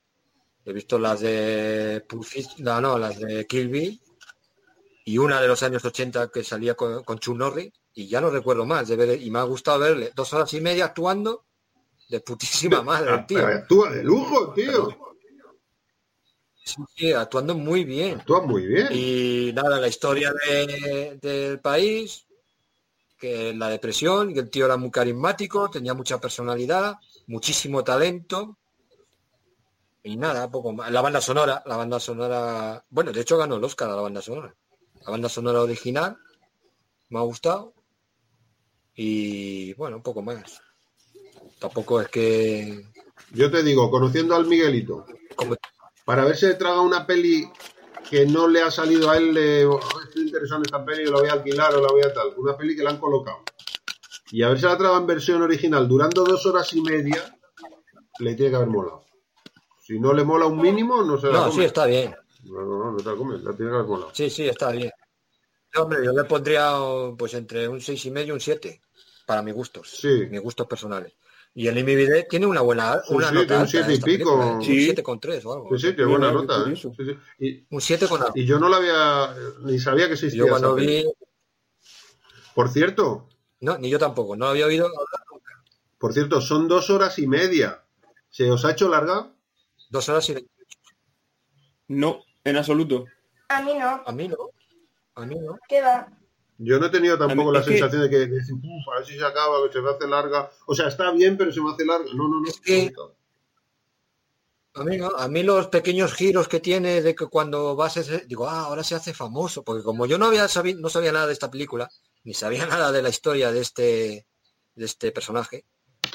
He visto las de Fiction- no, no, las de Kill Bill y una de los años 80 que salía con, con Chuck Norris y ya no recuerdo más de ver y me ha gustado verle dos horas y media actuando de putísima madre, el tío. Actúa de lujo, tío. Sí, sí, actuando muy bien. Actúa muy bien. Y nada, la historia de- del país, que la depresión, que el tío era muy carismático, tenía mucha personalidad, muchísimo talento. Y nada, poco más. La banda sonora, la banda sonora, bueno, de hecho ganó el Oscar a la banda sonora. La banda sonora original, me ha gustado. Y bueno, poco más. Tampoco es que Yo te digo, conociendo al Miguelito, como para verse traga una peli que no le ha salido a él de "Oh, estoy interesado en esta peli, la voy a alquilar o la voy a tal, una peli que la han colocado. Y a ver si la traga en versión original durando dos horas y media, le tiene que haber molado. Si no le mola un mínimo, no se la No, come. sí, está bien. No, no, no, no se la come, la tiene molado. Sí, sí, está bien. Hombre, yo le pondría pues entre un seis y medio y un 7 para mis gustos, Sí. mis gustos personales. Y el IMDb tiene una buena Un una siete, nota un alta, siete y esta pico. película, ¿eh? un Sí. 7 con 3 o algo. Sí, sí, qué buena nota, ¿eh? Sí, sí. Y, Un 7 con y yo no la había, ni sabía que existía Yo cuando vi, Por cierto, no, ni yo tampoco, no había oído hablar nunca. por cierto, son dos horas y media. ¿Se os ha hecho larga? Dos horas y No, en absoluto. A mí no. a mí no, a mí no. ¿Qué va? Yo no he tenido tampoco mí- la que- sensación de que de decir, "Uf, a ver si se acaba, que se me hace larga. O sea, está bien, pero se me hace larga. No, no, no. Es que- A mí no, a mí los pequeños giros que tiene de que cuando vas a ese- digo, ah, ahora se hace famoso, porque como yo no había sabido, no sabía nada de esta película, ni sabía nada de la historia de este de este personaje,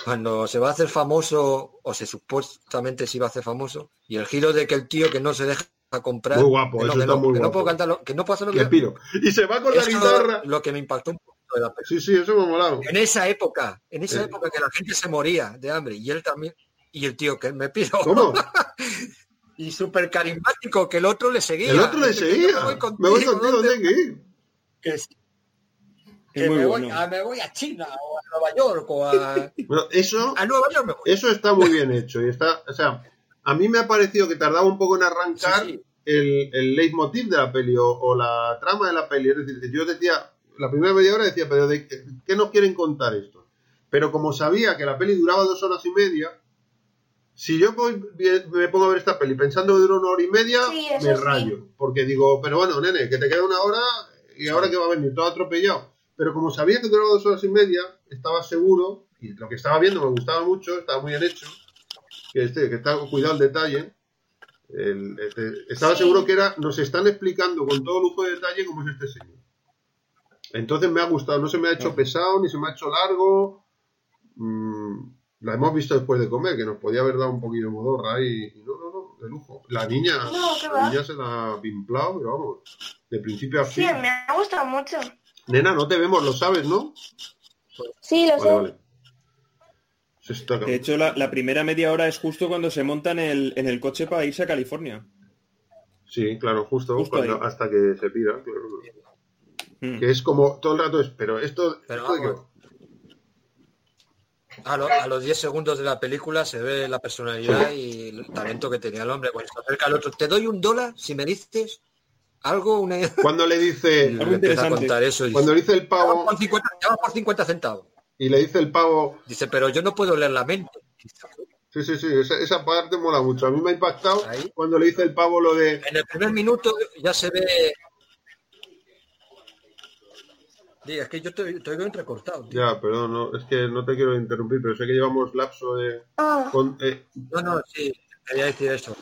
cuando se va a hacer famoso o se supuestamente se iba a hacer famoso y el giro de que el tío que no se deja comprar, Muy guapo, que no, eso que está no, muy que no guapo. puedo cantarlo, que no pasa lo que piro. Y se va con la guitarra. lo que me impactó un poco de la película. Sí, sí, eso me ha molado. En esa época, en esa Sí. época que la gente se moría de hambre y él también y el tío que me pido ¿Cómo? y súper carismático que el otro le seguía. El otro le seguía. yo Me voy contigo, ¿dónde? tengo que ir. Que me, voy, bueno. a, me voy a China o a Nueva York o a, Bueno, eso, a Nueva York me voy. eso está muy bien hecho. Y está, o sea, a mí me ha parecido que tardaba un poco en arrancar Sí, sí. El, el leitmotiv de la peli o, o la trama de la peli. Es decir, yo decía, la primera media hora decía, pero ¿de qué, nos quieren contar esto? Pero como sabía que la peli duraba dos horas y media, si yo voy- me pongo a ver esta peli pensando que dura una hora y media, Sí, me sí. rayo. Porque digo, pero bueno, nene, que te queda una hora y ahora que va a venir todo atropellado. Pero como sabía que duraba dos horas y media, estaba seguro, y lo que estaba viendo me gustaba mucho, estaba muy bien hecho, que, este, que está cuidado el detalle. el- este, estaba Sí. seguro que era, nos están explicando con todo lujo de detalle cómo es este señor. Entonces me ha gustado, no se me ha hecho pesado, ni se me ha hecho largo. Mm, la hemos visto después de comer, que nos podía haber dado un poquillo de modorra y, y no, no, no, de lujo. La niña, No, la niña se la ha pimplado, pero vamos, de principio a Sí, fin. me ha gustado mucho. Nena, no te vemos, lo sabes, ¿no? Sí, lo Vale, sé. vale. Se está De hecho, la, la primera media hora es justo cuando se monta en el, en el coche para irse a California. Sí, claro, justo, Justo cuando- ahí. hasta que se pira, claro. Mm. Que es como todo el rato es, pero esto, Pero vamos. A, lo- a los 10 segundos de la película se ve la personalidad y el talento que tenía el hombre. Cuando se acerca al otro, te doy un dólar si me dices algo, una... Cuando le dice, Algo le empieza a interesante. contar eso y dice, cuando le dice el "Ya pavo va por 50, ya va por 50 centavos. Y le dice el pavo, Dice, pero yo no puedo leer la mente. sí, sí, sí, esa, esa parte mola mucho. A mí me ha impactado Ahí. cuando le dice el pavo lo de, En el primer minuto ya se ve... Diga, es que yo estoy, estoy entrecortado. tío. ya, perdón, no, es que no te quiero interrumpir, pero sé que llevamos lapso de, Ah, con- eh, No, no, sí, quería decir eso.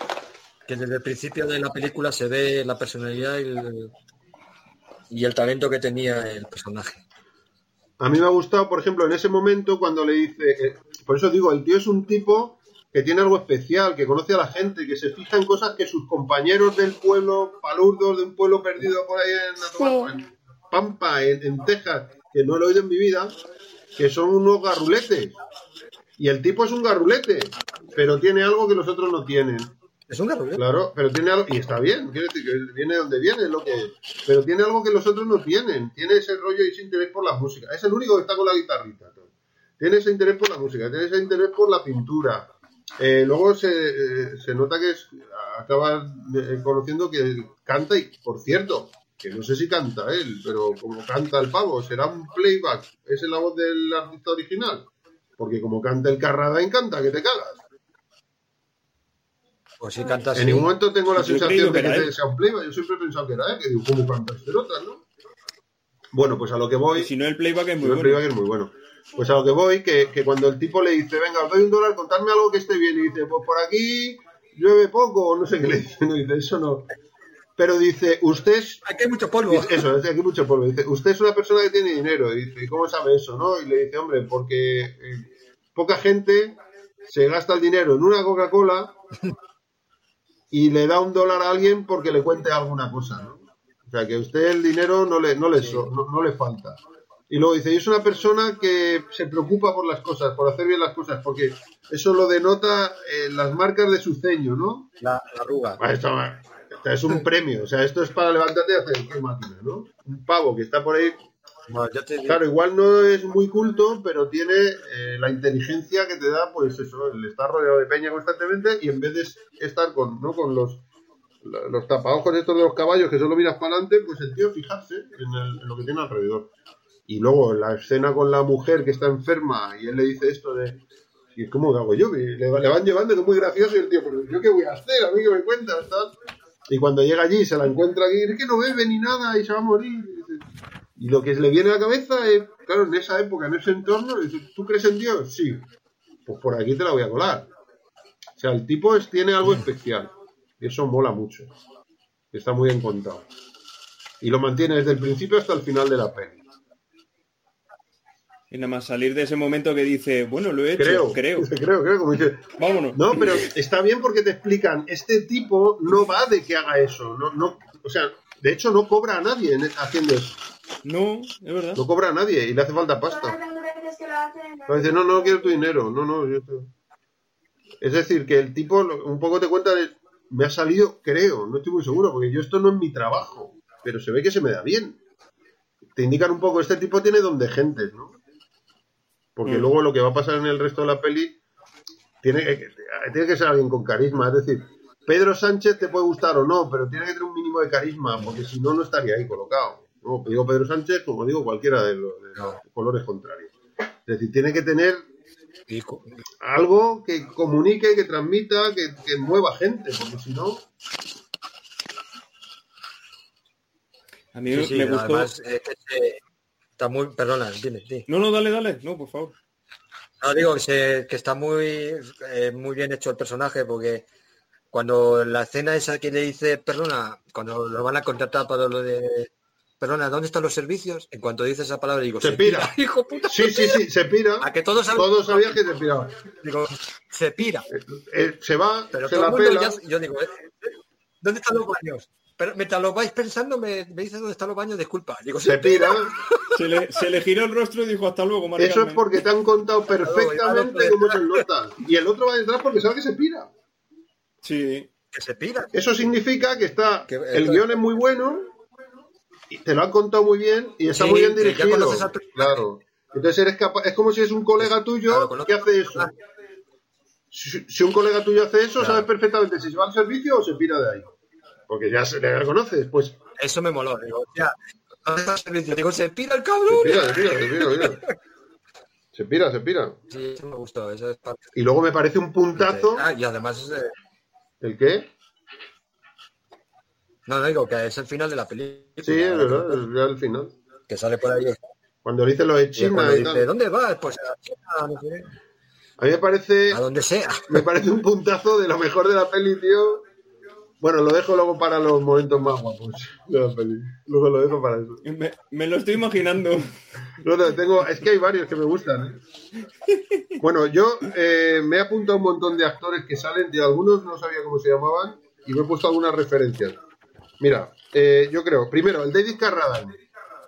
Que desde el principio de la película se ve la personalidad y el, y el talento que tenía el personaje. A mí me ha gustado, por ejemplo, en ese momento cuando le dice, eh, por eso digo, el tío es un tipo que tiene algo especial, que conoce a la gente, que se fija en cosas que sus compañeros del pueblo, palurdos de un pueblo perdido por ahí en, la Sí. en Pampa, en, en Texas, que no lo he oído en mi vida, que son unos garruletes. Y el tipo es un garrulete, pero tiene algo que los otros no tienen. Es un garrulete. Claro, pero tiene algo, y está bien, quiero decir que viene donde viene, lo que es. Pero tiene algo que los otros no tienen, tiene ese rollo y ese interés por la música. Es el único que está con la guitarrita. Tiene ese interés por la música, tiene ese interés por la pintura. Eh, luego se, eh, se nota que es, acaba eh, conociendo que canta y, por cierto, que no sé si canta él, pero como canta el pavo, será un playback, es la voz del artista original. Porque como canta el Carradine, canta, que te cagas. Pues sí, canta así. En ningún momento tengo la sensación de que que sea un playback. Yo siempre he pensado que era él, que digo, ¿cómo canta este nota, no? Bueno, pues a lo que voy. Y si no, el playback es muy el bueno. playback es muy bueno. Pues a lo que voy, que, que cuando el tipo le dice, venga, os doy un dólar, contadme algo que esté bien, y dice, pues por aquí llueve poco, o no sé qué le dice, no dice, eso no. Pero dice, usted es Aquí hay mucho polvo. Dice, Eso, es aquí mucho polvo. Dice, usted es una persona que tiene dinero. Y dice, ¿y cómo sabe eso, no? Y le dice, hombre, porque eh, poca gente se gasta el dinero en una Coca-Cola y le da un dólar a alguien porque le cuente alguna cosa, ¿no? O sea, que a usted el dinero no le, no le, so- no, no le falta. Y luego dice, y es una persona que se preocupa por las cosas, por hacer bien las cosas, porque eso lo denota eh, las marcas de su ceño, ¿no? La, la arruga. Bueno, esto, esto es un premio, o sea, esto es para levantarte y hacer qué máquina, ¿no? Un pavo que está por ahí, Claro, igual no es muy culto, pero tiene eh, la inteligencia que te da, pues eso, el estar rodeado de peña constantemente y en vez de estar con, ¿no? con los, los tapaojos estos de los caballos que solo miras para adelante, pues el tío fijarse en, el- lo que tiene alrededor. Y luego la escena con la mujer que está enferma y él le dice esto de... ¿Y cómo lo hago yo? Le, van llevando, que es muy gracioso, y el tío, pero ¿yo qué voy a hacer? ¿A mí que me cuentas? Tal? Y cuando llega allí, se la encuentra aquí, es que no bebe ni nada y se va a morir. Y, lo que le viene a la cabeza es, claro, en esa época, en ese entorno, ¿tú crees en Dios? Sí. Pues por aquí te la voy a colar. O sea, el tipo es, tiene algo especial. Y eso mola mucho. Está muy bien contado. Y lo mantiene desde el principio hasta el final de la peli. Y nada más salir de ese momento que dice, bueno, lo he hecho, Creo, creo. Creo, creo, como dice, Vámonos. No, pero está bien porque te explican, este tipo no va de que haga eso, no, no, o sea, de hecho no cobra a nadie en- haciendo eso, No, es verdad. no cobra a nadie y le hace falta pasta. Pero dice, no, no quiero tu dinero, no, no, yo te- Es decir, que el tipo un poco te cuenta de, me ha salido, creo, no estoy muy seguro, porque yo esto no es mi trabajo, pero se ve que se me da bien. te indican un poco, este tipo tiene don de gentes, ¿no? Porque Mm. luego lo que va a pasar en el resto de la peli tiene que, tiene que ser alguien con carisma. Es decir, Pedro Sánchez te puede gustar o no, pero tiene que tener un mínimo de carisma, porque si no, no estaría ahí colocado. ¿No? Digo Pedro Sánchez, como digo, cualquiera de los, de los No. colores contrarios. Es decir, tiene que tener algo que comunique, que transmita, que, que mueva gente, porque si no, A mí sí, sí, me gustó. además, eh, está muy, perdona, dime, dime. No, no, dale, dale. No, por favor. No, digo que, se- que está muy, eh, muy bien hecho el personaje porque cuando la escena esa que le dice, perdona, cuando lo van a contratar para lo de, perdona, ¿dónde están los servicios? En cuanto dice esa palabra digo, Se pira. hijo puta. sí, sí, sí, se pira. A que todos saben, Todos sabían que se piraba. digo, se pira. Eh, se va, Pero se todo la el mundo pela. ya- yo digo, eh, ¿dónde están los baños? Pero mientras lo vais pensando, me, me dice dónde están los baños, disculpa. Digo, Se pira. Se le, se le giró el rostro y dijo hasta luego, Mari Eso es Carmen". porque te han contado perfectamente cómo es el nota. Y el otro va detrás porque sabe que se pira. Sí. que se pira. Eso significa que está Que- el guion es muy bueno, te lo han contado muy bien y está Sí, muy bien dirigido. Claro. Entonces eres capaz, es como si es un colega tuyo Claro, que hace eso. Si, si un colega tuyo hace eso, Claro. sabes perfectamente si se va al servicio o se pira de ahí. Porque ya se le conoces, pues Eso me moló. Digo, ya, ¿dónde está el servicio? Digo, se pira el cabrón. se pira, se pira, se pira. Se pira, se pira. Sí, eso me gustó. Eso es parte Y luego me parece un puntazo. Ah, y además, eh, ¿El qué? No, no digo que es el final de la película. Sí, es verdad, es el final. Que sale por ahí. Cuando le dice lo de Y China cuando y dice, tal. ¿dónde vas? Pues a China, no sé. A mí me parece, A donde sea. me parece un puntazo de lo mejor de la peli, tío. Bueno, lo dejo luego para los momentos más guapos de la peli. Luego lo dejo para eso. Me, me lo estoy imaginando. No, no, tengo, es que hay varios que me gustan. ¿eh? Bueno, yo eh, me he apuntado un montón de actores que salen, de algunos no sabía cómo se llamaban, y me he puesto algunas referencias. Mira, eh, yo creo, primero, el David Carradine.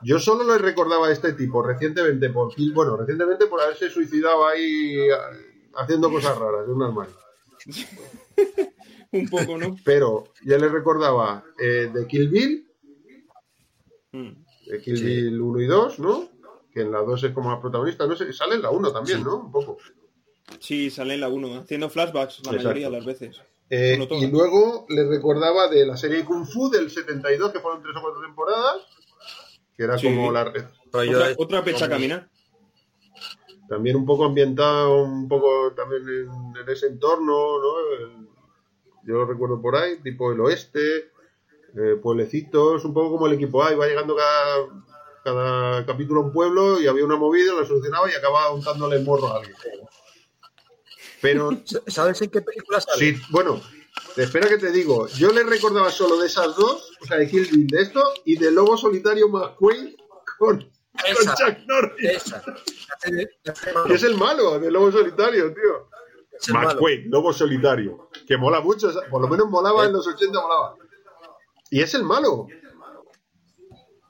Yo solo lo recordaba a este tipo recientemente por bueno, recientemente por haberse suicidado ahí ah, haciendo cosas raras en un armario. Un poco, ¿no? Pero ya le recordaba eh, de Kill Bill, Mm. de Kill Sí. Bill 1 y 2, ¿no? Que en la 2 es como la protagonista, no sé, sale en la 1 también, ¿no? Un poco. Sí, sale en la 1, haciendo flashbacks la Exacto. mayoría de las veces. Eh, y luego le recordaba de la serie Kung Fu del 72, que fueron tres o cuatro temporadas, que era Sí. como la Otra, otra pecha caminar. también un poco ambientado, un poco también en, en ese entorno, ¿no? Yo lo recuerdo por ahí, tipo el oeste, eh, pueblecitos, un poco como el equipo A, iba llegando cada, cada capítulo a un pueblo y había una movida, la solucionaba y acababa untándole el morro a alguien. Pero ¿Sabes en qué película sale? Sí, bueno, espera que te digo. Yo le recordaba solo de esas dos, o sea, de Kill Bill, de esto, y de Lobo Solitario McQueen con. Chuck Norris. Esa. Es el malo de Lobo Solitario, tío. McQueen, Lobo Solitario. Que mola mucho, por lo menos molaba en los 80, molaba. Y es el malo.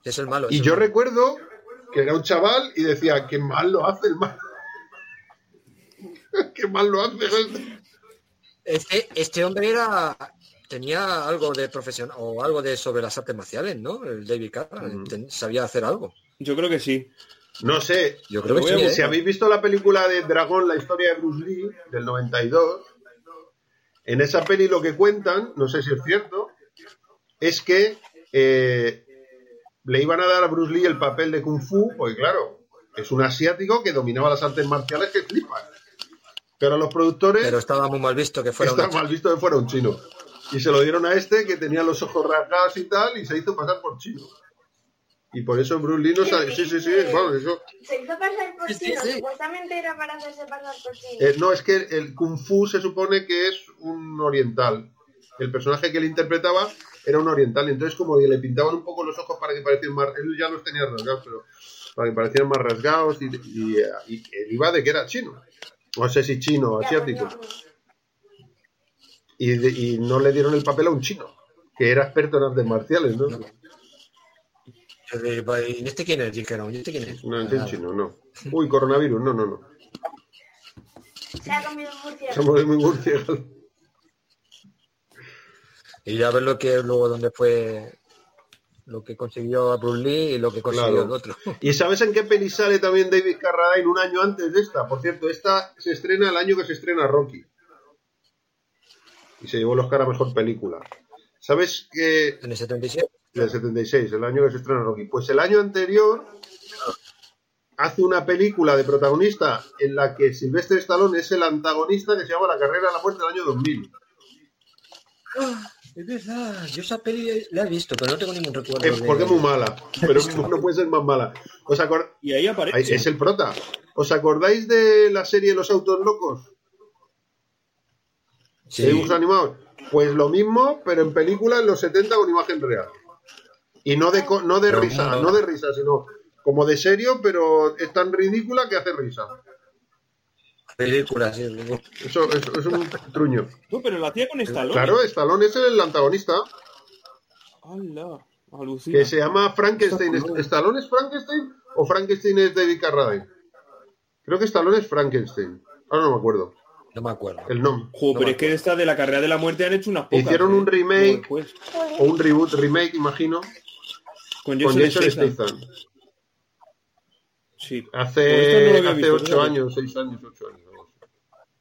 Es el malo. es Y el yo malo. recuerdo que era un chaval y decía, qué mal lo hace el malo. qué mal lo hace. Este, este hombre era tenía algo de profesión o algo de sobre las artes marciales, ¿no? El David Carr ten- sabía hacer algo. Yo creo que sí. No sé, Yo creo que sí. a ¿eh? Si habéis visto la película de Dragón, la historia de Bruce Lee, del 92, en esa peli lo que cuentan, no sé si es cierto, es que eh, le iban a dar a Bruce Lee el papel de Kung Fu, porque claro, es un asiático que dominaba las artes marciales que flipan. Pero los productores Pero estaba muy mal visto que fuera está una mal visto que fuera un chino. Y se lo dieron a este que tenía los ojos rasgados y tal, y se hizo pasar por chino. Y por eso Bruce Lee no sale. Sí, sí, sí, vamos, eso. Se hizo pasar por Sí, sí, chino, sí. supuestamente era para hacerse pasar por chino. Eh, no, es que el Kung Fu se supone que es un oriental. El personaje que él interpretaba era un oriental. Entonces, como que le pintaban un poco los ojos para que parecieran más. Él ya los tenía rasgados, pero para que parecieran más rasgados. Y, y, eh, y él iba de que era chino. No sé si chino o asiático. no, no. Y, de- y no le dieron el papel a un chino, que era experto en artes marciales, ¿no? Digo, ¿Y este quién es? Dijeron, ¿y este quién es? No, es chino, no. Uy, coronavirus, no, no, no. Se ha comido un murciélago. Y ya ver lo que luego donde fue lo que consiguió Bruce Lee y lo que consiguió Claro. el otro. ¿Y sabes en qué peli sale también David Carradine un año antes de esta? Por cierto, esta se estrena el año que se estrena Rocky. Y se llevó el Oscar a Mejor Película. ¿Sabes que En el 77. del 76, el año que se estrena Rocky. Pues el año anterior hace una película de protagonista en la que Sylvester Stallone es el antagonista que se llama La carrera a la muerte del año 2000. Es verdad, yo esa peli la he visto, pero no tengo ningún recuerdo. De- porque es muy mala, pero no puede ser más mala. ¿Os acor- Y ahí aparece. Ahí- Es el prota. ¿Os acordáis de la serie Los Autos Locos? Sí. dibujos animados. Pues lo mismo, pero en película en los 70 con imagen real. Y no de, co- no de Pero risa, no de risa, sino como de serio, pero es tan ridícula que hace risa. Película, sí. digo. Eso, eso es un truño. No, pero la hacía con Stallone. Claro, Stallone es el antagonista, ¡Hala! Alucina. que se llama Frankenstein. ¿Stallone es Frankenstein o Frankenstein es David Carradine? Creo que Stallone es Frankenstein. Ahora no me acuerdo No me acuerdo. el nombre. Jo, pero es que de esta de la carrera de la muerte han hecho unas pocas. Hicieron ¿eh? un remake. Después. O un reboot, remake, imagino, Con con Jason, Jason Statham. Statham. Sí. Hace, no hace visto, ocho años, seis años, ocho años.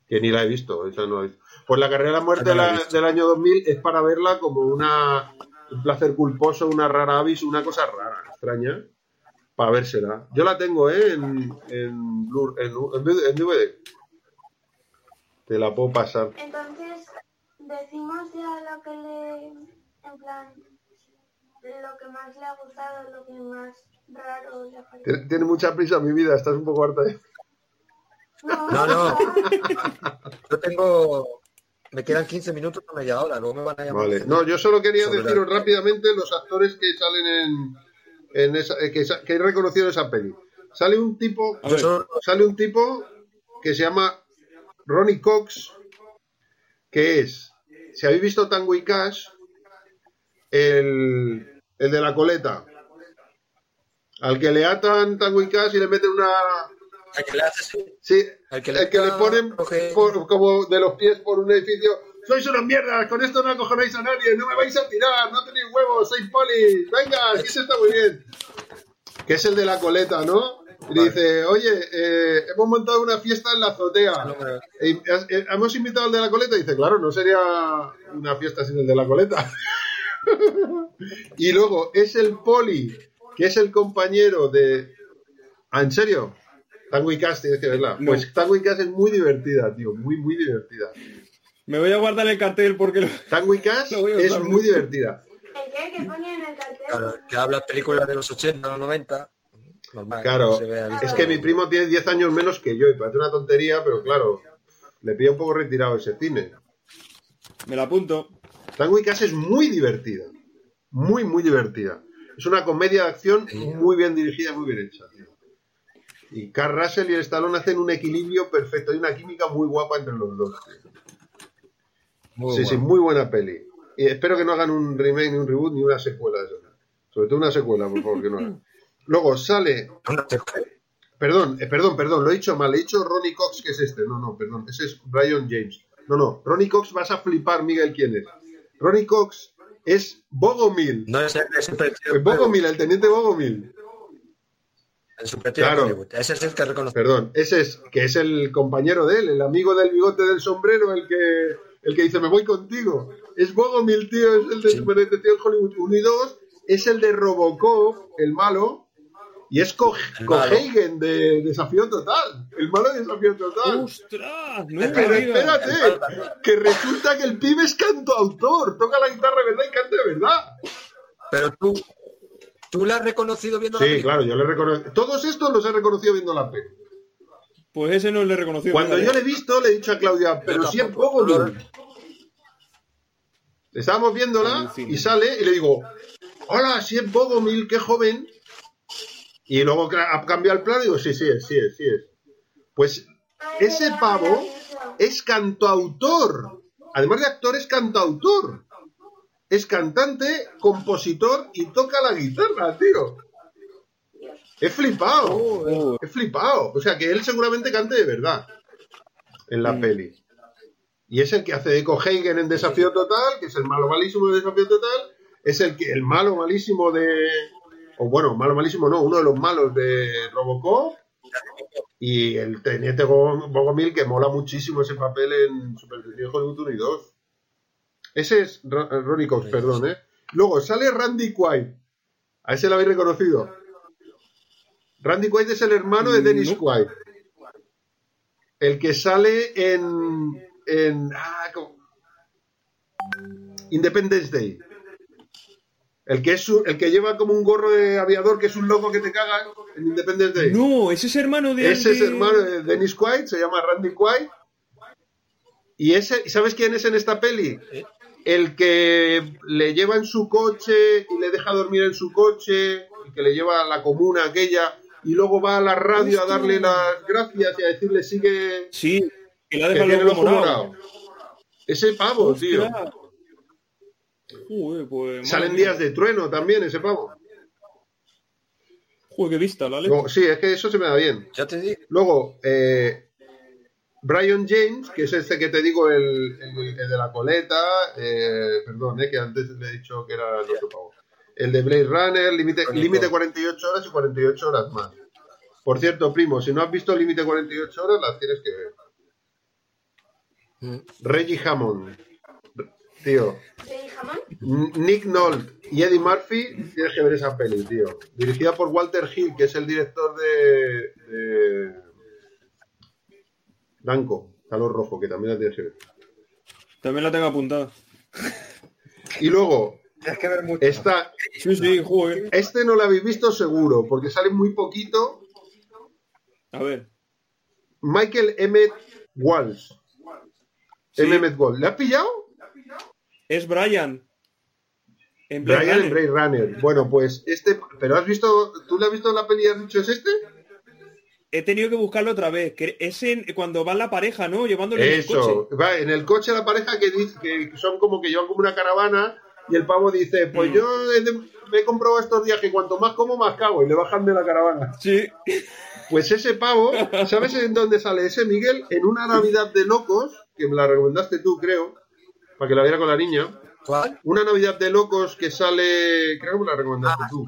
Que ni la he visto, esa no la he visto. Pues la carrera de la muerte No la he de la- visto. del año 2000 es para verla como una, un placer culposo, una rara avis, una cosa rara, extraña, para vérsela. Yo la tengo, ¿eh? En, en, en- en DVD. Te la puedo pasar. Entonces, decimos ya lo que le. En plan. Lo que más le ha gustado, lo que más raro. Tiene, mucha prisa mi vida, estás un poco harta. ¿eh? No, No, no. Yo tengo. Me quedan 15 minutos para media hora, luego me van a llamar. Vale. No, yo solo quería Sobre la- deciros rápidamente los actores que salen en, en esa, eh, que, que he reconocido en esa peli. Sale un tipo, sale un tipo que se llama Ronnie Cox, que es, si habéis visto Tango y Cash, el, el de la coleta, al que le atan Tango y le meten una, Al que le sí, al que el le, que le ponen por- como de los pies por un edificio. Sois unas mierdas, con esto no acojonáis a nadie, no me vais a tirar, no tenéis huevos, sois polis, venga, aquí se está muy bien. Que es el de la coleta, ¿no? Y dice, oye, eh, hemos montado una fiesta en la azotea. Eh, ¿Hemos invitado al de la coleta? Y dice, claro, no sería una fiesta sin el de la coleta. y luego es el poli, que es el compañero de... ¿Ah, en serio? Tango y Cash, tienes que verla. No. Pues Tango y Cash es muy divertida, tío, muy, muy divertida. Me voy a guardar el cartel porque lo... Tango y Cash Lo voy a es muy divertida. ¿El qué? ¿Qué ponía en el cartel? Claro, que habla películas de los 80, los 90. Normal. Claro, se vea visto. es que mi primo tiene 10 años menos que yo y parece una tontería, pero claro, le pilla un poco retirado ese cine. Me la apunto. Tango y Cash es muy divertida. Muy, muy divertida. Es una comedia de acción muy bien dirigida, muy bien hecha. tío. Y Carl Russell y el Stallone hacen un equilibrio perfecto. Hay una química muy guapa entre los dos. tío. Muy sí, sí, muy buena peli. Y espero que no hagan un remake, ni un reboot, ni una secuela de eso. Sobre todo una secuela, por favor, que no hagan. Luego sale. Perdón, eh, perdón, perdón, lo he dicho mal. He dicho Ronnie Cox, que es este. No, no, perdón. Ese es Brian James. No, no. Ronnie Cox, vas a flipar, Miguel, quién es. Ronnie Cox es Bogomil. No es el de Super Bogomil, el teniente Bogomil. El Super Claro. Hollywood. Ese es el que reconoce. Perdón, ese es, que es el compañero de él, el amigo del bigote del sombrero, el que, el que dice, me voy contigo. Es Bogomil, tío, es el de Sí. Super Hollywood 1 y 2. Es el de Robocop, el malo. Y es. Cohagen de Desafío Total. El malo de Desafío Total. ¡Ostras! No Pero espérate, que resulta que el pibe es cantautor, toca la guitarra de verdad y canta de verdad. Pero tú, tú la has reconocido viendo la Sí, película. claro, yo le reconozco. Todos estos los he reconocido viendo la peli. Pues ese no le he reconocido. Cuando yo le he visto, le he dicho a Claudia, pero si es tampoco. Bogomil. Estábamos viéndola y sale y le digo, hola, si es Bogomil, qué joven. Y luego ha cambiado el plan y digo, sí, sí es, sí es, sí es. Pues ese pavo es cantautor. Además de actor, es cantautor. Es cantante, compositor y toca la guitarra, tío. He flipado. Oh, He flipado. O sea, que él seguramente cante de verdad en la Mm. peli. Y es el que hace de Cohagen en Desafío Total, que es el malo malísimo de Desafío Total. es el que el malo malísimo de. O bueno, malo malísimo no, uno de los malos de Robocop. Y el teniente Go- Bogomil, que mola muchísimo ese papel en Super Hollywood 1 y 2. Ese es eh, Ronnie Cox, perdón, ¿eh? Luego sale Randy Quaid. A ese lo habéis reconocido. Randy Quaid es el hermano de Dennis No. Quaid. El que sale en. en ah. Independence Day. El que, es un- el que lleva como un gorro de aviador, que es un loco que te caga en Independence Day. No, ese es hermano de... Ese es hermano de Dennis Quaid, se llama Randy Quaid. Y ese, ¿sabes quién es en esta peli? El que le lleva en su coche y le deja dormir en su coche, el que le lleva a la comuna aquella, y luego va a la radio a darle las gracias y a decirle sigue Sí, que le ha que el ojo morado. morado. Ese pavo, tío. Joder, pues... Salen días de trueno también, ese pavo. Joder, qué vista, la leche. Sí, es que eso se me da bien. Ya te digo. Luego, eh, Brian James, que es este que te digo, el, el- el de la coleta, eh, perdón, eh, que antes le he dicho que era el otro pavo. El de Blade Runner, límite límite 48 horas y 48 horas más. Por cierto, primo, si no has visto Límite 48 horas, las tienes que ver. Mm. Reggie Hammond. Tío. ¿De jamón? N- Nick Nolte y Eddie Murphy, tienes que ver esa peli, tío. Dirigida por Walter Hill, que es el director de, de Danco, Calor Rojo, que también la tienes que ver. También la tengo apuntada. Y luego Tienes que ver mucho. está, Sí, sí, joder. este no lo habéis visto seguro, porque sale muy poquito, A ver. Michael Emmett Walsh. Sí. M. Emmett Walsh. ¿Le has pillado? Es Brian. En Blade Brian en. Blade Runner. Bueno, pues este, pero has visto, ¿tú le has visto la peli y has dicho es este? He tenido que buscarlo otra vez. Que es en, cuando va la pareja, ¿no? Llevándole en el Eso, coche. va en el coche la pareja que dice que son como que llevan como una caravana y el pavo dice, pues Mm. yo he me he comprobado estos días que cuanto más como más cago y le bajan de la caravana. Sí. Pues ese pavo, ¿sabes en dónde sale ese Miguel? En una Navidad de locos, que me la recomendaste tú, creo, para que la viera con la niña. ¿Cuál? Una Navidad de locos que sale, creo que me la recomendaste Ah. tú.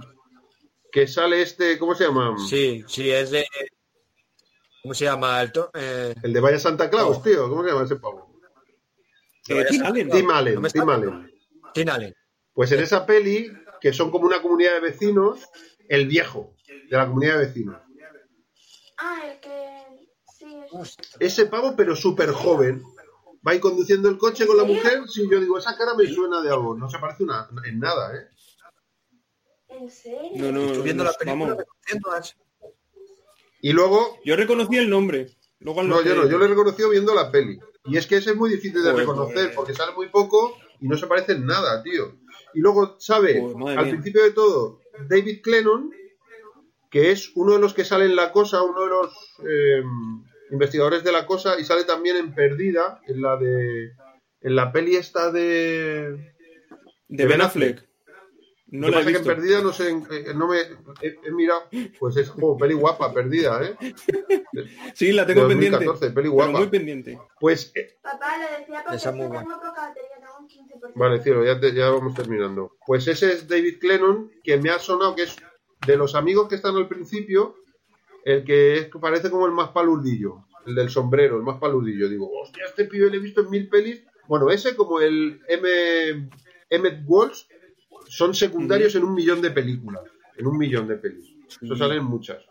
Que sale este, ¿cómo se llama? Sí, sí, es de. ¿Cómo se llama? El to- eh, El de Vaya Santa Claus, Oh. tío, ¿cómo se llama ese pavo? Eh, Tim Allen. Tim Allen, No Tim Allen. Tim Allen. Pues en esa peli, que son como una comunidad de vecinos, el viejo de la comunidad de vecinos. Ah, el que... Sí. Ese pavo, pero súper joven. Va ahí conduciendo el coche con la mujer. Sí, yo digo, esa cara me suena de algo. No se parece una, en nada, ¿eh? ¿En serio? No, no, Estoy viendo no, la película. vamos. Y luego, Yo reconocí el nombre. Luego no, yo no, yo lo he reconocido viendo la peli. Y es que ese es muy difícil de Joder, reconocer porque sale muy poco y no se parece en nada, tío. Y luego, ¿sabe? Joder, Al mía. principio de todo, David Clennon, que es uno de los que sale en La Cosa, uno de los eh, investigadores de La Cosa, y sale también en Perdida, en la de. En la peli esta de. De Ben Affleck. No la he que visto. en Perdida no sé, eh, no me he, he mirado, pues es como peli guapa, Perdida, ¿eh? Sí, la tengo de pendiente. 2014, peli Pero guapa. muy pendiente. Pues eh, Papá, lo decía porque Esa es es muy que buena. tengo poca batería, tengo un 15%. Vale, cielo, ya, te- ya vamos terminando. Pues ese es David Clennon, que me ha sonado que es de los amigos que están al principio, el que es- parece como el más paludillo, el del sombrero, el más paludillo. Digo, hostia, este pibe lo he visto en mil pelis. Bueno, ese como el M. Emmett Walsh son secundarios en un millón de películas. En un millón de pelis. Eso salen muchas.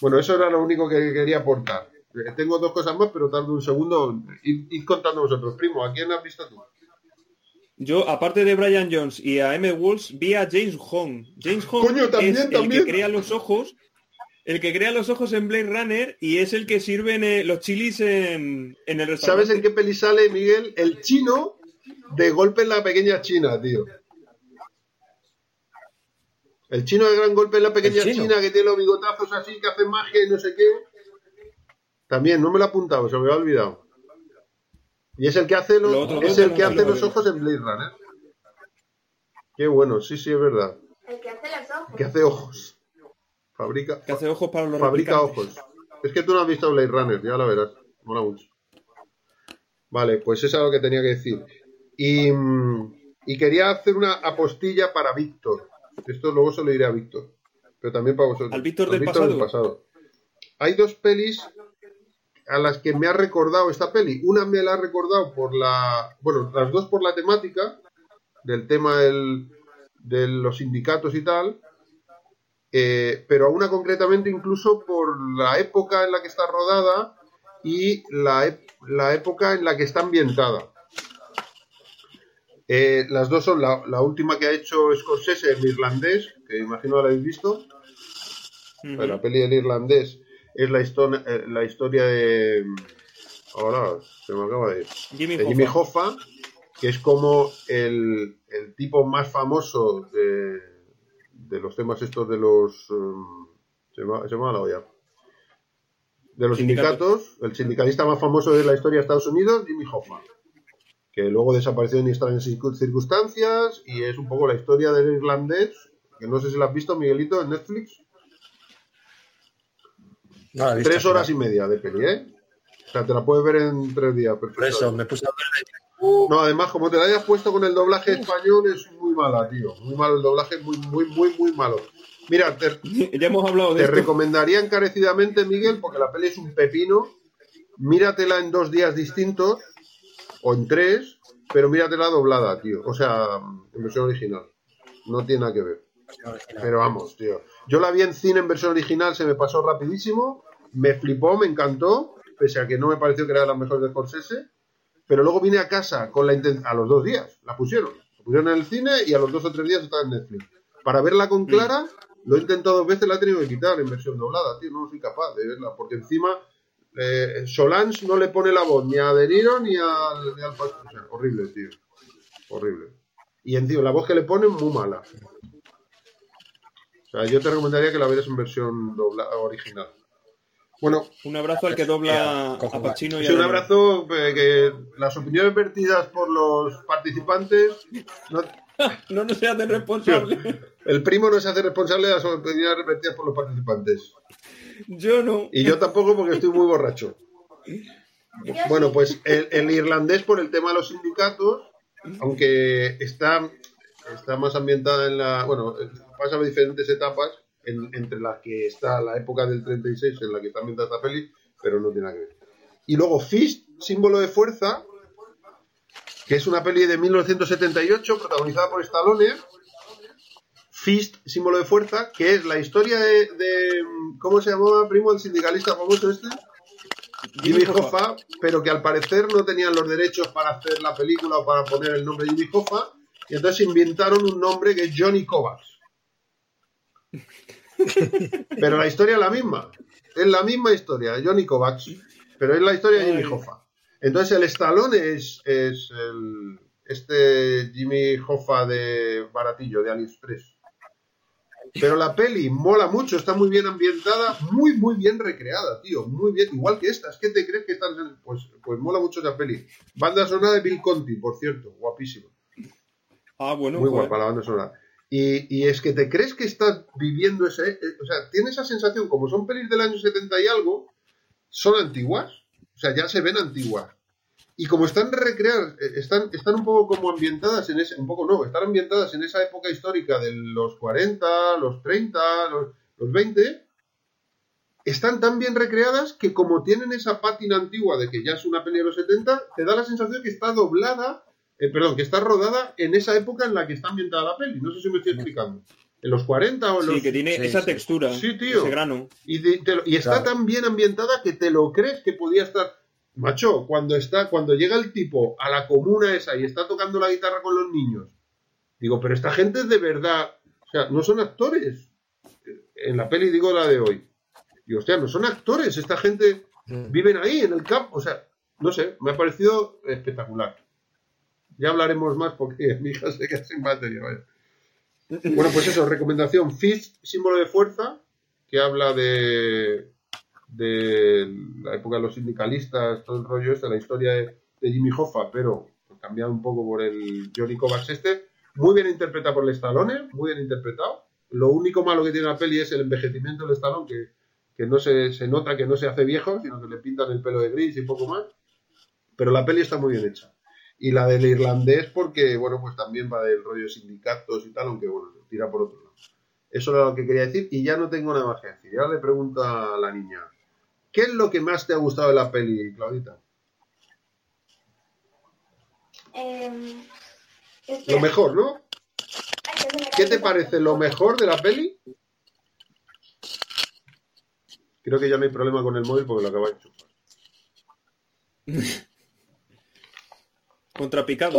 Bueno, eso era lo único que quería aportar. Eh, Tengo dos cosas más, pero tardo un segundo. Id, id contando vosotros. Primo, ¿a quién has visto tú? Yo, aparte de Brian Jones y a M. Walsh, vi a James Hong. James Hong Coño, también, es el también. que crea los ojos, el que crea los ojos en Blade Runner y es el que sirve eh, los chilis en, en el restaurante. ¿Sabes en qué peli sale, Miguel? El chino de golpe en la pequeña China, tío. El chino de gran golpe en la pequeña ¿El? China que tiene los bigotazos así, que hace magia y no sé qué. También, no me lo he apuntado, se me había olvidado. Y es el que hace los, Lo es el que hace los ojos en Blade Runner. Qué bueno, sí, sí, es verdad. El que hace los ojos. Que hace ojos. Fabrica, Que hace ojos para los Fabrica ojos. Es que tú no has visto Blade Runner, ya la verás. Mola mucho. Vale, pues eso es lo que tenía que decir. Y, Y quería hacer una apostilla para Víctor. Esto luego se lo diré a Víctor. Pero también para vosotros. ¿Al Víctor Al del pasado? pasado. Hay dos pelis a las que me ha recordado esta peli. Una me la ha recordado por la. Bueno, las dos por la temática, del tema del- de los sindicatos y tal. Eh, pero a una concretamente incluso por la época en la que está rodada y la, la época en la que está ambientada. Eh, las dos son la, la última que ha hecho Scorsese, el irlandés, que imagino la habéis visto. La peli del irlandés es la, histo- eh, la historia de. Ahora se me acaba de ir. Jimmy De Jimmy Hoffa. Hoffa, que es como el, el tipo más famoso de, de los temas estos de los. um, se me, se la olla. De los Sindicatos. sindicatos, el sindicalista más famoso de la historia de Estados Unidos, Jimmy Hoffa. Que luego desapareció en extrañas circun- circunstancias y es un poco la historia del irlandés, que no sé si la has visto, Miguelito, en Netflix. No visto, Tres horas y media de peli, ¿eh? O sea, te la puedes ver en tres días. Por perfectamente. eso me puse a ver. No, además, como te la hayas puesto con el doblaje español, es muy mala, tío. Muy malo el doblaje, muy, muy, muy, muy malo. Mira, te, Ya hemos hablado de te esto. recomendaría encarecidamente, Miguel, porque la peli es un pepino. Míratela en dos días distintos, o en tres, pero míratela doblada, tío. O sea, en versión original. No tiene nada que ver. Pero vamos, tío. Yo la vi en cine en versión original, se me pasó rapidísimo, me flipó, me encantó, pese a que no me pareció que era de las mejores de Scorsese. Pero luego vine a casa con la a los dos días, la pusieron. La pusieron en el cine y a los dos o tres días estaba en Netflix. Para verla con Clara, lo he intentado dos veces, la he tenido que quitar en versión doblada, tío. No soy capaz de verla, porque encima eh, Solange no le pone la voz ni a De Niro ni al, ni al o sea, horrible, tío. Horrible. Y encima la voz que le ponen muy mala. O sea, yo te recomendaría que la vieras en versión dobla original. Bueno, Un abrazo al que dobla Cojo a Pacino y sí, un abrazo, eh, que las opiniones vertidas por los participantes, no- No nos se hacen responsable. el primo no se hace responsable de las opiniones vertidas por los participantes. Yo no. Y yo tampoco porque estoy muy borracho. Bueno, pues el, el irlandés por el tema de los sindicatos, aunque está, está más ambientada en la... Bueno, pasa por diferentes etapas, en- entre las que está la época del 36 en la que está ambientada esta peli, pero no tiene nada que ver. Y luego Fist, símbolo de fuerza, que es una peli de 1978 protagonizada por Stallone. Fist, símbolo de fuerza, que es la historia de, de- ¿cómo se llamaba, primo, el sindicalista famoso este? Jimmy Hoffa, pero que al parecer no tenían los derechos para hacer la película o para poner el nombre de Jimmy Hoffa, y entonces inventaron un nombre que es Johnny Kovacs. Pero la historia es la misma. Es la misma historia, Johnny Kovacs. Pero es la historia de Jimmy. Hoffa. Entonces el Stallone es, es el, este Jimmy Hoffa de Baratillo, de AliExpress. Pero la peli mola mucho, está muy bien ambientada, muy, muy bien recreada, tío. Muy bien, igual que esta. Es que te crees que estás en... Pues, pues mola mucho esa peli. Banda sonora de Bill Conti, por cierto, guapísima. Ah, bueno. Muy guapa la banda sonora. Y, es que te crees que estás viviendo ese. eh, o sea, tienes esa sensación, como son pelis del año 70 y algo, son antiguas. O sea, ya se ven antiguas. Y como están recreadas, eh, están, están un poco como ambientadas en ese. Un poco no, están ambientadas en esa época histórica de los 40, los 30, los, los 20. Están tan bien recreadas que como tienen esa pátina antigua de que ya es una peli de los 70, te da la sensación que está doblada eh, perdón, que está rodada en esa época en la que está ambientada la peli. No sé si me estoy explicando. En los 40 o en Sí, los... que tiene Sí, esa sí. textura. Sí, tío. Ese grano. Y, de- te lo- y está Claro. tan bien ambientada que te lo crees que podía estar... Macho, cuando está, cuando llega el tipo a la comuna esa y está tocando la guitarra con los niños, digo, pero esta gente es de verdad, o sea, no son actores. En la peli digo la de hoy. Y hostia, no son actores, esta gente Mm. viven ahí en el campo, o sea, no sé, me ha parecido espectacular. Ya hablaremos más porque mi hija se queda sin batería. vaya. Bueno, pues eso, recomendación. Fist, símbolo de fuerza, que habla de, de la época de los sindicalistas, todo el rollo este, la historia de, de Jimmy Hoffa, pero cambiado un poco por el Johnny Kovacs este. Muy bien interpretado por el Stallone, muy bien interpretado. Lo único malo que tiene la peli es el envejecimiento del Stallone, que, que no se, se nota que no se hace viejo, sino que le pintan el pelo de gris y poco más. Pero la peli está muy bien hecha. Y la del irlandés porque, bueno, pues también va del rollo sindicatos y tal, aunque bueno, se tira por otro lado. Eso era lo que quería decir y ya no tengo nada más que decir. Y ahora le pregunto a la niña, ¿qué es lo que más te ha gustado de la peli, Claudita? Em, Lo mejor, ¿no? ¿Qué te parece lo mejor de la peli? Creo que ya no hay problema con el móvil porque lo acaba de enchufar. Contrapicado.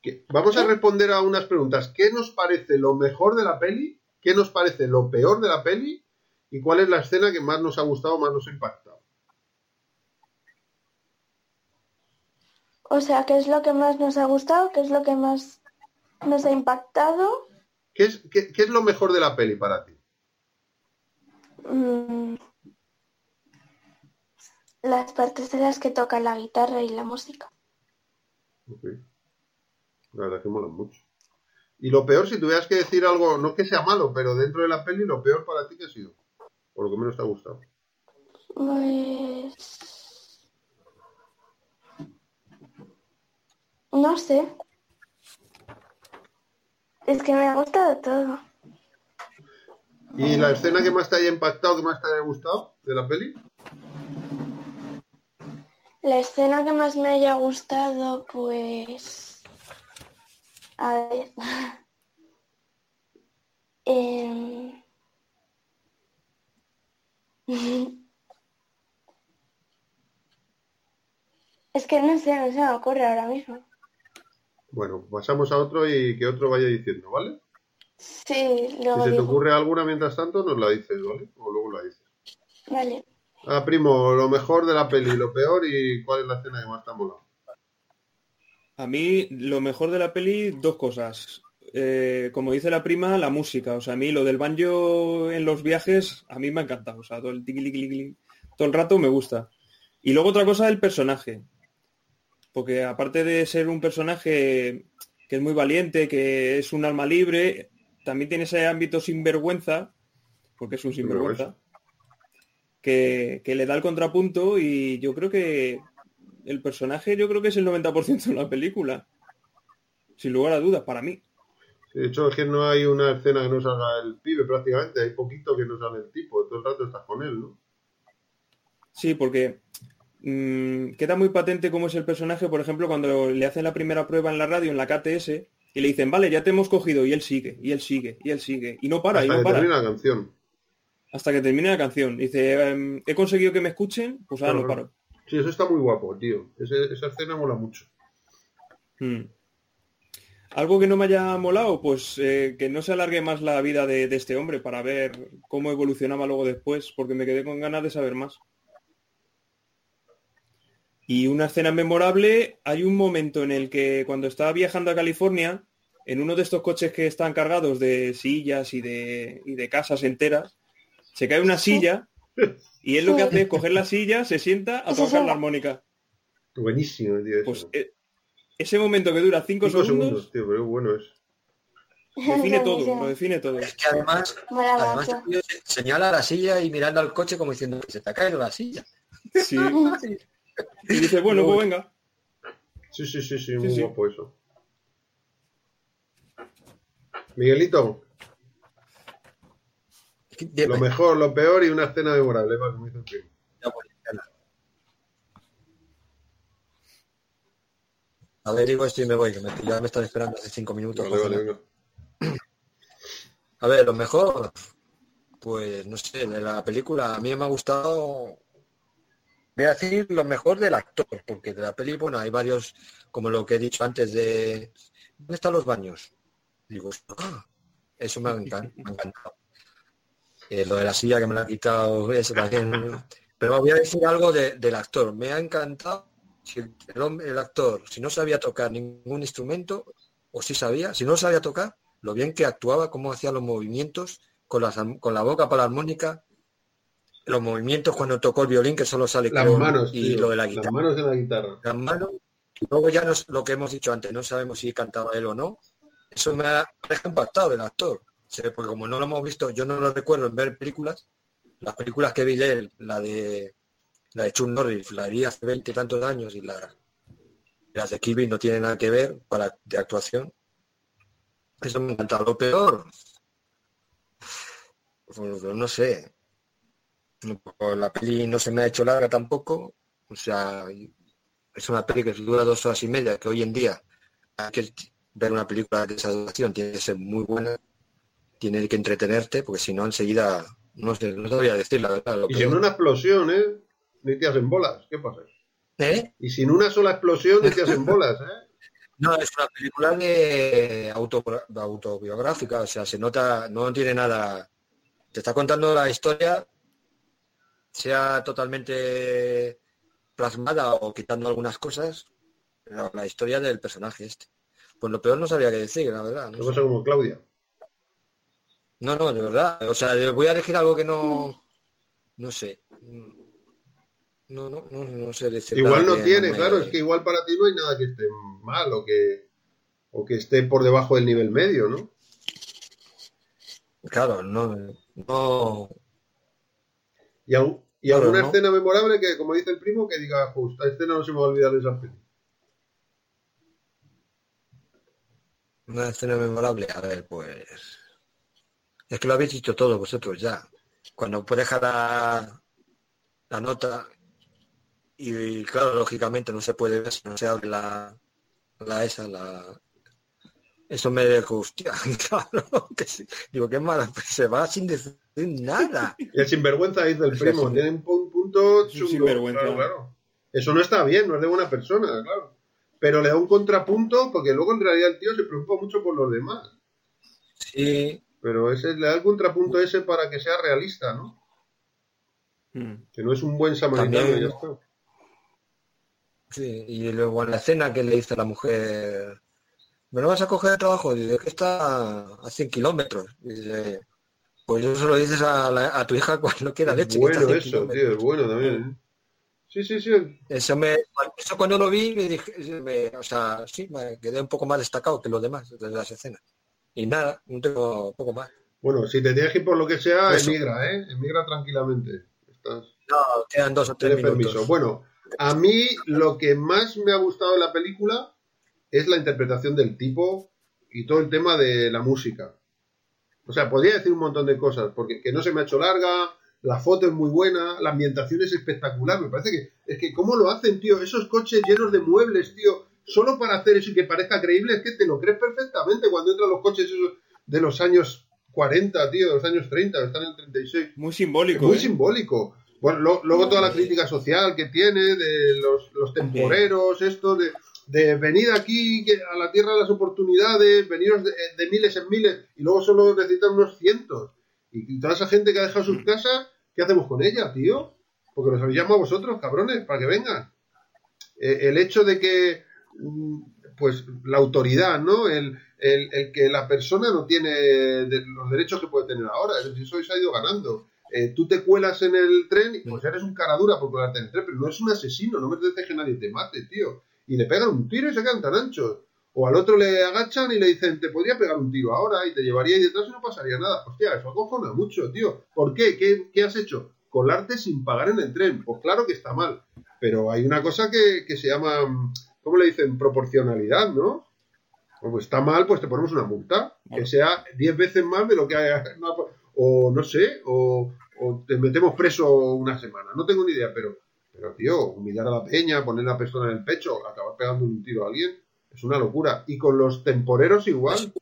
¿Qué? Vamos a responder a unas preguntas. ¿Qué nos parece lo mejor de la peli? ¿Qué nos parece lo peor de la peli? ¿Y cuál es la escena que más nos ha gustado, más nos ha impactado? O sea, ¿qué es lo que más nos ha gustado? ¿Qué es lo que más nos ha impactado? ¿Qué es, qué, qué es lo mejor de la peli para ti? Mm, las partes en las que toca la guitarra y la música. La verdad que mola mucho. Y lo peor, si tuvieras que decir algo, no que sea malo, pero dentro de la peli, lo peor para ti que ha sido. Por lo que menos te ha gustado. Pues... No sé. Es que me ha gustado todo. ¿Y la escena que más te haya impactado, que más te haya gustado de la peli? La escena que más me haya gustado, pues... A ver. Em, Es que no sé, no se me ocurre ahora mismo. Bueno, pasamos a otro y que otro vaya diciendo, ¿vale? Sí, luego Si se te ocurre alguna mientras tanto, nos la dices, ¿vale? O luego la dices. Vale. Ah, primo, lo mejor de la peli, lo peor y cuál es la escena que más te ha molado. A mí lo mejor de la peli, dos cosas. Eh, como dice la prima, la música. O sea, a mí lo del banjo en los viajes, a mí me ha encantado. O sea, todo el tiqui, todo el rato me gusta. Y luego otra cosa, el personaje. Porque aparte de ser un personaje que es muy valiente, que es un alma libre, también tiene ese ámbito sinvergüenza, porque es un sinvergüenza, que, que le da el contrapunto y yo creo que el personaje yo creo que es el 90% de la película. Sin lugar a dudas, para mí. De hecho, es que no hay una escena que no salga el pibe prácticamente, hay poquito que no sale el tipo, todo el rato estás con él, ¿no? Sí, porque mm, queda muy patente cómo es el personaje, por ejemplo, cuando le hacen la primera prueba en la radio, en la KTS, y le dicen, vale, ya te hemos cogido, y él sigue, y él sigue, y él sigue, y no para, y no que para, termina la canción. Hasta que termine la canción. Dice, "Em, he conseguido que me escuchen, pues ahora no Claro. paro. Sí, eso está muy guapo, tío. Ese- esa escena mola mucho. Mm. Algo que no me haya molado, pues eh, que no se alargue más la vida de, de este hombre para ver cómo evolucionaba luego después, porque me quedé con ganas de saber más. Y una escena memorable, hay un momento en el que cuando estaba viajando a California, en uno de estos coches que están cargados de sillas y de, y de casas enteras, se cae una silla y él lo que hace es coger la silla, se sienta a tocar la armónica. Buenísimo, tío. Eso. Pues eh, ese momento que dura cinco, Cinco segundos, segundos, tío, pero bueno es. define todo, lo define todo. Es que además, además tío señala la silla y mirando al coche como diciendo que se te ha caído la silla. Sí. Y dice, bueno, pues venga. Sí, sí, sí, sí, muy sí. guapo eso. Miguelito, Que- lo mejor, lo peor y una escena memorable, va, como dice el primo. ya voy, ya la- A ver, digo esto y me voy, que me, ya me están esperando hace cinco minutos. Vale, vale. A ver, lo mejor, pues no sé, de la película a mí me ha gustado, voy a decir lo mejor del actor, porque de la peli, bueno, hay varios, como lo que he dicho antes de, ¿dónde están los baños? Digo, "Ah", eso me ha me ha encantado. Eh, lo de la silla que me la ha quitado, eso también. Pero voy a decir algo de- del actor, me ha encantado si el, el actor, si no sabía tocar ningún instrumento, o si sabía, si no sabía tocar, lo bien que actuaba, cómo hacía los movimientos, con, las, con la boca para la armónica, los movimientos cuando tocó el violín, que solo sale Las creo, manos, y tío, lo de la Las guitarra. manos en la guitarra. Las manos, luego ya no, lo que hemos dicho antes, no sabemos si cantaba él o no. Eso me ha, me ha impactado del actor. Porque como no lo hemos visto, yo no lo recuerdo en ver películas. Las películas que vi él, la de la de Chuck Norris, la vi hace veinte y tantos años y la las de Kirby no tienen nada que ver para de actuación. Eso me encanta. Lo peor, pues no sé. La peli no se me ha hecho larga tampoco. O sea, es una peli que dura dos horas y media, que hoy en día hay que ver una película de esa duración tiene que ser muy buena, tiene que entretenerte, porque si no enseguida, no sé, no te voy a decir la verdad. Lo Y sin una explosión, ¿eh? Ni te hacen bolas. ¿Qué pasa? ¿Eh? Y sin una sola explosión ni te hacen bolas, ¿eh? No, es una película de auto, autobiográfica, o sea, se nota, no tiene nada. Te está contando la historia, sea totalmente plasmada o quitando algunas cosas, pero la historia del personaje este. Pues lo peor no sabía qué decir, la verdad. ¿Qué No, pasa como Claudia? No, no, de verdad. O sea, voy a elegir algo que no. No sé. No, no, no, no sé. Igual no tiene, claro, es que igual para ti no hay nada que esté mal o que, o que esté por debajo del nivel medio, ¿no? Claro, no. no Y, aún- y Claro, alguna ¿no? escena memorable que, como dice el primo, que diga, pues esta escena no se me va a olvidar de esa peli. Una escena memorable, a ver, pues. Es que lo habéis dicho todos vosotros ya. Cuando deja la, la nota, y, claro, lógicamente no se puede ver si no se abre la, la esa, la. Eso me dijo, hostia, claro, que sí. Digo, qué mala, pues se va sin decir nada. Y el sinvergüenza dice el primo, sí. tiene un pu- punto chungo. sinvergüenza. Claro, claro. Eso no está bien, no es de buena persona, claro. Pero le da un contrapunto porque luego en realidad el tío se preocupa mucho por los demás. Sí, Pero ese le da el contrapunto ese para que sea realista, ¿no? Mm. Que no es un buen samaritano También- y ya está. sí. Y luego en la escena que le dice a la mujer, ¿me no vas a coger el trabajo? Dice que está a 100 kilómetros. Dice, pues eso se lo dices a, la- a tu hija cuando quiera leche. que está a bueno 100 eso, kilómetros. tío, es bueno también. ¿eh? Sí, sí, sí. Eso, me, eso cuando lo vi, me dije, me- o sea, sí, me quedé un poco más destacado que los demás de las escenas. Y nada, no tengo poco más. Bueno, si te tienes que ir por lo que sea, Eso. emigra, ¿eh? Emigra tranquilamente. Estás... No, quedan dos o tres Tienes minutos. permiso. Bueno, a mí lo que más me ha gustado de la película es la interpretación del tipo y todo el tema de la música. O sea, podría decir un montón de cosas, porque que no se me ha hecho larga, la foto es muy buena, la ambientación es espectacular. Me parece que es que cómo lo hacen, tío, esos coches llenos de muebles, tío, solo para hacer eso y que parezca creíble, es que te lo crees perfectamente cuando entran los coches esos de los años 40, tío, de los años 30, están en el 36. Muy Es simbólico. muy ¿eh? simbólico. Bueno, lo- luego toda la crítica social que tiene de los, los temporeros, esto de, de venir aquí a la tierra de las oportunidades, veniros de, de miles en miles y luego solo necesitan unos cientos. Y, y toda esa gente que ha dejado sus casas, ¿qué hacemos con ella, tío? Porque los habéis llamado a vosotros, cabrones, para que vengan. Eh, el hecho de que, mm, pues, la autoridad, ¿no? El, el, el que la persona no tiene los derechos que puede tener ahora. Es decir, eso se ha ido ganando. Eh, tú te cuelas en el tren y pues eres un cara dura por colarte en el tren, pero no es un asesino, no merece que nadie te mate, tío. Y le pegan un tiro y se quedan tan anchos. O al otro le agachan y le dicen, te podría pegar un tiro ahora y te llevaría ahí detrás y no pasaría nada. Hostia, eso acojona mucho, tío. ¿Por qué? ¿Qué, qué has hecho? Colarte sin pagar en el tren. Pues claro que está mal. Pero hay una cosa que, que se llama, ¿cómo le dicen? Proporcionalidad, ¿no? Pues está mal, pues te ponemos una multa. Que sea 10 veces más de lo que hay. O no sé, o, o te metemos preso una semana. No tengo ni idea, pero, pero tío, humillar a la peña, poner a la persona en el pecho, acabar pegando un tiro a alguien, es una locura. Y con los temporeros igual.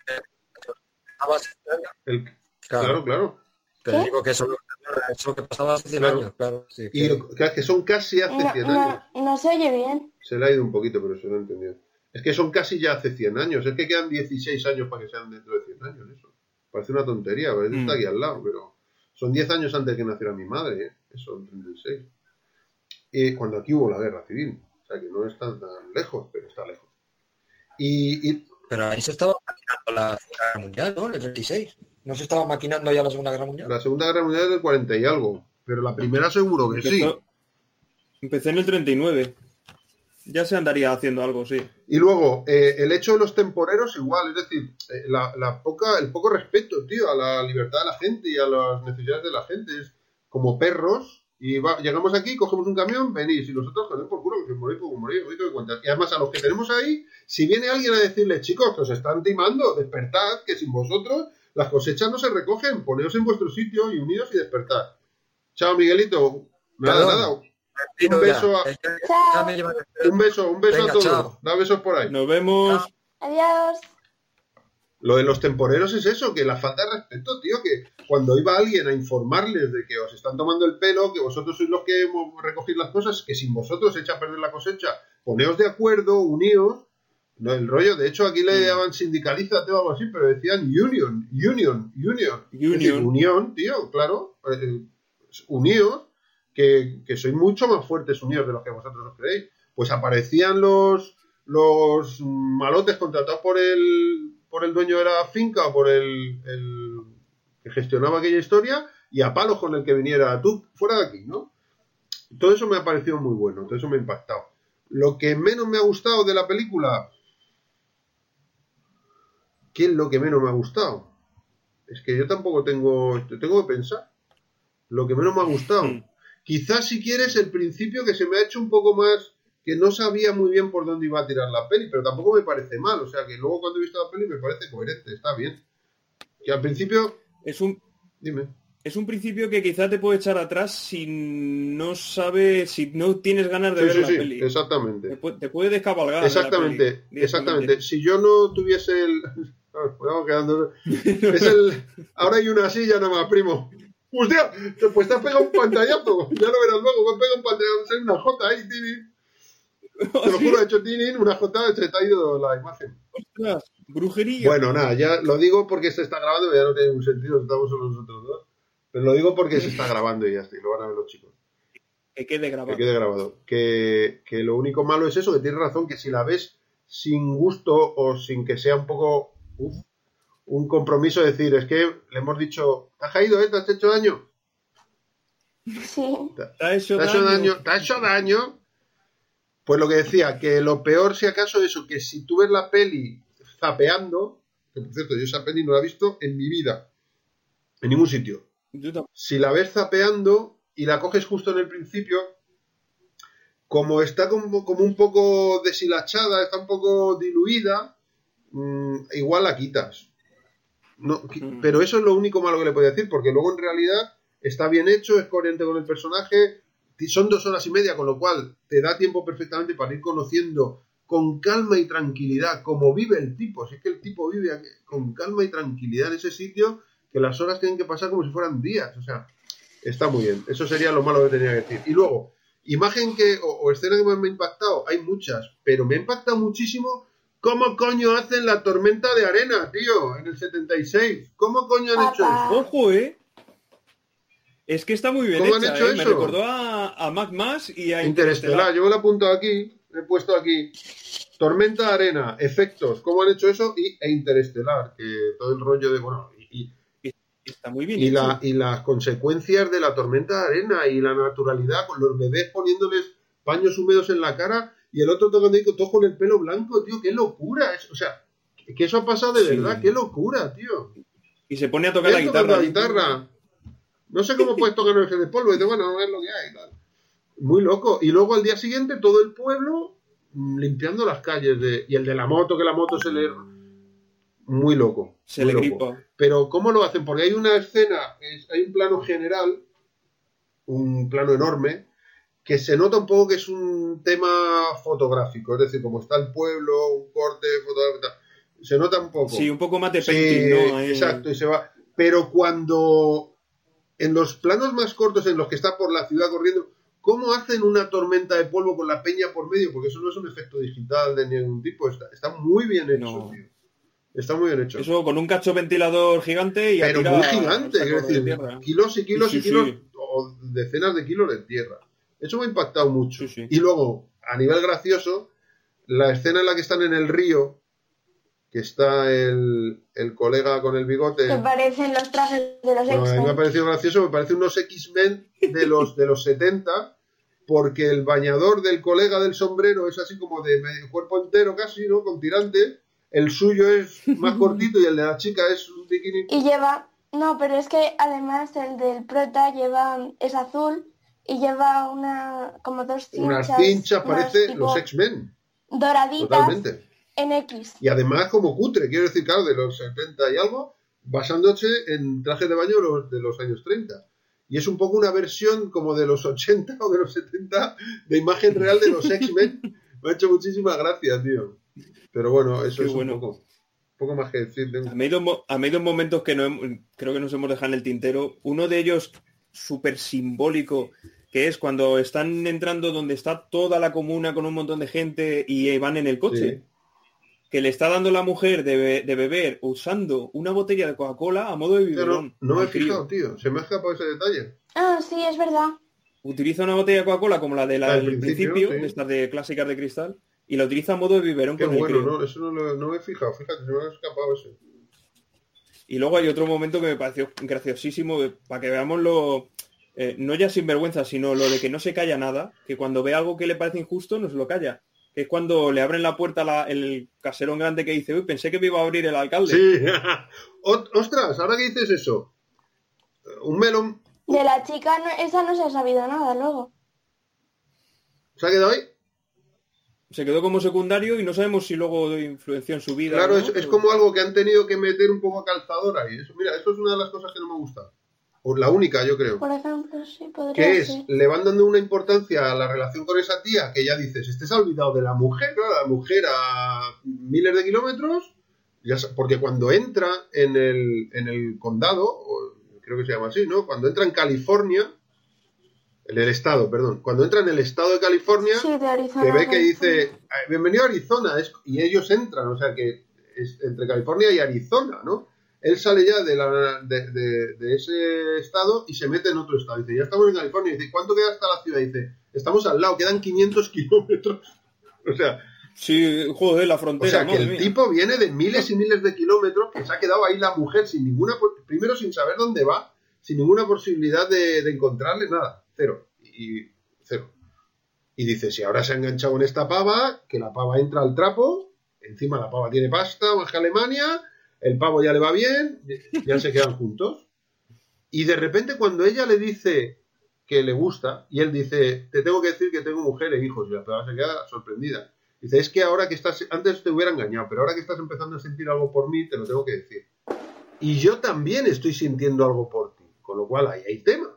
El- Claro, claro, claro. ¿Qué? digo que eso, eso es lo que pasaba hace 100 Claro. años, claro. sí, Y que- que son casi hace No, 100 años. no, no se oye bien. Se le ha ido un poquito, pero se lo he entendido. Es que son casi ya hace 100 años. Es que quedan 16 años para que sean dentro de 100 años. Eso. Parece una tontería, parece que está Mm. aquí al lado, pero son 10 años antes de que naciera mi madre. ¿eh? Eso, en 36. Y cuando aquí hubo la guerra civil. O sea que no está tan lejos, pero está lejos. Y, y Pero ahí se estaba maquinando la Segunda Guerra Mundial, ¿no? En el 36. ¿No se estaba maquinando ya la Segunda Guerra Mundial? la Segunda Guerra Mundial es del 40 y algo. Pero la primera seguro que sí. Empezó, empecé en el 39. Ya se andaría haciendo algo, sí. Y luego, eh, el hecho de los temporeros igual, es decir, eh, la, la poca, el poco respeto, tío, a la libertad de la gente y a las necesidades de la gente. Es como perros, Y va- llegamos aquí, cogemos un camión, venís. Y nosotros, joder, por culo, que morir, pues morir, oído que cuentas. Y además, a los que tenemos ahí, si viene alguien a decirles, chicos, que os están timando, despertad, que sin vosotros las cosechas no se recogen. Poneos en vuestro sitio y unidos y despertad. Chao, Miguelito. Nada, Perdón. nada. Un beso a- Un beso, un beso Venga, a todos. chao. Da besos por ahí. Nos vemos. Adiós. Lo de los temporeros es eso, que la falta de respeto, tío, que cuando iba alguien a informarles de que os están tomando el pelo, que vosotros sois los que mo- recogéis las cosas, que sin vosotros se echa a perder la cosecha, poneos de acuerdo, uníos. No, el rollo, de hecho, aquí le llaman sindicalízate o algo así, pero decían union, union, union. Es decir, Union. unión, tío, claro. eh, uníos, que, que sois mucho más fuertes unidos de los que vosotros os creéis. Pues aparecían los, los malotes contratados por el, por el dueño de la finca o por el, el que gestionaba aquella historia y a palos con el que viniera tú fuera de aquí, ¿no? Todo eso me ha parecido muy bueno, todo eso me ha impactado. Lo que menos me ha gustado de la película, ¿qué es lo que menos me ha gustado? Es que yo tampoco tengo, tengo que pensar. Lo que menos me ha gustado. Quizás si quieres el principio que se me ha hecho un poco más que no sabía muy bien por dónde iba a tirar la peli, pero tampoco me parece mal, o sea que luego cuando he visto la peli me parece coherente, está bien. Que al principio, Es un, dime, es un principio que quizá te puede echar atrás si no sabes, si no tienes ganas de Sí, ver sí, la sí, peli. exactamente. Te, puede, te puede descabalgar. de Exactamente, peli, exactamente. Si yo no tuviese el. Vamos quedando. Es el. Ahora hay una silla nada más, primo. ¡Hostia! Pues te has pegado un pantallazo. Ya lo verás luego. Me has pegado un pantallazo. Hay una J ahí, Tini. Te lo juro, he hecho Tini, una J, se te ha ido la imagen. Ostras, brujería. Bueno, nada, ya lo digo porque se está grabando, ya no tiene ningún sentido, estamos solo nosotros dos. Pero lo digo porque se está grabando y ya está, y lo van a ver los chicos. que quede grabado. Que quede grabado. Que, que lo único malo es eso, que tienes razón, que si la ves sin gusto o sin que sea un poco uf, un compromiso, decir, es que le hemos dicho, ¿te has caído, eh? ¿Te has hecho daño? Sí. Te ha hecho ¿Te ha hecho daño. daño? ¿Te ha hecho daño? Pues lo que decía, que lo peor, si acaso, eso, que si tú ves la peli zapeando, que por cierto, yo esa peli no la he visto en mi vida, en ningún sitio. Si la ves zapeando y la coges justo en el principio, como está como, como un poco deshilachada, está un poco diluida, mm, igual la quitas. No, Mm. Pero eso es lo único malo que le puedo decir, porque luego en realidad está bien hecho, es coherente con el personaje, son dos horas y media, con lo cual te da tiempo perfectamente para ir conociendo con calma y tranquilidad cómo vive el tipo. Si es que el tipo vive aquí- con calma y tranquilidad en ese sitio, que las horas tienen que pasar como si fueran días. O sea, está muy bien. Eso sería lo malo que tenía que decir. Y luego, imagen que, o, o escena que más me ha impactado, hay muchas, pero me ha impactado muchísimo cómo coño hacen la tormenta de arena, tío, en el 76. ¿Cómo coño han hecho eso? Ojo, eh. Es que está muy bien ¿Cómo han hecho eh. Me eso? recordó a, a Mac Más y a Interestelar, yo me lo apunto aquí, he puesto aquí. Tormenta de arena, efectos, ¿cómo han hecho eso? Y, e Interestelar, que todo el rollo de, bueno, y, y- Está muy bien y, hecho. la, y las consecuencias de la tormenta de arena y la naturalidad, con los bebés poniéndoles paños húmedos en la cara y el otro tocando todo con el pelo blanco, tío, qué locura. Es, o sea, que eso ha pasado de Sí. verdad, qué locura, tío. Y se pone a tocar la guitarra. la guitarra. No sé cómo puedes tocar el de polvo. Y dice, bueno, es lo que hay. tal. Muy loco. Y luego al día siguiente todo el pueblo mm, limpiando las calles. De, y el de la moto, que la moto se le... Muy loco. Se muy le loco. gripa. Pero ¿cómo lo hacen? Porque hay una escena, es- hay un plano general, un plano enorme, que se nota un poco que es un tema fotográfico. Es decir, como está el pueblo, un corte fotográfico. Se nota un poco. Sí, un poco más de Sí, painting, ¿no? Ahí- exacto, y se va. Pero cuando en los planos más cortos en los que está por la ciudad corriendo, ¿cómo hacen una tormenta de polvo con la peña por medio? Porque eso no es un efecto digital de ningún tipo, está, está muy bien hecho, No. tío. Está muy bien hecho. Eso con un cacho ventilador gigante y a Pero muy gigante, de decir, kilos y kilos Sí, y sí, kilos, sí. o decenas de kilos de tierra. Eso me ha impactado mucho. Sí, sí. Y luego, a nivel gracioso, la escena en la que están en el río, que está el, el colega con el bigote. Que parecen los trajes de los Bueno, a mí me ha X-Men. parecido gracioso, me parece unos X-Men de los, de los 70, porque el bañador del colega del sombrero es así como de medio cuerpo entero casi, ¿no? Con tirante. El suyo es más cortito y el de la chica es un bikini. Y lleva... No, pero es que además el del prota lleva... es azul y lleva una como dos Unas cinchas, cinchas, unas parece tipo los X-Men. doraditas Totalmente. en X. Y además como cutre, quiero decir, claro, de los 70 y algo, basándose en trajes de baño de los, años 30. Y es un poco una versión como de los 80 o de los 70 de imagen real de los X-Men. Me ha hecho muchísima gracia, tío. Pero bueno, eso Qué es bueno. un poco, poco más que decir. de A mí dos, a mí hay dos momentos que no hem- creo que nos hemos dejado en el tintero. Uno de ellos súper simbólico, que es cuando están entrando donde está toda la comuna con un montón de gente y eh, van en el coche. Sí. Que le está dando la mujer de, be- de beber usando una botella de Coca-Cola a modo de biberón. no me he fijado, tío. Se me ha escapado ese detalle. Ah, sí, es verdad. Utiliza una botella de Coca-Cola como la de la del principio, principio, sí. de estas de clásicas de cristal, y la utiliza a modo de biberón Qué con el bueno, crío. ¿no? Eso no, lo- no me he fijado. Fíjate, se me ha escapado ese. Y luego hay otro momento que me pareció graciosísimo, para que veamos lo, eh, no ya sinvergüenza, sino lo de que no se calla nada, que cuando ve algo que le parece injusto, no se lo calla. Que es cuando le abren la puerta la- el caserón grande que dice, uy, pensé que me iba a abrir el alcalde. Sí. Ostras, ahora que dices eso. Un melón. De la chica, no- esa no se ha sabido nada luego. ¿Se ha quedado ahí? Se quedó como secundario y no sabemos si luego influenció en su vida. Claro, ¿no? es, es como algo que han tenido que meter un poco a calzador ahí. Eso, mira, eso es una de las cosas que no me gusta. La única, yo creo. Por ejemplo, sí, podría Que es, ser. le van dando una importancia a la relación con esa tía que ya dices, este se ha olvidado de la mujer, claro, la mujer a miles de kilómetros, ya porque cuando entra en el, en el condado, creo que se llama así, ¿no? Cuando entra en California, en el estado, perdón, cuando entra en el estado de California, Sí, de Arizona. que ve que dice, "Ay, bienvenido a Arizona, es- y ellos entran, o sea que es entre California y Arizona, ¿no? Él sale ya de, la, de, de- de ese estado y se mete en otro estado. Dice, ya estamos en California. Dice, ¿cuánto queda hasta la ciudad? Dice, estamos al lado, quedan 500 kilómetros. O sea, Sí, joder, la o frontera, sea que el mía. tipo viene de miles y miles de kilómetros, que se ha quedado ahí la mujer sin ninguna, primero sin saber dónde va, sin ninguna posibilidad de, de encontrarle, nada, cero. Y cero. Y dice, si ahora se ha enganchado en esta pava, que la pava entra al trapo, encima la pava tiene pasta, que Alemania, el pavo ya le va bien, ya se quedan juntos. Y de repente cuando ella le dice que le gusta, y él dice, te tengo que decir que tengo mujer e hijos, y la pava se queda sorprendida. Dice, es que ahora que estás, antes te hubiera engañado, pero ahora que estás empezando a sentir algo por mí, te lo tengo que decir. Y yo también estoy sintiendo algo por ti, con lo cual ahí hay tema.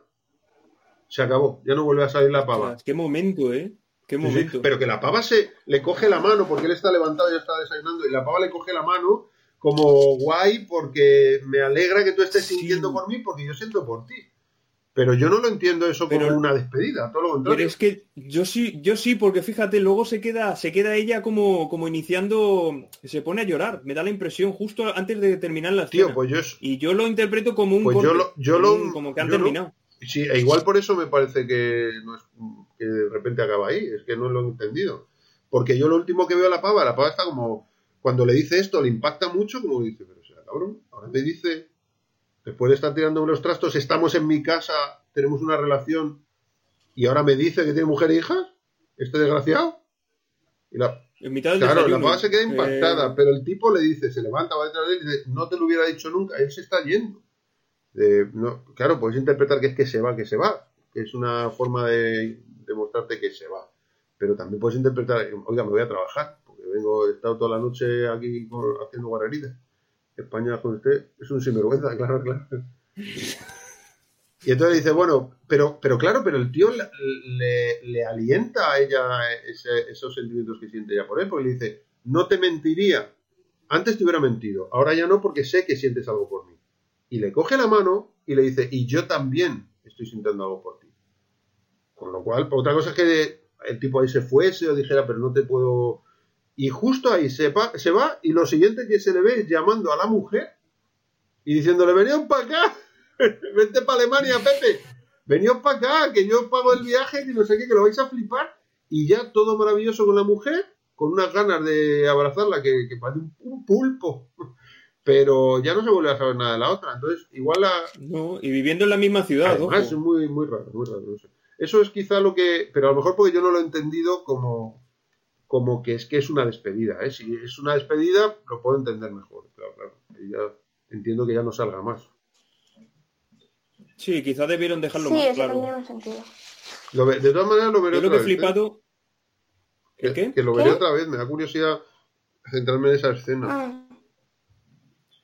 Se acabó, ya no vuelve a salir la pava. Qué momento, ¿eh? Qué sí, momento. Pero que la pava se le coge la mano porque él está levantado y ya está desayunando y la pava le coge la mano como guay porque me alegra que tú estés Sí. sintiendo por mí porque yo siento por ti. Pero yo no lo entiendo eso Pero- como una despedida, todo lo Pero contrario. es que yo sí, yo sí, porque fíjate, luego se queda, se queda ella como, como iniciando, se pone a llorar, me da la impresión justo antes de terminar la escena. Tío, pues yo es- Y yo lo interpreto como un Pues yo lo- yo como lo- como que han lo- terminado. Sí, e igual por eso me parece que, no es, que de repente acaba ahí, es que no lo he entendido. Porque yo lo último que veo a la pava, la pava está como, cuando le dice esto, le impacta mucho, como dice, pero será cabrón, ahora me dice, después de estar tirándome los trastos, estamos en mi casa, tenemos una relación, y ahora me dice que tiene mujer e hijas, este desgraciado. Y la, En mitad del Claro, la pava se queda eh, impactada, pero el tipo le dice, se levanta, va detrás de él y dice, no te lo hubiera dicho nunca, él se está yendo. No, claro, puedes interpretar que es que se va, que se va, que es una forma de demostrarte que se va. Pero también puedes interpretar, oiga, me voy a trabajar, vengo, he estado toda la noche aquí haciendo guarreritas. España con usted es un sinvergüenza, claro, claro. Y entonces dice, bueno, pero, pero claro, pero el tío le, le- alienta a ella esos sentimientos que siente ella por él, porque le dice, no te mentiría, antes te hubiera mentido, ahora ya no porque sé que sientes algo por mí. Y le coge la mano y le dice, y yo también estoy sintiendo algo por ti. Con lo cual, otra cosa es que el tipo ahí se fuese o dijera, pero no te puedo... Y justo ahí se, se va y lo siguiente que se le ve es llamando a la mujer y diciéndole, veníos para acá, vente para Alemania, Pepe, veníos para acá, que yo pago el viaje, que no sé qué, que lo vais a flipar. Y ya todo maravilloso con la mujer, con unas ganas de abrazarla que, que parece un, pulpo. Pero ya no se vuelve a saber nada de la otra. Entonces, igual la, No, y viviendo en la misma ciudad, Además, ojo. es muy, muy raro, muy raro. Eso es quizá lo que. Pero a lo mejor porque yo no lo he entendido como, como que es que es una despedida. ¿eh? Si es una despedida, lo puedo entender mejor. Claro, claro. Ya entiendo que ya no salga más. Sí, quizás debieron dejarlo Sí, más eso claro. tendría más sentido. Lo ve- de todas maneras lo veré Yo lo otra que he vez. ¿eh? flipado... Que, ¿El qué? que lo veré ¿Qué? otra vez, me da curiosidad centrarme en esa escena. Ah.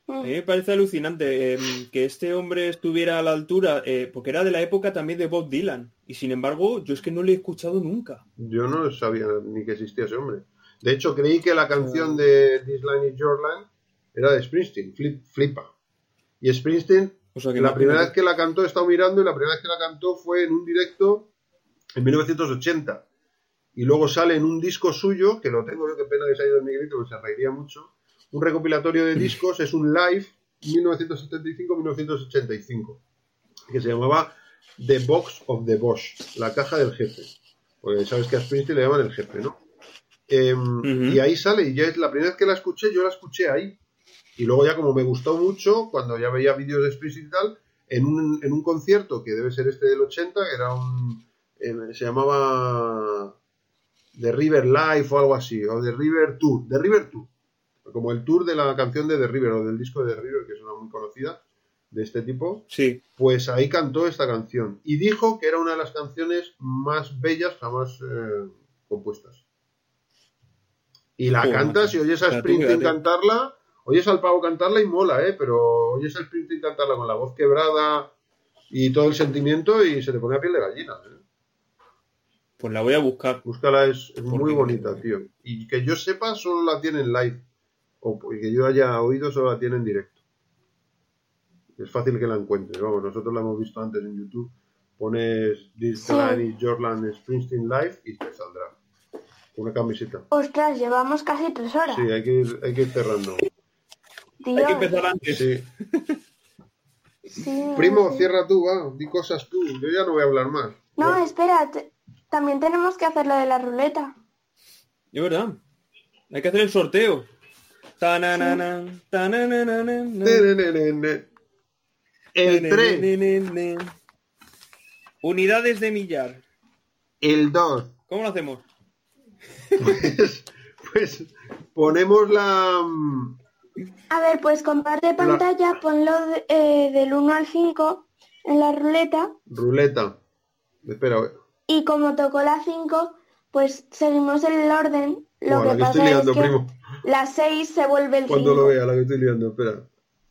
A mí me parece alucinante eh, que este hombre estuviera a la altura, eh, porque era de la época también de Bob Dylan. Y sin embargo, yo es que no le he escuchado nunca. Yo no sabía ni que existía ese hombre. De hecho, creí que la canción de This Line is Your Line era de Springsteen, Flip, Flipa. Y Springsteen, O sea que la primera vez que la cantó, he estado mirando, y la primera vez que la cantó fue en un directo en 1980. Y luego sale en un disco suyo, que lo tengo yo, qué pena que se haya ido el Miguelito, que se reiría mucho. Un recopilatorio de discos, es un live 1975-1985, que se llamaba The Box of the Boss, la caja del jefe. Porque sabes que a Springsteen le llaman el jefe, ¿no? Em. Y ahí sale, y ya es la primera vez que la escuché, yo la escuché ahí. Y luego ya como me gustó mucho, cuando ya veía vídeos de Springsteen y tal, en un, en un concierto que debe ser este del 80, que era un... eh, se llamaba The River Life o algo así, o The River Tour, The River Tour, como el tour de la canción de The River o del disco de The River, que es una muy conocida de este tipo, Sí. pues ahí cantó esta canción y dijo que era una de las canciones más bellas jamás eh, compuestas. Y la Joder, cantas y oyes a Springsteen cantarla, oyes al pavo cantarla y mola, ¿eh? Pero oyes a Springsteen cantarla con la voz quebrada y todo el sentimiento y se te pone a piel de gallina, ¿eh? Pues la voy a buscar. Búscala, es, es muy bonita, tío. Y que yo sepa, solo la tiene en live. O que yo haya oído, solo la tiene en directo. Es fácil que la encuentres. Vamos, nosotros la hemos visto antes en YouTube. Pones This Sí. Line is Jordan Springsteen Live y te saldrá. Una camiseta. Ostras, llevamos casi tres horas. Sí, hay que ir, hay que ir cerrando. Hay que empezar antes. Sí. sí, Primo, sí. cierra tú, va. Di cosas tú. Yo ya no voy a hablar más. No, espera, también tenemos que hacer lo de la ruleta. Es verdad. Hay que hacer el sorteo. El 3, Nenenenene. Unidades de millar. el 2, ¿Cómo lo hacemos? pues, pues ponemos la... mm, A ver, pues comparte pantalla, ponlo de- eh, del 1 al 5 en la ruleta Ruleta. Espera, y como tocó la 5, pues seguimos el orden. Lo que la que pasa estoy liando, es que primo. la 6 se vuelve el 5. cuando lo vea, la que estoy liando, espera.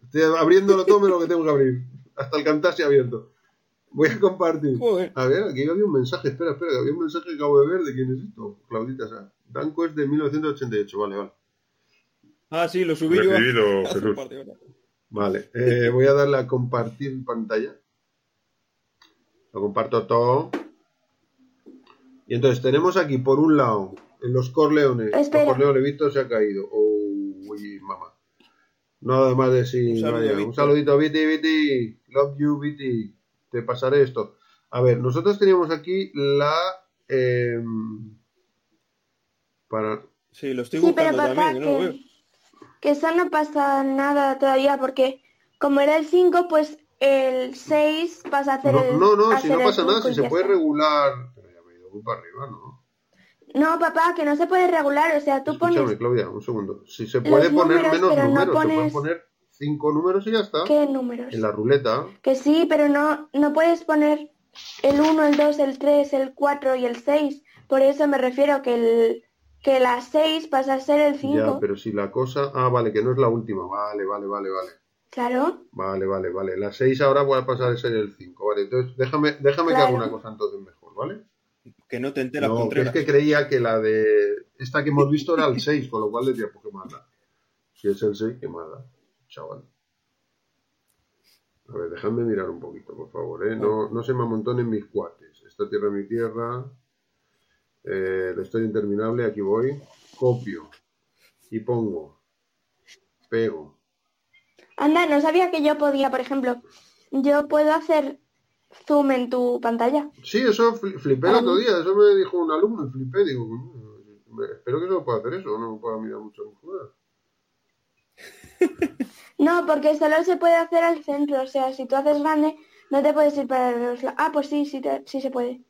Estoy abriéndolo todo menos lo que tengo que abrir. Hasta el cantar se ha abierto. Voy a compartir. Joder. A ver, aquí había un mensaje, espera, espera, había un mensaje que acabo de ver de quién es esto. Claudita, o sea, Danco es de 1988, vale, vale. Ah, sí, lo subí yo. Recibido, Jesús. par de horas. Vale, eh, voy a darle a compartir pantalla. Lo comparto todo. Y entonces tenemos aquí, por un lado, en los Corleones. Espera. Los Corleones, Víctor se ha caído. Uy, mamá. Nada más de sí. Un. Un saludito, Viti, Viti. Love you, Viti. Te pasaré esto. A ver, nosotros teníamos aquí la... em, para... Sí, lo estoy Sí, pero buscando papá, también, que no lo veo. que, que eso no pasa nada todavía, porque como era el 5, pues el 6 pasa a hacer No, el no, no, si no pasa nada, si se puede está. regular... Pero ya me he ido muy para arriba, ¿no? No, papá, que no se puede regular, o sea, tú Escúchame, pones Claudia, un segundo. Si se puede poner números, menos pero no números, se pueden pones- poner cinco números y ya está. qué números. En la ruleta. Que sí, pero no, no puedes poner el 1, el 2, el 3, el 4 y el 6. Por eso me refiero que el que la 6 pasa a ser el 5. Ya, pero si la cosa. Ah, vale, que no es la última. Vale, vale, vale, vale. Claro. Vale, vale, vale. La 6 ahora va a pasar a ser el 5. Vale, entonces déjame, déjame que Claro. haga una cosa entonces mejor, ¿vale? Que no te enteras, No, que es que creía que la de. Esta que hemos visto era el 6, con lo cual decía, pues qué mala. Si es el 6, qué mala. Chaval. A ver, dejadme mirar un poquito, por favor, ¿eh? No, no se me amontonen mis cuates. Esta tierra es mi tierra. Eh, la historia interminable, aquí voy. Copio. Y pongo. Pego. Anda, no sabía que yo podía, por ejemplo, yo puedo hacer zoom en tu pantalla. Sí, eso fli- flipé el otro día. Eso me dijo un alumno y flipé. Digo, "Mm, espero que se pueda hacer eso, no me pueda mirar mucho fuera. No, porque solo se puede hacer al centro, o sea, si tú haces grande, no te puedes ir para los lados. Ah, pues sí, sí, te- sí se puede.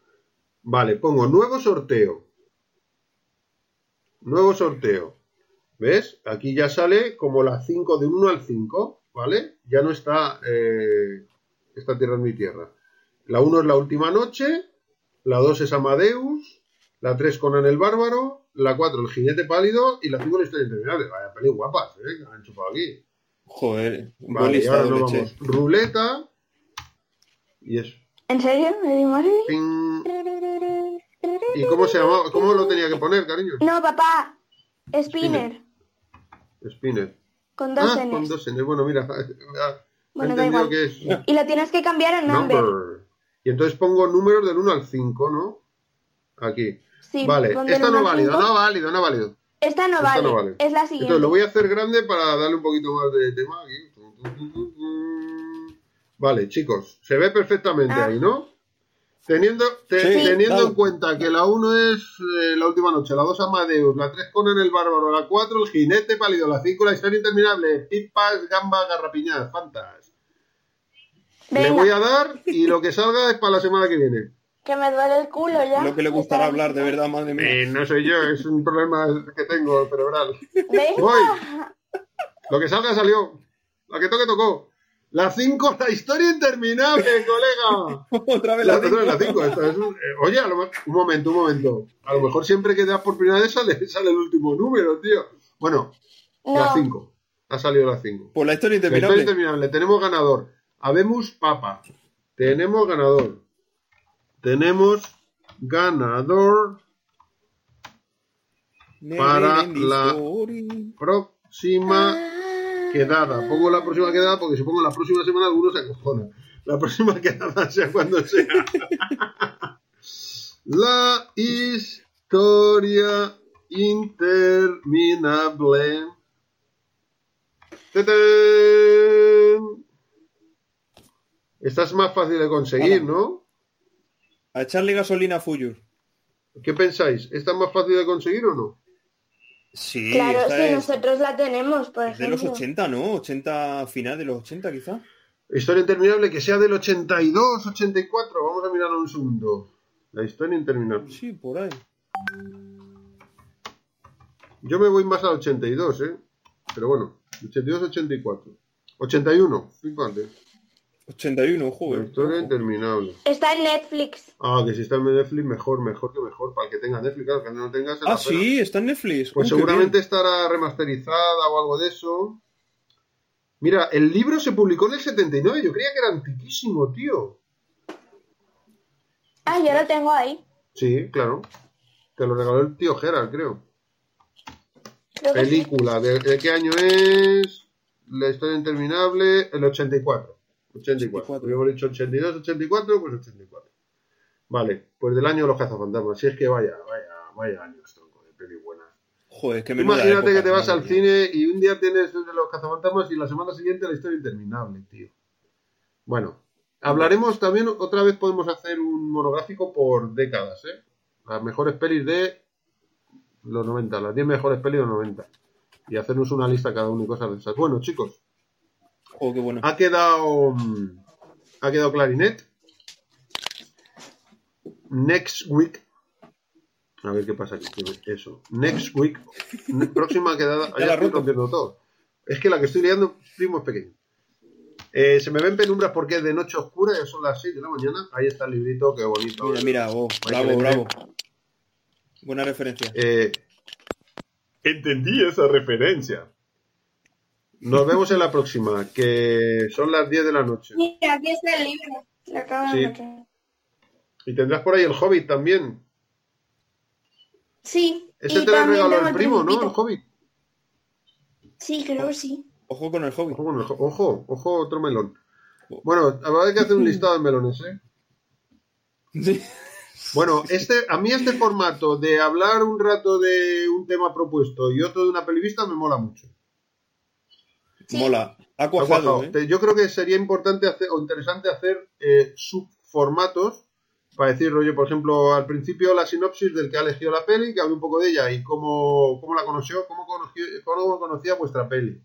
Vale, pongo nuevo sorteo. Nuevo sorteo. ¿Ves? Aquí ya sale como la 5 de 1 al 5, ¿vale? Ya no está eh, esta tierra es mi tierra. La 1 es la última noche, la 2 es Amadeus, la 3 Conan el Bárbaro, la 4 El Jinete Pálido y la 5 La Historia Interminable. Vaya peli guapas, ¿eh? Que han chupado aquí. Joder, Vale, y ahora nos vamos. Ruleta. Y eso. ¿En serio? Ping. ¿Y cómo se llamaba? ¿Cómo lo tenía que poner, cariño? No, papá. Spinner. Spinner. Con dos ah, Ns. con dos Ns. Bueno, mira, Bueno, da igual. que es Y lo tienes que cambiar en number. number. Y entonces pongo números del 1 al 5, ¿no? Aquí. Sí, vale, esta no válido, no válido, no válido. Esta no, Esta vale. no vale. Es la siguiente. Entonces lo voy a hacer grande para darle un poquito más de tema aquí. Vale, chicos, se ve perfectamente Ah. ahí, ¿no? Teniendo, te- Sí, teniendo claro. en cuenta que la 1 es eh, la última noche, la 2 Amadeus, la 3 Conan el Bárbaro, la 4 el Jinete Pálido, la 5 la historia interminable, pipas, gambas, garrapiñas, fantas. Le Venga, voy a dar y lo que salga es para la semana que viene. Que me duele el culo ya. Lo que le gustará hablar, de verdad, madre mía. Eh, no soy yo, es un problema que tengo cerebral. Venga. Voy. Lo que salga salió. La que toque tocó. La 5, la historia interminable, colega. Otra vez La, la otra cinco. vez la 5. esto es un- eh, oye, a lo mejor- un momento, un momento. A lo mejor siempre que das por primera vez sale, sale el último número, tío. Bueno, la No. 5. Ha salido la 5. Por la historia La historia interminable. interminable. Tenemos ganador. Habemos Papa. Tenemos ganador. Tenemos ganador para la- próxima Ah. quedada. Pongo la próxima quedada porque si pongo la próxima semana alguno se acojona. La próxima quedada sea cuando sea. la historia interminable. ¡Tatán! Esta es más fácil de conseguir, ¿no? A echarle gasolina a Fuyur. ¿Qué pensáis? ¿Esta es más fácil de conseguir o no? Sí, Claro, si es, nosotros la tenemos, por es de los ejemplo. 80, ¿no? 80, final de los 80 quizá. Historia interminable que sea del 82, 84. Vamos a mirarlo un segundo. La historia interminable. Sí, por ahí. Yo me voy más al 82, ¿eh? Pero bueno, 82, 84. 81, fíjate. 81, La joder. historia interminable. Está en Netflix. Ah, que si está en Netflix, mejor, mejor que mejor. Para el que tenga Netflix, claro, que no tenga se la Ah, sí, está en Netflix. Pues qué seguramente estará remasterizada o algo de eso. Mira, el libro se publicó en el 79. Yo creía que era antiquísimo, tío. Ah, yo lo tengo ahí. Sí, claro. Te lo regaló el tío Gerard, creo. Creo que sí. Película, ¿de, de qué año es? La historia interminable, el 84. 84. 84. Habíamos dicho 82, 84, pues 84. Vale, pues del año de los cazafantasmas. Si es que vaya, vaya, vaya años, tronco, de peli buena. Joder, qué Imagínate época, que te vas al cine y un día tienes el de los cazafantasmas y la semana siguiente la historia interminable, tío. Bueno, hablaremos también, otra vez podemos hacer un monográfico por décadas, ¿eh? Las mejores pelis de los 90, las 10 mejores pelis de los 90. Y hacernos una lista cada uno y cosas de esas. Bueno, chicos, Qué bueno. ha quedado. mm, Ha quedado clarinet. Next week. A ver qué pasa aquí. Eso. Next week. Próxima quedada. Ya estoy rompiendo todo. Es que la que estoy liando, primo, es pequeño. Eh, se me ven penumbras porque es de noche oscura, ya son las 6 de la mañana. Ahí está el librito, qué bonito. Mira, mira, oh, bravo, bravo. Buena referencia. Eh, entendí esa referencia. Nos vemos en la próxima, que son las 10 de la noche. Mira, aquí está el libro. Lo acabo Sí. de meter. Y tendrás por ahí el Hobbit también. Sí. Ese te lo regaló el primo, ¿no? El. Hobbit. Sí, creo que sí. Ojo con el hobby. Ojo, con el ho- ojo, ojo, otro melón. Bueno, habrá que hacer un listado de melones, ¿eh? Sí. Bueno, este, a mí este formato de hablar un rato de un tema propuesto y otro de una pelivista me mola mucho. Sí. Mola. Ha Ha cuajado. ¿eh? Yo creo que sería importante hacer, o interesante hacer eh, subformatos para decir, rollo, por ejemplo, al principio la sinopsis del que ha elegido la peli, que hable un poco de ella y cómo, cómo la conoció, cómo, conoció, cómo conocía vuestra peli.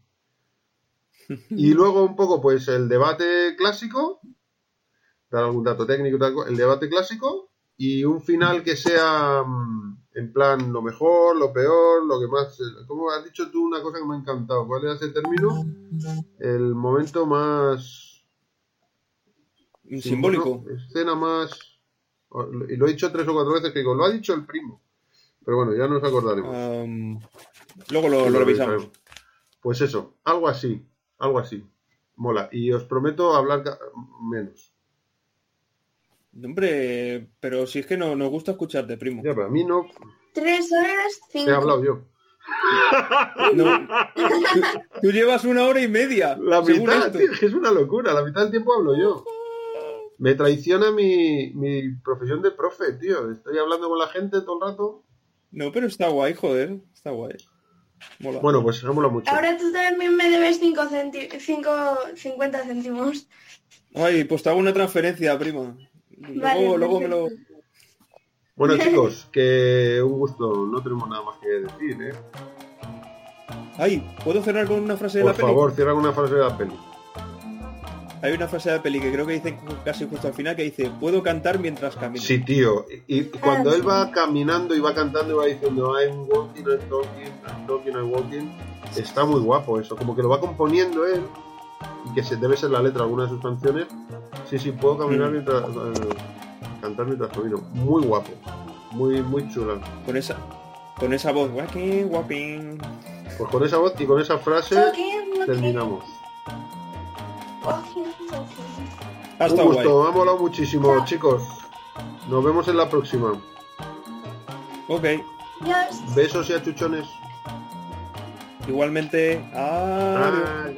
Y luego un poco, pues, el debate clásico, dar algún dato técnico, el debate clásico, y un final que sea mm, en plan lo mejor, lo peor, lo que más... Como has dicho tú una cosa que me ha encantado, ¿cuál era ese término? El momento más... Simbólico. escena más... Y lo he dicho tres o cuatro veces que digo, lo ha dicho el primo. Pero bueno, ya nos acordaremos. Luego lo, lo revisamos. Pues eso, algo así, algo así. Mola. Y os prometo hablar menos. Hombre, pero si es que no nos gusta escucharte, primo. Ya, pero a mí no Tres horas, cinco. he hablado yo. No. Tú, tú llevas una hora y media. La según mitad, esto. tío, es una locura. La mitad del tiempo hablo yo. Me traiciona mi, mi profesión de profe, tío. Estoy hablando con la gente todo el rato. No, pero está guay, joder. Está guay. Mola. Bueno, pues eso mola mucho. Ahora tú también me debes cinco centi cinco, 50 céntimos. Ay, pues te hago una transferencia, prima. Luego, Vale, luego me lo. Bueno, chicos, que un gusto. No tenemos nada más que decir, ¿eh? Ay, ¿puedo cerrar con una frase de Por la peli? favor, cierra con una frase de la peli. Hay una frase de la peli que creo que dice casi justo al final que dice, puedo cantar mientras camino. Sí, tío. Y, y cuando él va caminando y va cantando y va diciendo I'm walking, I'm talking, I'm talking, I'm walking, está muy guapo eso. Como que lo va componiendo él y que se, debe ser la letra de alguna de sus canciones. Sí, sí, puedo caminar Mm. mientras... eh, cantar mientras camino. Muy guapo. Muy, muy chula. Con esa con esa voz, walking, walking. Pues con esa voz y con esa frase terminamos. walking, walking. Ha Un guay. gusto, me ha molado muchísimo, chicos. Nos vemos en la próxima. Ok. Besos y achuchones. Igualmente. Adiós.